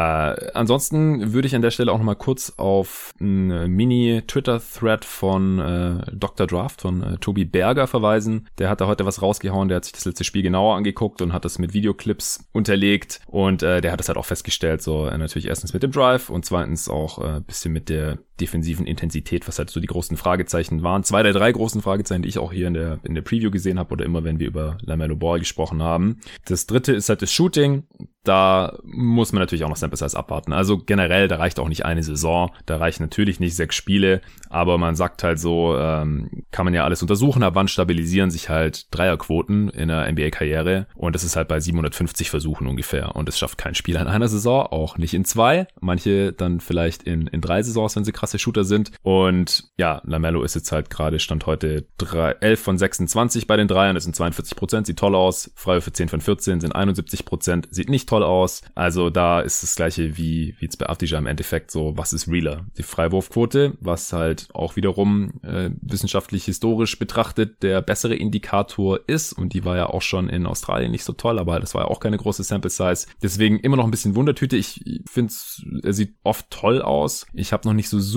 ansonsten würde ich an der Stelle auch noch mal kurz auf einen Mini-Twitter-Thread von äh, Dr. Draft, von äh, Tobi Berger verweisen. Der hat da heute was rausgehauen, der hat sich das letzte Spiel genauer angeguckt und hat das mit Videoclips unterlegt und äh, der hat das halt auch festgestellt, so äh, natürlich erstens mit dem Drive und zweitens auch äh, bisschen mit der defensiven Intensität, was halt so die großen Fragezeichen waren. Zwei der drei großen Fragezeichen, die ich auch hier in der, in der Preview gesehen habe oder immer, wenn wir über LaMelo Ball gesprochen haben. Das dritte ist halt das Shooting. Da muss man natürlich auch noch Sample Size abwarten. Also generell, da reicht auch nicht eine Saison, da reichen natürlich nicht sechs Spiele, aber man sagt halt so, ähm, kann man ja alles untersuchen, ab wann stabilisieren sich halt Dreierquoten in der NBA-Karriere und das ist halt bei 750 Versuchen ungefähr. Und es schafft kein Spieler in einer Saison, auch nicht in zwei, manche dann vielleicht in, in drei Saisons, wenn sie krasse Shooter sind und ja, Lamello ist jetzt halt gerade, stand heute 3, 11 von 26 bei den Dreiern, das sind 42 Prozent, sieht toll aus, Freiwürfe 10 von 14 sind 71 Prozent, sieht nicht toll aus. Also da ist das gleiche wie, wie jetzt bei Afdija im Endeffekt so, was ist realer? Die Freiwurfquote, was halt auch wiederum äh, wissenschaftlich historisch betrachtet der bessere Indikator ist und die war ja auch schon in Australien nicht so toll, aber das war ja auch keine große Sample Size. Deswegen immer noch ein bisschen Wundertüte. Ich finde, er sieht oft toll aus. Ich habe noch nicht so super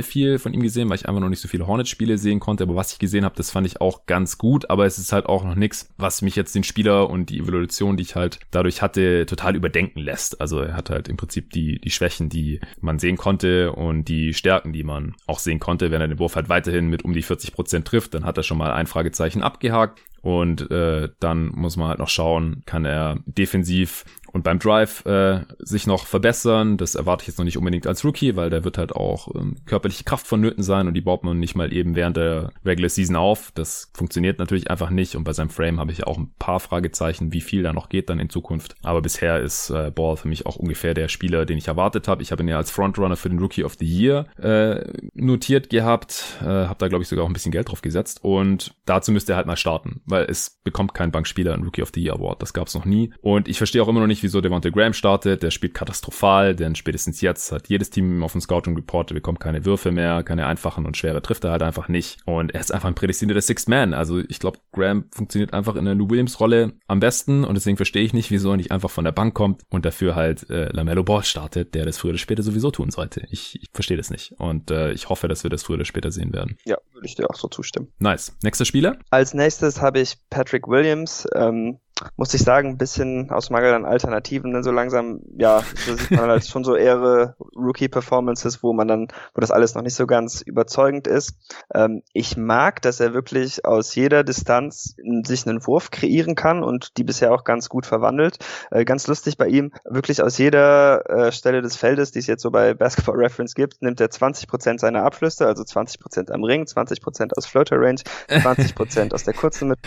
viel von ihm gesehen, weil ich einfach noch nicht so viele Hornet-Spiele sehen konnte, aber was ich gesehen habe, das fand ich auch ganz gut, aber es ist halt auch noch nichts, was mich jetzt den Spieler und die Evolution, die ich halt dadurch hatte, total überdenken lässt. Also er hat halt im Prinzip die, die Schwächen, die man sehen konnte und die Stärken, die man auch sehen konnte. Wenn er den Wurf halt weiterhin mit um die 40 Prozent trifft, dann hat er schon mal ein Fragezeichen abgehakt. Und äh, dann muss man halt noch schauen, kann er defensiv und beim Drive äh, sich noch verbessern. Das erwarte ich jetzt noch nicht unbedingt als Rookie, weil der wird halt auch ähm, körperliche Kraft vonnöten sein und die baut man nicht mal eben während der Regular Season auf. Das funktioniert natürlich einfach nicht und bei seinem Frame habe ich auch ein paar Fragezeichen, wie viel da noch geht dann in Zukunft. Aber bisher ist äh, Ball für mich auch ungefähr der Spieler, den ich erwartet habe. Ich habe ihn ja als Frontrunner für den Rookie of the Year äh, notiert gehabt, äh, habe da glaube ich sogar auch ein bisschen Geld drauf gesetzt und dazu müsste er halt mal starten, weil es bekommt kein Bankspieler einen Rookie of the Year Award. Das gab es noch nie und ich verstehe auch immer noch nicht, wieso Devontae Graham startet. Der spielt katastrophal, denn spätestens jetzt hat jedes Team auf dem Scouting Report, bekommt keine Würfe mehr, keine einfachen und schwere trifft er halt einfach nicht. Und er ist einfach ein prädestinierter Sixth Man. Also ich glaube, Graham funktioniert einfach in der Lou Williams Rolle am besten und deswegen verstehe ich nicht, wieso er nicht einfach von der Bank kommt und dafür halt äh, Lamello Ball startet, der das früher oder später sowieso tun sollte. Ich, ich verstehe das nicht und äh, ich hoffe, dass wir das früher oder später sehen werden. Ja, würde ich dir auch so zustimmen. Nice. Nächster Spieler? Als nächstes habe ich Patrick Williams. Ähm, muss ich sagen, ein bisschen aus Mangel an Alternativen, denn so langsam, ja, so sieht man halt schon so eher Rookie-Performances, wo man dann, wo das alles noch nicht so ganz überzeugend ist. Ähm, ich mag, dass er wirklich aus jeder Distanz sich einen Wurf kreieren kann und die bisher auch ganz gut verwandelt. Äh, ganz lustig bei ihm, wirklich aus jeder äh, Stelle des Feldes, die es jetzt so bei Basketball Reference gibt, nimmt er 20 Prozent seiner Abschlüsse, also 20 Prozent am Ring, 20 Prozent aus Floater Range, 20 Prozent aus der kurzen Mitte.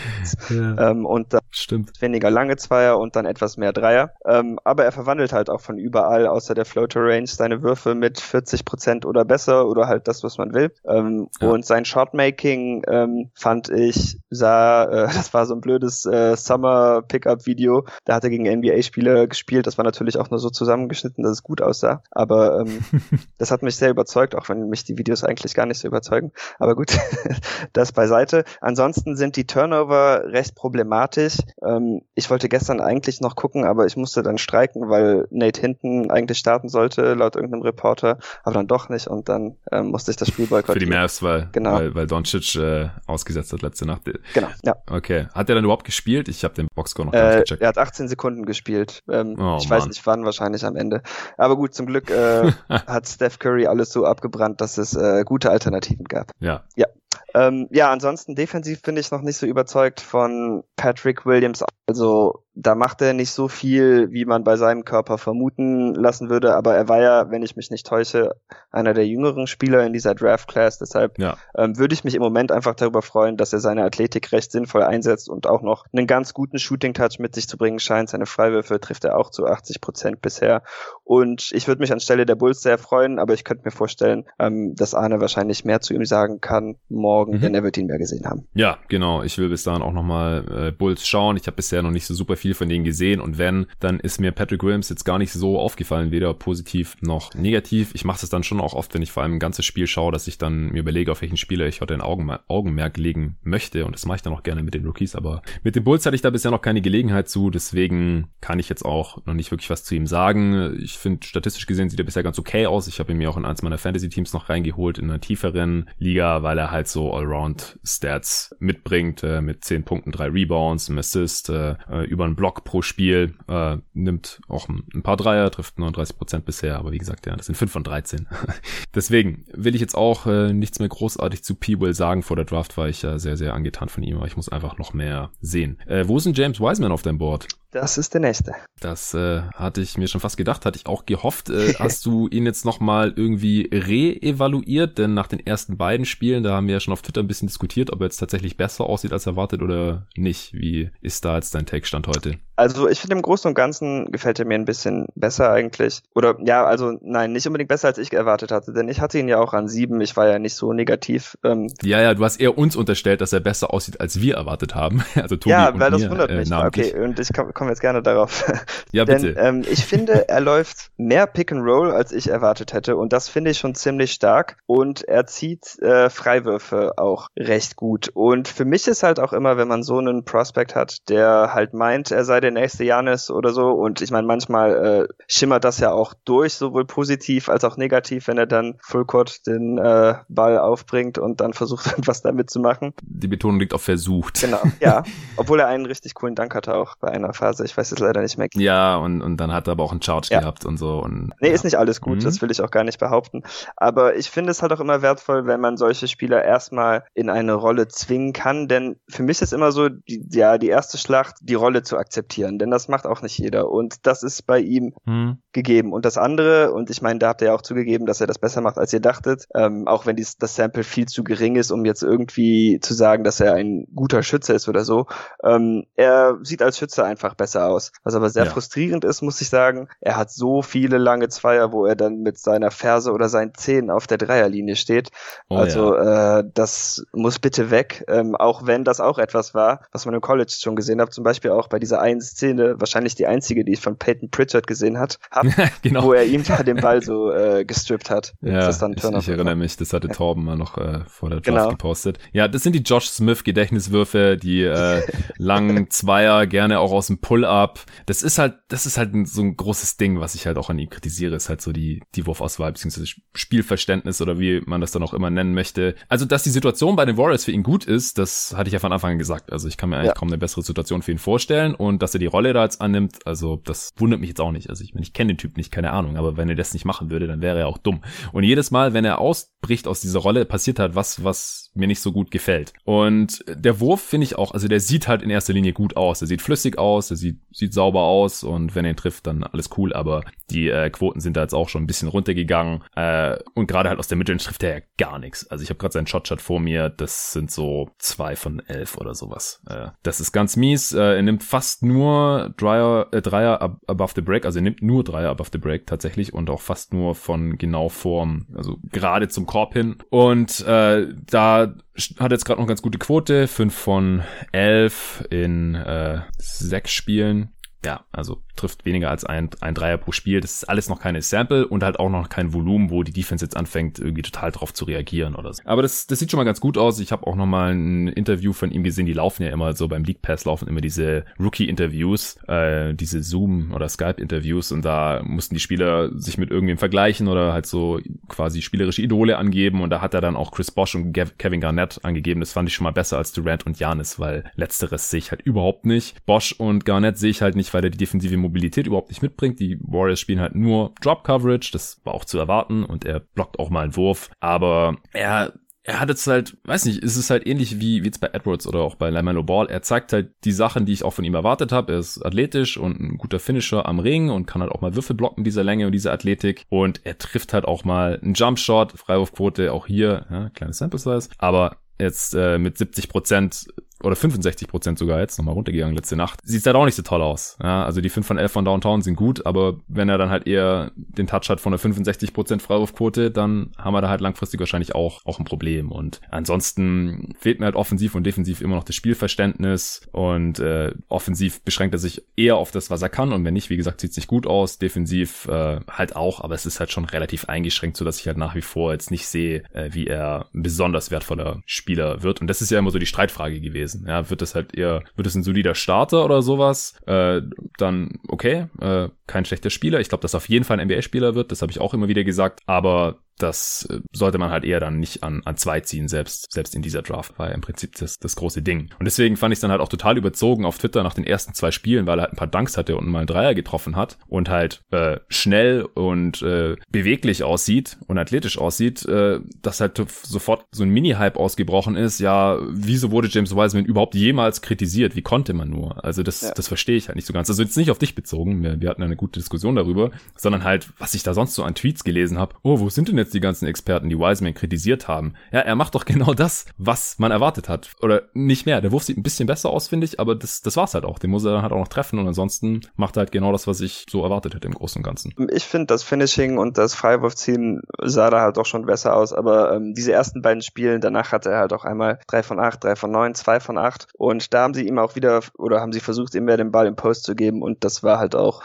Ja, ähm, und da Stimmt weniger lange Zweier und dann etwas mehr Dreier. Ähm, aber er verwandelt halt auch von überall außer der Floater Range seine Würfe mit 40 Prozent oder besser oder halt das, was man will. Ähm, ja. Und sein Shotmaking ähm, fand ich sah, äh, das war so ein blödes äh, Summer Pickup Video. Da hat er gegen NBA-Spieler gespielt. Das war natürlich auch nur so zusammengeschnitten, dass es gut aussah. Aber ähm, das hat mich sehr überzeugt, auch wenn mich die Videos eigentlich gar nicht so überzeugen. Aber gut, das beiseite. Ansonsten sind die Turnover recht problematisch. Ähm, ich wollte gestern eigentlich noch gucken, aber ich musste dann streiken, weil Nate Hinton eigentlich starten sollte, laut irgendeinem Reporter, aber dann doch nicht und dann ähm, musste ich das Spiel boykottieren. Für die Mavs, weil, genau. weil, weil Doncic äh, ausgesetzt hat letzte Nacht. Genau, ja. Okay. Hat er dann überhaupt gespielt? Ich habe den Boxscore noch gar nicht äh, gecheckt. Er hat 18 Sekunden gespielt. Ähm, oh, ich Mann. weiß nicht wann, wahrscheinlich am Ende. Aber gut, zum Glück äh, hat Steph Curry alles so abgebrannt, dass es äh, gute Alternativen gab. Ja. Ja. Ähm, ja, ansonsten defensiv bin ich noch nicht so überzeugt von Patrick Williams. Also da macht er nicht so viel, wie man bei seinem Körper vermuten lassen würde, aber er war ja, wenn ich mich nicht täusche, einer der jüngeren Spieler in dieser Draft Class. Deshalb ja. ähm, würde ich mich im Moment einfach darüber freuen, dass er seine Athletik recht sinnvoll einsetzt und auch noch einen ganz guten Shooting Touch mit sich zu bringen scheint. Seine Freiwürfe trifft er auch zu 80 Prozent bisher. Und ich würde mich anstelle der Bulls sehr freuen, aber ich könnte mir vorstellen, ähm, dass Arne wahrscheinlich mehr zu ihm sagen kann morgen, mhm. denn er wird ihn mehr gesehen haben. Ja, genau. Ich will bis dahin auch nochmal äh, Bulls schauen. Ich habe bisher noch nicht so super viel von denen gesehen und wenn, dann ist mir Patrick Williams jetzt gar nicht so aufgefallen, weder positiv noch negativ. Ich mache es dann schon auch oft, wenn ich vor allem ein ganzes Spiel schaue, dass ich dann mir überlege, auf welchen Spieler ich heute ein Augen Augenmerk legen möchte und das mache ich dann auch gerne mit den Rookies, aber mit den Bulls hatte ich da bisher noch keine Gelegenheit zu, deswegen kann ich jetzt auch noch nicht wirklich was zu ihm sagen. Ich finde, statistisch gesehen sieht er bisher ganz okay aus. Ich habe ihn mir auch in eins meiner Fantasy-Teams noch reingeholt in einer tieferen Liga, weil er halt so Allround-Stats mitbringt, äh, mit 10 Punkten, 3 Rebounds, einem Assist, äh, äh über einen Block pro Spiel, äh, nimmt auch ein paar Dreier, trifft 39 Prozent bisher, aber wie gesagt, ja, das sind 5 von 13. Deswegen will ich jetzt auch äh, nichts mehr großartig zu P-Will sagen. Vor der Draft war ich ja sehr, sehr angetan von ihm, aber ich muss einfach noch mehr sehen. Äh, wo ist denn James Wiseman auf deinem Board? Das ist der nächste. Das äh, hatte ich mir schon fast gedacht, hatte ich auch gehofft. Äh, hast du ihn jetzt nochmal irgendwie re-evaluiert? Denn nach den ersten beiden Spielen, da haben wir ja schon auf Twitter ein bisschen diskutiert, ob er jetzt tatsächlich besser aussieht als erwartet oder nicht. Wie ist da jetzt dein Take-Stand heute? heute. Also ich finde im Großen und Ganzen gefällt er mir ein bisschen besser eigentlich. Oder ja, also nein, nicht unbedingt besser als ich erwartet hatte, denn ich hatte ihn ja auch an sieben. Ich war ja nicht so negativ. Ähm. Ja, ja, du hast eher uns unterstellt, dass er besser aussieht, als wir erwartet haben. Also Tobi ja, weil das mir, wundert äh, mich. okay, und ich komme komm jetzt gerne darauf. Ja, bitte. denn ähm, ich finde, er läuft mehr Pick and Roll, als ich erwartet hätte. Und das finde ich schon ziemlich stark. Und er zieht äh, Freiwürfe auch recht gut. Und für mich ist halt auch immer, wenn man so einen Prospect hat, der halt meint, er sei der nächste Janis oder so. Und ich meine, manchmal äh, schimmert das ja auch durch, sowohl positiv als auch negativ, wenn er dann Fullcourt den äh, Ball aufbringt und dann versucht, etwas damit zu machen. Die Betonung liegt auf versucht. Genau, ja. Obwohl er einen richtig coolen Dank hatte auch bei einer Phase. Ich weiß es leider nicht mehr. Ja, und, und dann hat er aber auch einen Charge ja. gehabt und so. Und, nee, ja. ist nicht alles gut, mhm. das will ich auch gar nicht behaupten. Aber ich finde es halt auch immer wertvoll, wenn man solche Spieler erstmal in eine Rolle zwingen kann, denn für mich ist immer so, die, ja, die erste Schlacht, die Rolle zu akzeptieren, denn das macht auch nicht jeder. Und das ist bei ihm hm. gegeben. Und das andere, und ich meine, da habt ihr ja auch zugegeben, dass er das besser macht, als ihr dachtet, ähm, auch wenn dies, das Sample viel zu gering ist, um jetzt irgendwie zu sagen, dass er ein guter Schütze ist oder so. Ähm, er sieht als Schütze einfach besser aus. Was aber sehr ja. frustrierend ist, muss ich sagen. Er hat so viele lange Zweier, wo er dann mit seiner Ferse oder seinen Zehen auf der Dreierlinie steht. Oh, also ja. äh, das muss bitte weg. Ähm, auch wenn das auch etwas war, was man im College schon gesehen hat. Zum Beispiel auch bei dieser einen Szene, wahrscheinlich die einzige, die ich von Peyton Pritchard gesehen hat, hab, genau. wo er ihm da den Ball so äh, gestrippt hat. Ja, ich, ich, erinnere mich, das hatte Torben mal noch äh, vor der Draft genau. gepostet. Ja, das sind die Josh Smith Gedächtniswürfe, die äh, langen Zweier, gerne auch aus dem Pull-Up. Das ist halt, das ist halt so ein großes Ding, was ich halt auch an ihm kritisiere, ist halt so die, die Wurfauswahl, beziehungsweise Spielverständnis oder wie man das dann auch immer nennen möchte. Also, dass die Situation bei den Warriors für ihn gut ist, das hatte ich ja von Anfang an gesagt. Also, ich kann mir eigentlich ja. kaum eine bessere Situation für ihn vorstellen und dass er die Rolle da jetzt annimmt, also das wundert mich jetzt auch nicht. Also ich ich kenne den Typ nicht, keine Ahnung, aber wenn er das nicht machen würde, dann wäre er auch dumm. Und jedes Mal, wenn er aus bricht aus dieser Rolle, passiert halt was, was mir nicht so gut gefällt. Und der Wurf finde ich auch, also der sieht halt in erster Linie gut aus. Der sieht flüssig aus, der sieht, sieht sauber aus und wenn er ihn trifft, dann alles cool. Aber die äh, Quoten sind da jetzt auch schon ein bisschen runtergegangen. Äh, und gerade halt aus der Mitte trifft er ja gar nichts. Also ich habe gerade seinen Shotshot vor mir, das sind so zwei von elf oder sowas. Äh, das ist ganz mies. Äh, er nimmt fast nur Dreier, äh, Dreier above the break, also er nimmt nur Dreier above the break tatsächlich und auch fast nur von genau vorm, also gerade zum Korb hin. Und äh, da hat jetzt gerade noch ganz gute Quote, 5 von 11 in äh, sechs Spielen. Ja, also trifft weniger als ein, ein Dreier pro Spiel. Das ist alles noch keine Sample und halt auch noch kein Volumen, wo die Defense jetzt anfängt, irgendwie total drauf zu reagieren oder so. Aber das, das sieht schon mal ganz gut aus. Ich habe auch noch mal ein Interview von ihm gesehen. Die laufen ja immer so beim League Pass laufen immer diese Rookie-Interviews, äh, diese Zoom- oder Skype-Interviews und da mussten die Spieler sich mit irgendwem vergleichen oder halt so quasi spielerische Idole angeben und da hat er dann auch Chris Bosch und Kevin Garnett angegeben. Das fand ich schon mal besser als Durant und Janis, weil letzteres sehe ich halt überhaupt nicht. Bosch und Garnett sehe ich halt nicht, weil er die defensive Mobilität überhaupt nicht mitbringt. Die Warriors spielen halt nur Drop Coverage, das war auch zu erwarten und er blockt auch mal einen Wurf, aber er er hat jetzt halt, weiß nicht, ist es halt ähnlich wie, wie jetzt bei Edwards oder auch bei LaMelo Ball. Er zeigt halt die Sachen, die ich auch von ihm erwartet habe. Er ist athletisch und ein guter Finisher am Ring und kann halt auch mal Würfel blocken dieser Länge und dieser Athletik. Und er trifft halt auch mal einen Jumpshot, Freiwurfquote auch hier, ja, kleines Sample Size. Aber jetzt äh, mit 70 Prozent oder 65 Prozent sogar jetzt nochmal runtergegangen letzte Nacht. Sieht halt auch nicht so toll aus. Ja, also die 5 von 11 von Downtown sind gut, aber wenn er dann halt eher den Touch hat von der 65 Prozent Freiwurfquote, dann haben wir da halt langfristig wahrscheinlich auch, auch ein Problem. Und ansonsten fehlt mir halt offensiv und defensiv immer noch das Spielverständnis und äh, offensiv beschränkt er sich eher auf das, was er kann und wenn nicht, wie gesagt, sieht es nicht gut aus. Defensiv äh, halt auch, aber es ist halt schon relativ eingeschränkt, so dass ich halt nach wie vor jetzt nicht sehe, äh, wie er besonders wertvoller Spieler wird. Und das ist ja immer so die Streitfrage gewesen gewesen. Ja, wird es halt eher, wird es ein solider Starter oder sowas, äh, dann okay, äh, kein schlechter Spieler. Ich glaube, dass auf jeden Fall ein NBA-Spieler wird, das habe ich auch immer wieder gesagt, aber das äh, sollte man halt eher dann nicht an, an zwei ziehen, selbst, selbst in dieser Draft, war ja im Prinzip das, das große Ding. Und deswegen fand ich es dann halt auch total überzogen auf Twitter nach den ersten zwei Spielen, weil er halt ein paar Dunks hatte und mal einen Dreier getroffen hat und halt äh, schnell und äh, beweglich aussieht und athletisch aussieht, äh, dass halt sofort so ein Mini-Hype ausgebrochen ist. Ja, wieso wurde James Wiseman überhaupt jemals kritisiert? Wie konnte man nur? Also das, ja. das verstehe ich halt nicht so ganz. Also jetzt nicht auf dich bezogen, wir, wir hatten eine gute Diskussion darüber, sondern halt, was ich da sonst so an Tweets gelesen habe. Oh, wo sind denn jetzt jetzt die ganzen Experten, die Wiseman kritisiert haben. Ja, er macht doch genau das, was man erwartet hat. Oder nicht mehr. Der Wurf sieht ein bisschen besser aus, finde ich, aber das, das war's halt auch. Den muss er dann halt auch noch treffen und ansonsten macht er halt genau das, was ich so erwartet hätte im Großen und Ganzen. Ich finde, das Finishing und das Freiwurfziehen sah da halt doch schon besser aus, aber ähm, diese ersten beiden Spielen, danach hatte er halt auch einmal drei von acht, drei von neun, zwei von acht und da haben sie ihm auch wieder, oder haben sie versucht, ihm mehr den Ball im Post zu geben und das war halt auch,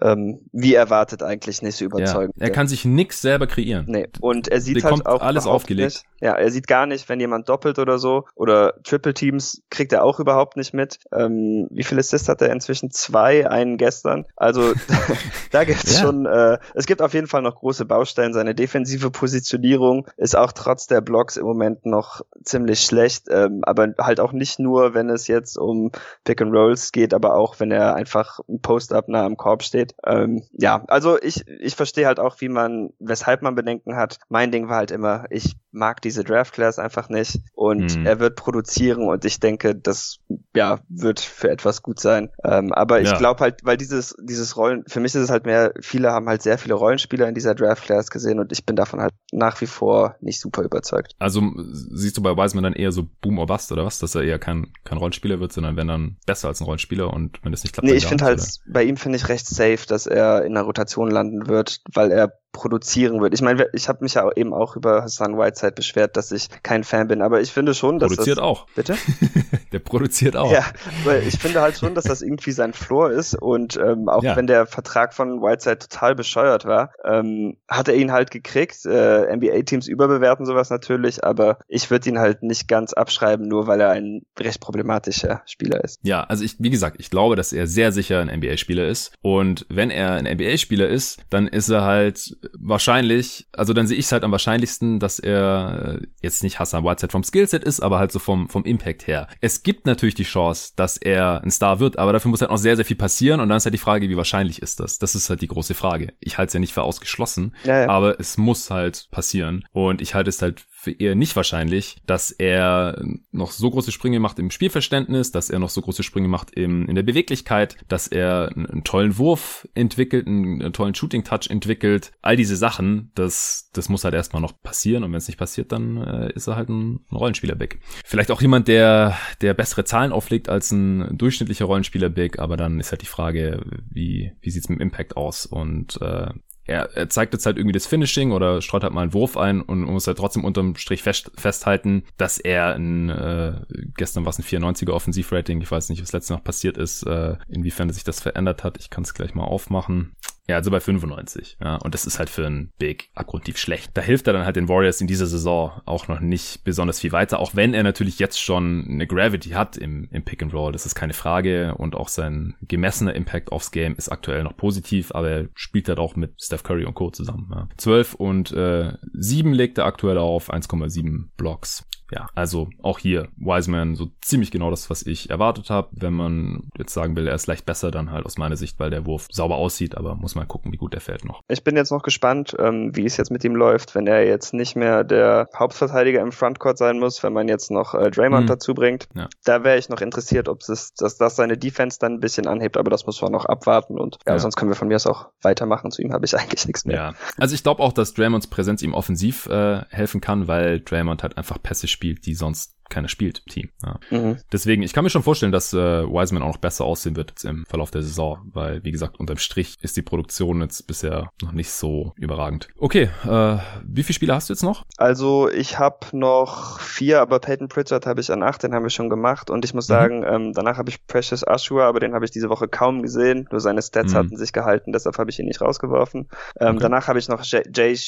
ähm, wie erwartet eigentlich nicht so überzeugend. Ja, er kann sich nix selber kreieren. Nee, und er sieht Der halt auch alles aufgelegt. Nicht, ja, er sieht gar nicht, wenn jemand doppelt oder so oder Triple Teams kriegt er auch überhaupt nicht mit. Ähm, wie viele Assists hat er inzwischen? Zwei, einen gestern. Also da gibt es ja. schon, äh, es gibt auf jeden Fall noch große Baustellen. Seine defensive Positionierung ist auch trotz der Blocks im Moment noch ziemlich schlecht, ähm, aber halt auch nicht nur, wenn es jetzt um Pick and Rolls geht, aber auch wenn er einfach ein Post-up nah am Korb steht. Ähm, ja, also ich, ich verstehe halt auch, wie man, weshalb man Bedenken hat. Mein Ding war halt immer, ich mag diese Draft Class einfach nicht und mhm. er wird produzieren und ich denke, das ja wird für etwas gut sein. Ähm, aber ich ja. glaube halt, weil dieses dieses Rollen, für mich ist es halt mehr, viele haben halt sehr viele Rollenspieler in dieser Draft Class gesehen und ich bin davon halt nach wie vor nicht super überzeugt. Also siehst du bei Wiseman dann eher so Boom or Bust oder was, dass er eher kein kein Rollenspieler wird, sondern wenn dann besser als ein Rollenspieler und wenn es nicht klappt. Nee, ich finde halt oder? bei ihm finde ich recht safe, dass er in der Rotation landen wird, weil er produzieren wird. Ich meine, ich habe mich ja eben auch über Hassan Whiteside beschwert, dass ich kein Fan bin, aber ich finde schon, dass produziert das, auch. Bitte? der produziert auch. Ja, weil ich finde halt schon, dass das irgendwie sein Floor ist und ähm, auch ja. wenn der Vertrag von Whiteside total bescheuert war, ähm, hat er ihn halt gekriegt. Äh, NBA-Teams überbewerten sowas natürlich, aber ich würde ihn halt nicht ganz abschreiben, nur weil er ein recht problematischer Spieler ist. Ja, also ich, wie gesagt, ich glaube, dass er sehr sicher ein NBA-Spieler ist und wenn er ein NBA-Spieler ist, dann ist er halt wahrscheinlich, also dann sehe ich es halt am wahrscheinlichsten, dass er äh, jetzt nicht Hassan Whiteside vom Skillset ist, aber halt so vom, vom Impact her. Es gibt natürlich die Chance, dass er ein Star wird, aber dafür muss halt noch sehr, sehr viel passieren und dann ist halt die Frage, wie wahrscheinlich ist das? Das ist halt die große Frage. Ich halte es ja nicht für ausgeschlossen, ja, ja. aber es muss halt passieren und ich halte es halt für eher nicht wahrscheinlich, dass er noch so große Sprünge macht im Spielverständnis, dass er noch so große Sprünge macht im, in der Beweglichkeit, dass er einen, tollen Wurf entwickelt, einen, einen tollen Shooting-Touch entwickelt. All diese Sachen, das, das muss halt erstmal noch passieren und wenn es nicht passiert, dann äh, ist er halt ein, ein Rollenspieler-Big. Vielleicht auch jemand, der, der bessere Zahlen auflegt als ein durchschnittlicher Rollenspieler-Big, aber dann ist halt die Frage, wie, wie sieht's mit dem Impact aus und äh, er, er zeigt jetzt halt irgendwie das Finishing oder streut halt mal einen Wurf ein und muss halt trotzdem unterm Strich fest, festhalten, dass er ein, äh, gestern war es ein 94er Offensivrating, ich weiß nicht, was letzte noch passiert ist, äh, inwiefern sich das verändert hat. Ich kann es gleich mal aufmachen. Ja, also bei 95. Ja, und das ist halt für einen Big abgrundtief schlecht. Da hilft er dann halt den Warriors in dieser Saison auch noch nicht besonders viel weiter, auch wenn er natürlich jetzt schon eine Gravity hat im, im Pick and Roll. Das ist keine Frage. Und auch sein gemessener Impact aufs Game ist aktuell noch positiv, aber er spielt halt auch mit Steph Curry und Co. zusammen. Ja. 12 und äh, 7 legt er aktuell auf 1,7 Blocks ja, also auch hier Wiseman so ziemlich genau das, was ich erwartet habe. Wenn man jetzt sagen will, er ist leicht besser, dann halt aus meiner Sicht, weil der Wurf sauber aussieht, aber muss mal gucken, wie gut er fällt noch. Ich bin jetzt noch gespannt, ähm, wie es jetzt mit ihm läuft, wenn er jetzt nicht mehr der Hauptverteidiger im Frontcourt sein muss, wenn man jetzt noch äh, Draymond mhm. dazu bringt. Ja. Da wäre ich noch interessiert, ob es dass das seine Defense dann ein bisschen anhebt, aber das muss man noch abwarten und ja, ja. sonst können wir von mir aus auch weitermachen. Zu ihm habe ich eigentlich nichts mehr. Ja, also ich glaube auch, dass Draymonds Präsenz ihm offensiv äh, helfen kann, weil Draymond halt einfach Pässe spielt, die sonst keiner spielt im Team. Ja. Mhm. Deswegen, ich kann mir schon vorstellen, dass äh, Wiseman auch noch besser aussehen wird jetzt im Verlauf der Saison, weil, wie gesagt, unterm Strich ist die Produktion jetzt bisher noch nicht so überragend. Okay, äh, wie viele Spiele hast du jetzt noch? Also ich habe noch vier, aber Peyton Pritchard habe ich an acht, den haben wir schon gemacht und ich muss mhm. sagen, ähm, danach habe ich Precious Ashua, aber den habe ich diese Woche kaum gesehen, nur seine Stats mhm. hatten sich gehalten, deshalb habe ich ihn nicht rausgeworfen. Ähm, okay. Danach habe ich noch Jay, Jay,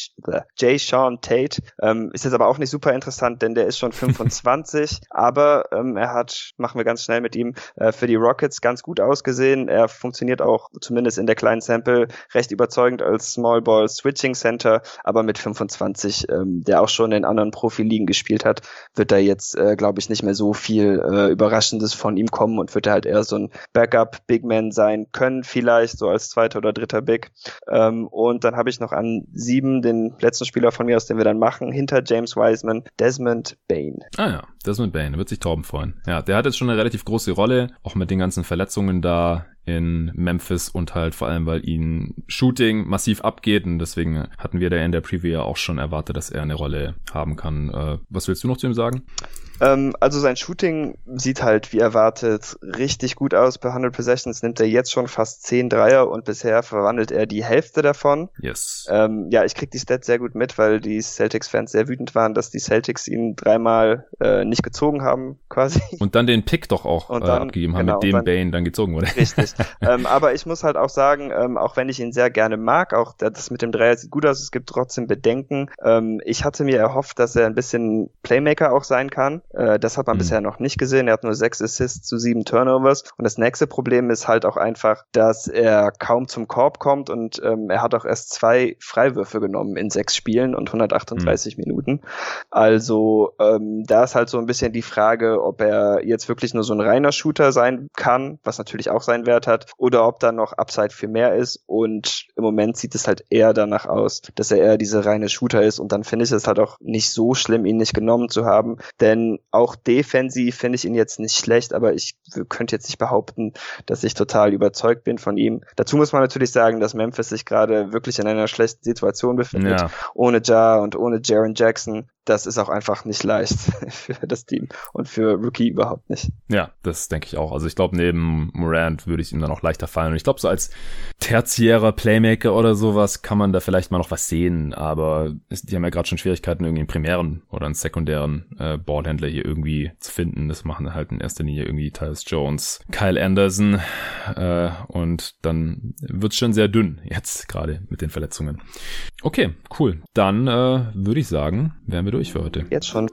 Jay Sean Tate, ähm, ist jetzt aber auch nicht super interessant, denn der ist schon 25 20, aber ähm, er hat, machen wir ganz schnell mit ihm, äh, für die Rockets ganz gut ausgesehen. Er funktioniert auch zumindest in der kleinen Sample recht überzeugend als Small Ball Switching Center, aber mit 25, ähm, der auch schon in anderen Profiligen gespielt hat, wird da jetzt, äh, glaube ich, nicht mehr so viel äh, Überraschendes von ihm kommen und wird er halt eher so ein Backup Big Man sein können, vielleicht so als zweiter oder dritter Big. Ähm, und dann habe ich noch an sieben den letzten Spieler von mir aus, den wir dann machen, hinter James Wiseman, Desmond Bain. Ah ja, Desmond Bain, wird sich Torben freuen. Ja, der hat jetzt schon eine relativ große Rolle, auch mit den ganzen Verletzungen da in Memphis und halt vor allem, weil ihn Shooting massiv abgeht und deswegen hatten wir da in der Preview ja auch schon erwartet, dass er eine Rolle haben kann. Äh, was willst du noch zu ihm sagen? Ähm, also sein Shooting sieht halt wie erwartet richtig gut aus. Bei 100 Possessions nimmt er jetzt schon fast 10 Dreier und bisher verwandelt er die Hälfte davon. Yes. Ähm, ja, ich krieg die Stats sehr gut mit, weil die Celtics-Fans sehr wütend waren, dass die Celtics ihn dreimal äh, nicht gezogen haben, quasi. Und dann den Pick doch auch äh, dann, abgegeben haben, genau, mit dem dann, Bane dann gezogen wurde. Richtig. ähm, aber ich muss halt auch sagen, ähm, auch wenn ich ihn sehr gerne mag, auch das mit dem Dreier sieht gut aus, es gibt trotzdem Bedenken. Ähm, ich hatte mir erhofft, dass er ein bisschen Playmaker auch sein kann. Äh, das hat man mhm. bisher noch nicht gesehen. Er hat nur sechs Assists zu sieben Turnovers. Und das nächste Problem ist halt auch einfach, dass er kaum zum Korb kommt und ähm, er hat auch erst zwei Freiwürfe genommen in sechs Spielen und 138 mhm. Minuten. Also ähm, da ist halt so ein bisschen die Frage, ob er jetzt wirklich nur so ein reiner Shooter sein kann, was natürlich auch seinen Wert hat, oder ob da noch Upside für mehr ist. Und im Moment sieht es halt eher danach aus, dass er eher diese reine Shooter ist. Und dann finde ich es halt auch nicht so schlimm, ihn nicht genommen zu haben, denn auch defensiv finde ich ihn jetzt nicht schlecht, aber ich könnte jetzt nicht behaupten, dass ich total überzeugt bin von ihm. Dazu muss man natürlich sagen, dass Memphis sich gerade wirklich in einer schlechten Situation befindet, ja. ohne Ja und ohne Jaron Jackson das ist auch einfach nicht leicht für das Team und für Rookie überhaupt nicht. Ja, das denke ich auch. Also ich glaube, neben Morant würde ich ihm dann auch leichter fallen. Und ich glaube, so als tertiärer Playmaker oder sowas kann man da vielleicht mal noch was sehen. Aber die haben ja gerade schon Schwierigkeiten, irgendwie einen primären oder einen sekundären äh, Ballhändler hier irgendwie zu finden. Das machen halt in erster Linie irgendwie Tyus Jones, Kyle Anderson äh, und dann wird's schon sehr dünn jetzt gerade mit den Verletzungen. Okay, cool. Dann äh, würde ich sagen, wären wir durch durch für heute. Jetzt schon.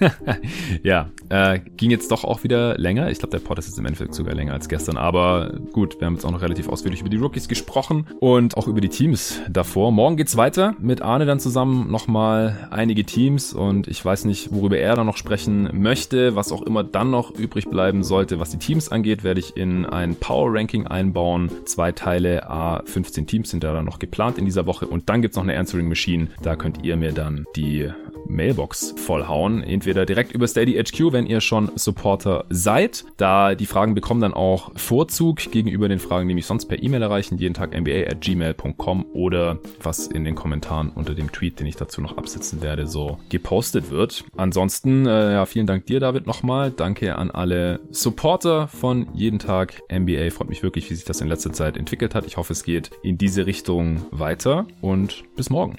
ja, äh, ging jetzt doch auch wieder länger. Ich glaube, der Pod ist jetzt im Endeffekt sogar länger als gestern. Aber gut, wir haben jetzt auch noch relativ ausführlich über die Rookies gesprochen und auch über die Teams davor. Morgen geht's weiter mit Arne dann zusammen nochmal einige Teams und ich weiß nicht, worüber er dann noch sprechen möchte. Was auch immer dann noch übrig bleiben sollte, was die Teams angeht, werde ich in ein Power Ranking einbauen. Zwei Teile, A, 15 Teams sind da dann noch geplant in dieser Woche und dann gibt's noch eine Answering Machine. Da könnt ihr mir dann die Mailbox vollhauen. Entweder direkt über Steady HQ, wenn ihr schon Supporter seid. Da die Fragen bekommen dann auch Vorzug gegenüber den Fragen, die mich sonst per E-Mail erreichen. Jeden Tag NBA at gmail.com oder was in den Kommentaren unter dem Tweet, den ich dazu noch absetzen werde, so gepostet wird. Ansonsten, äh, ja, vielen Dank dir, David, nochmal. Danke an alle Supporter von jeden Tag NBA. Freut mich wirklich, wie sich das in letzter Zeit entwickelt hat. Ich hoffe, es geht in diese Richtung weiter und bis morgen.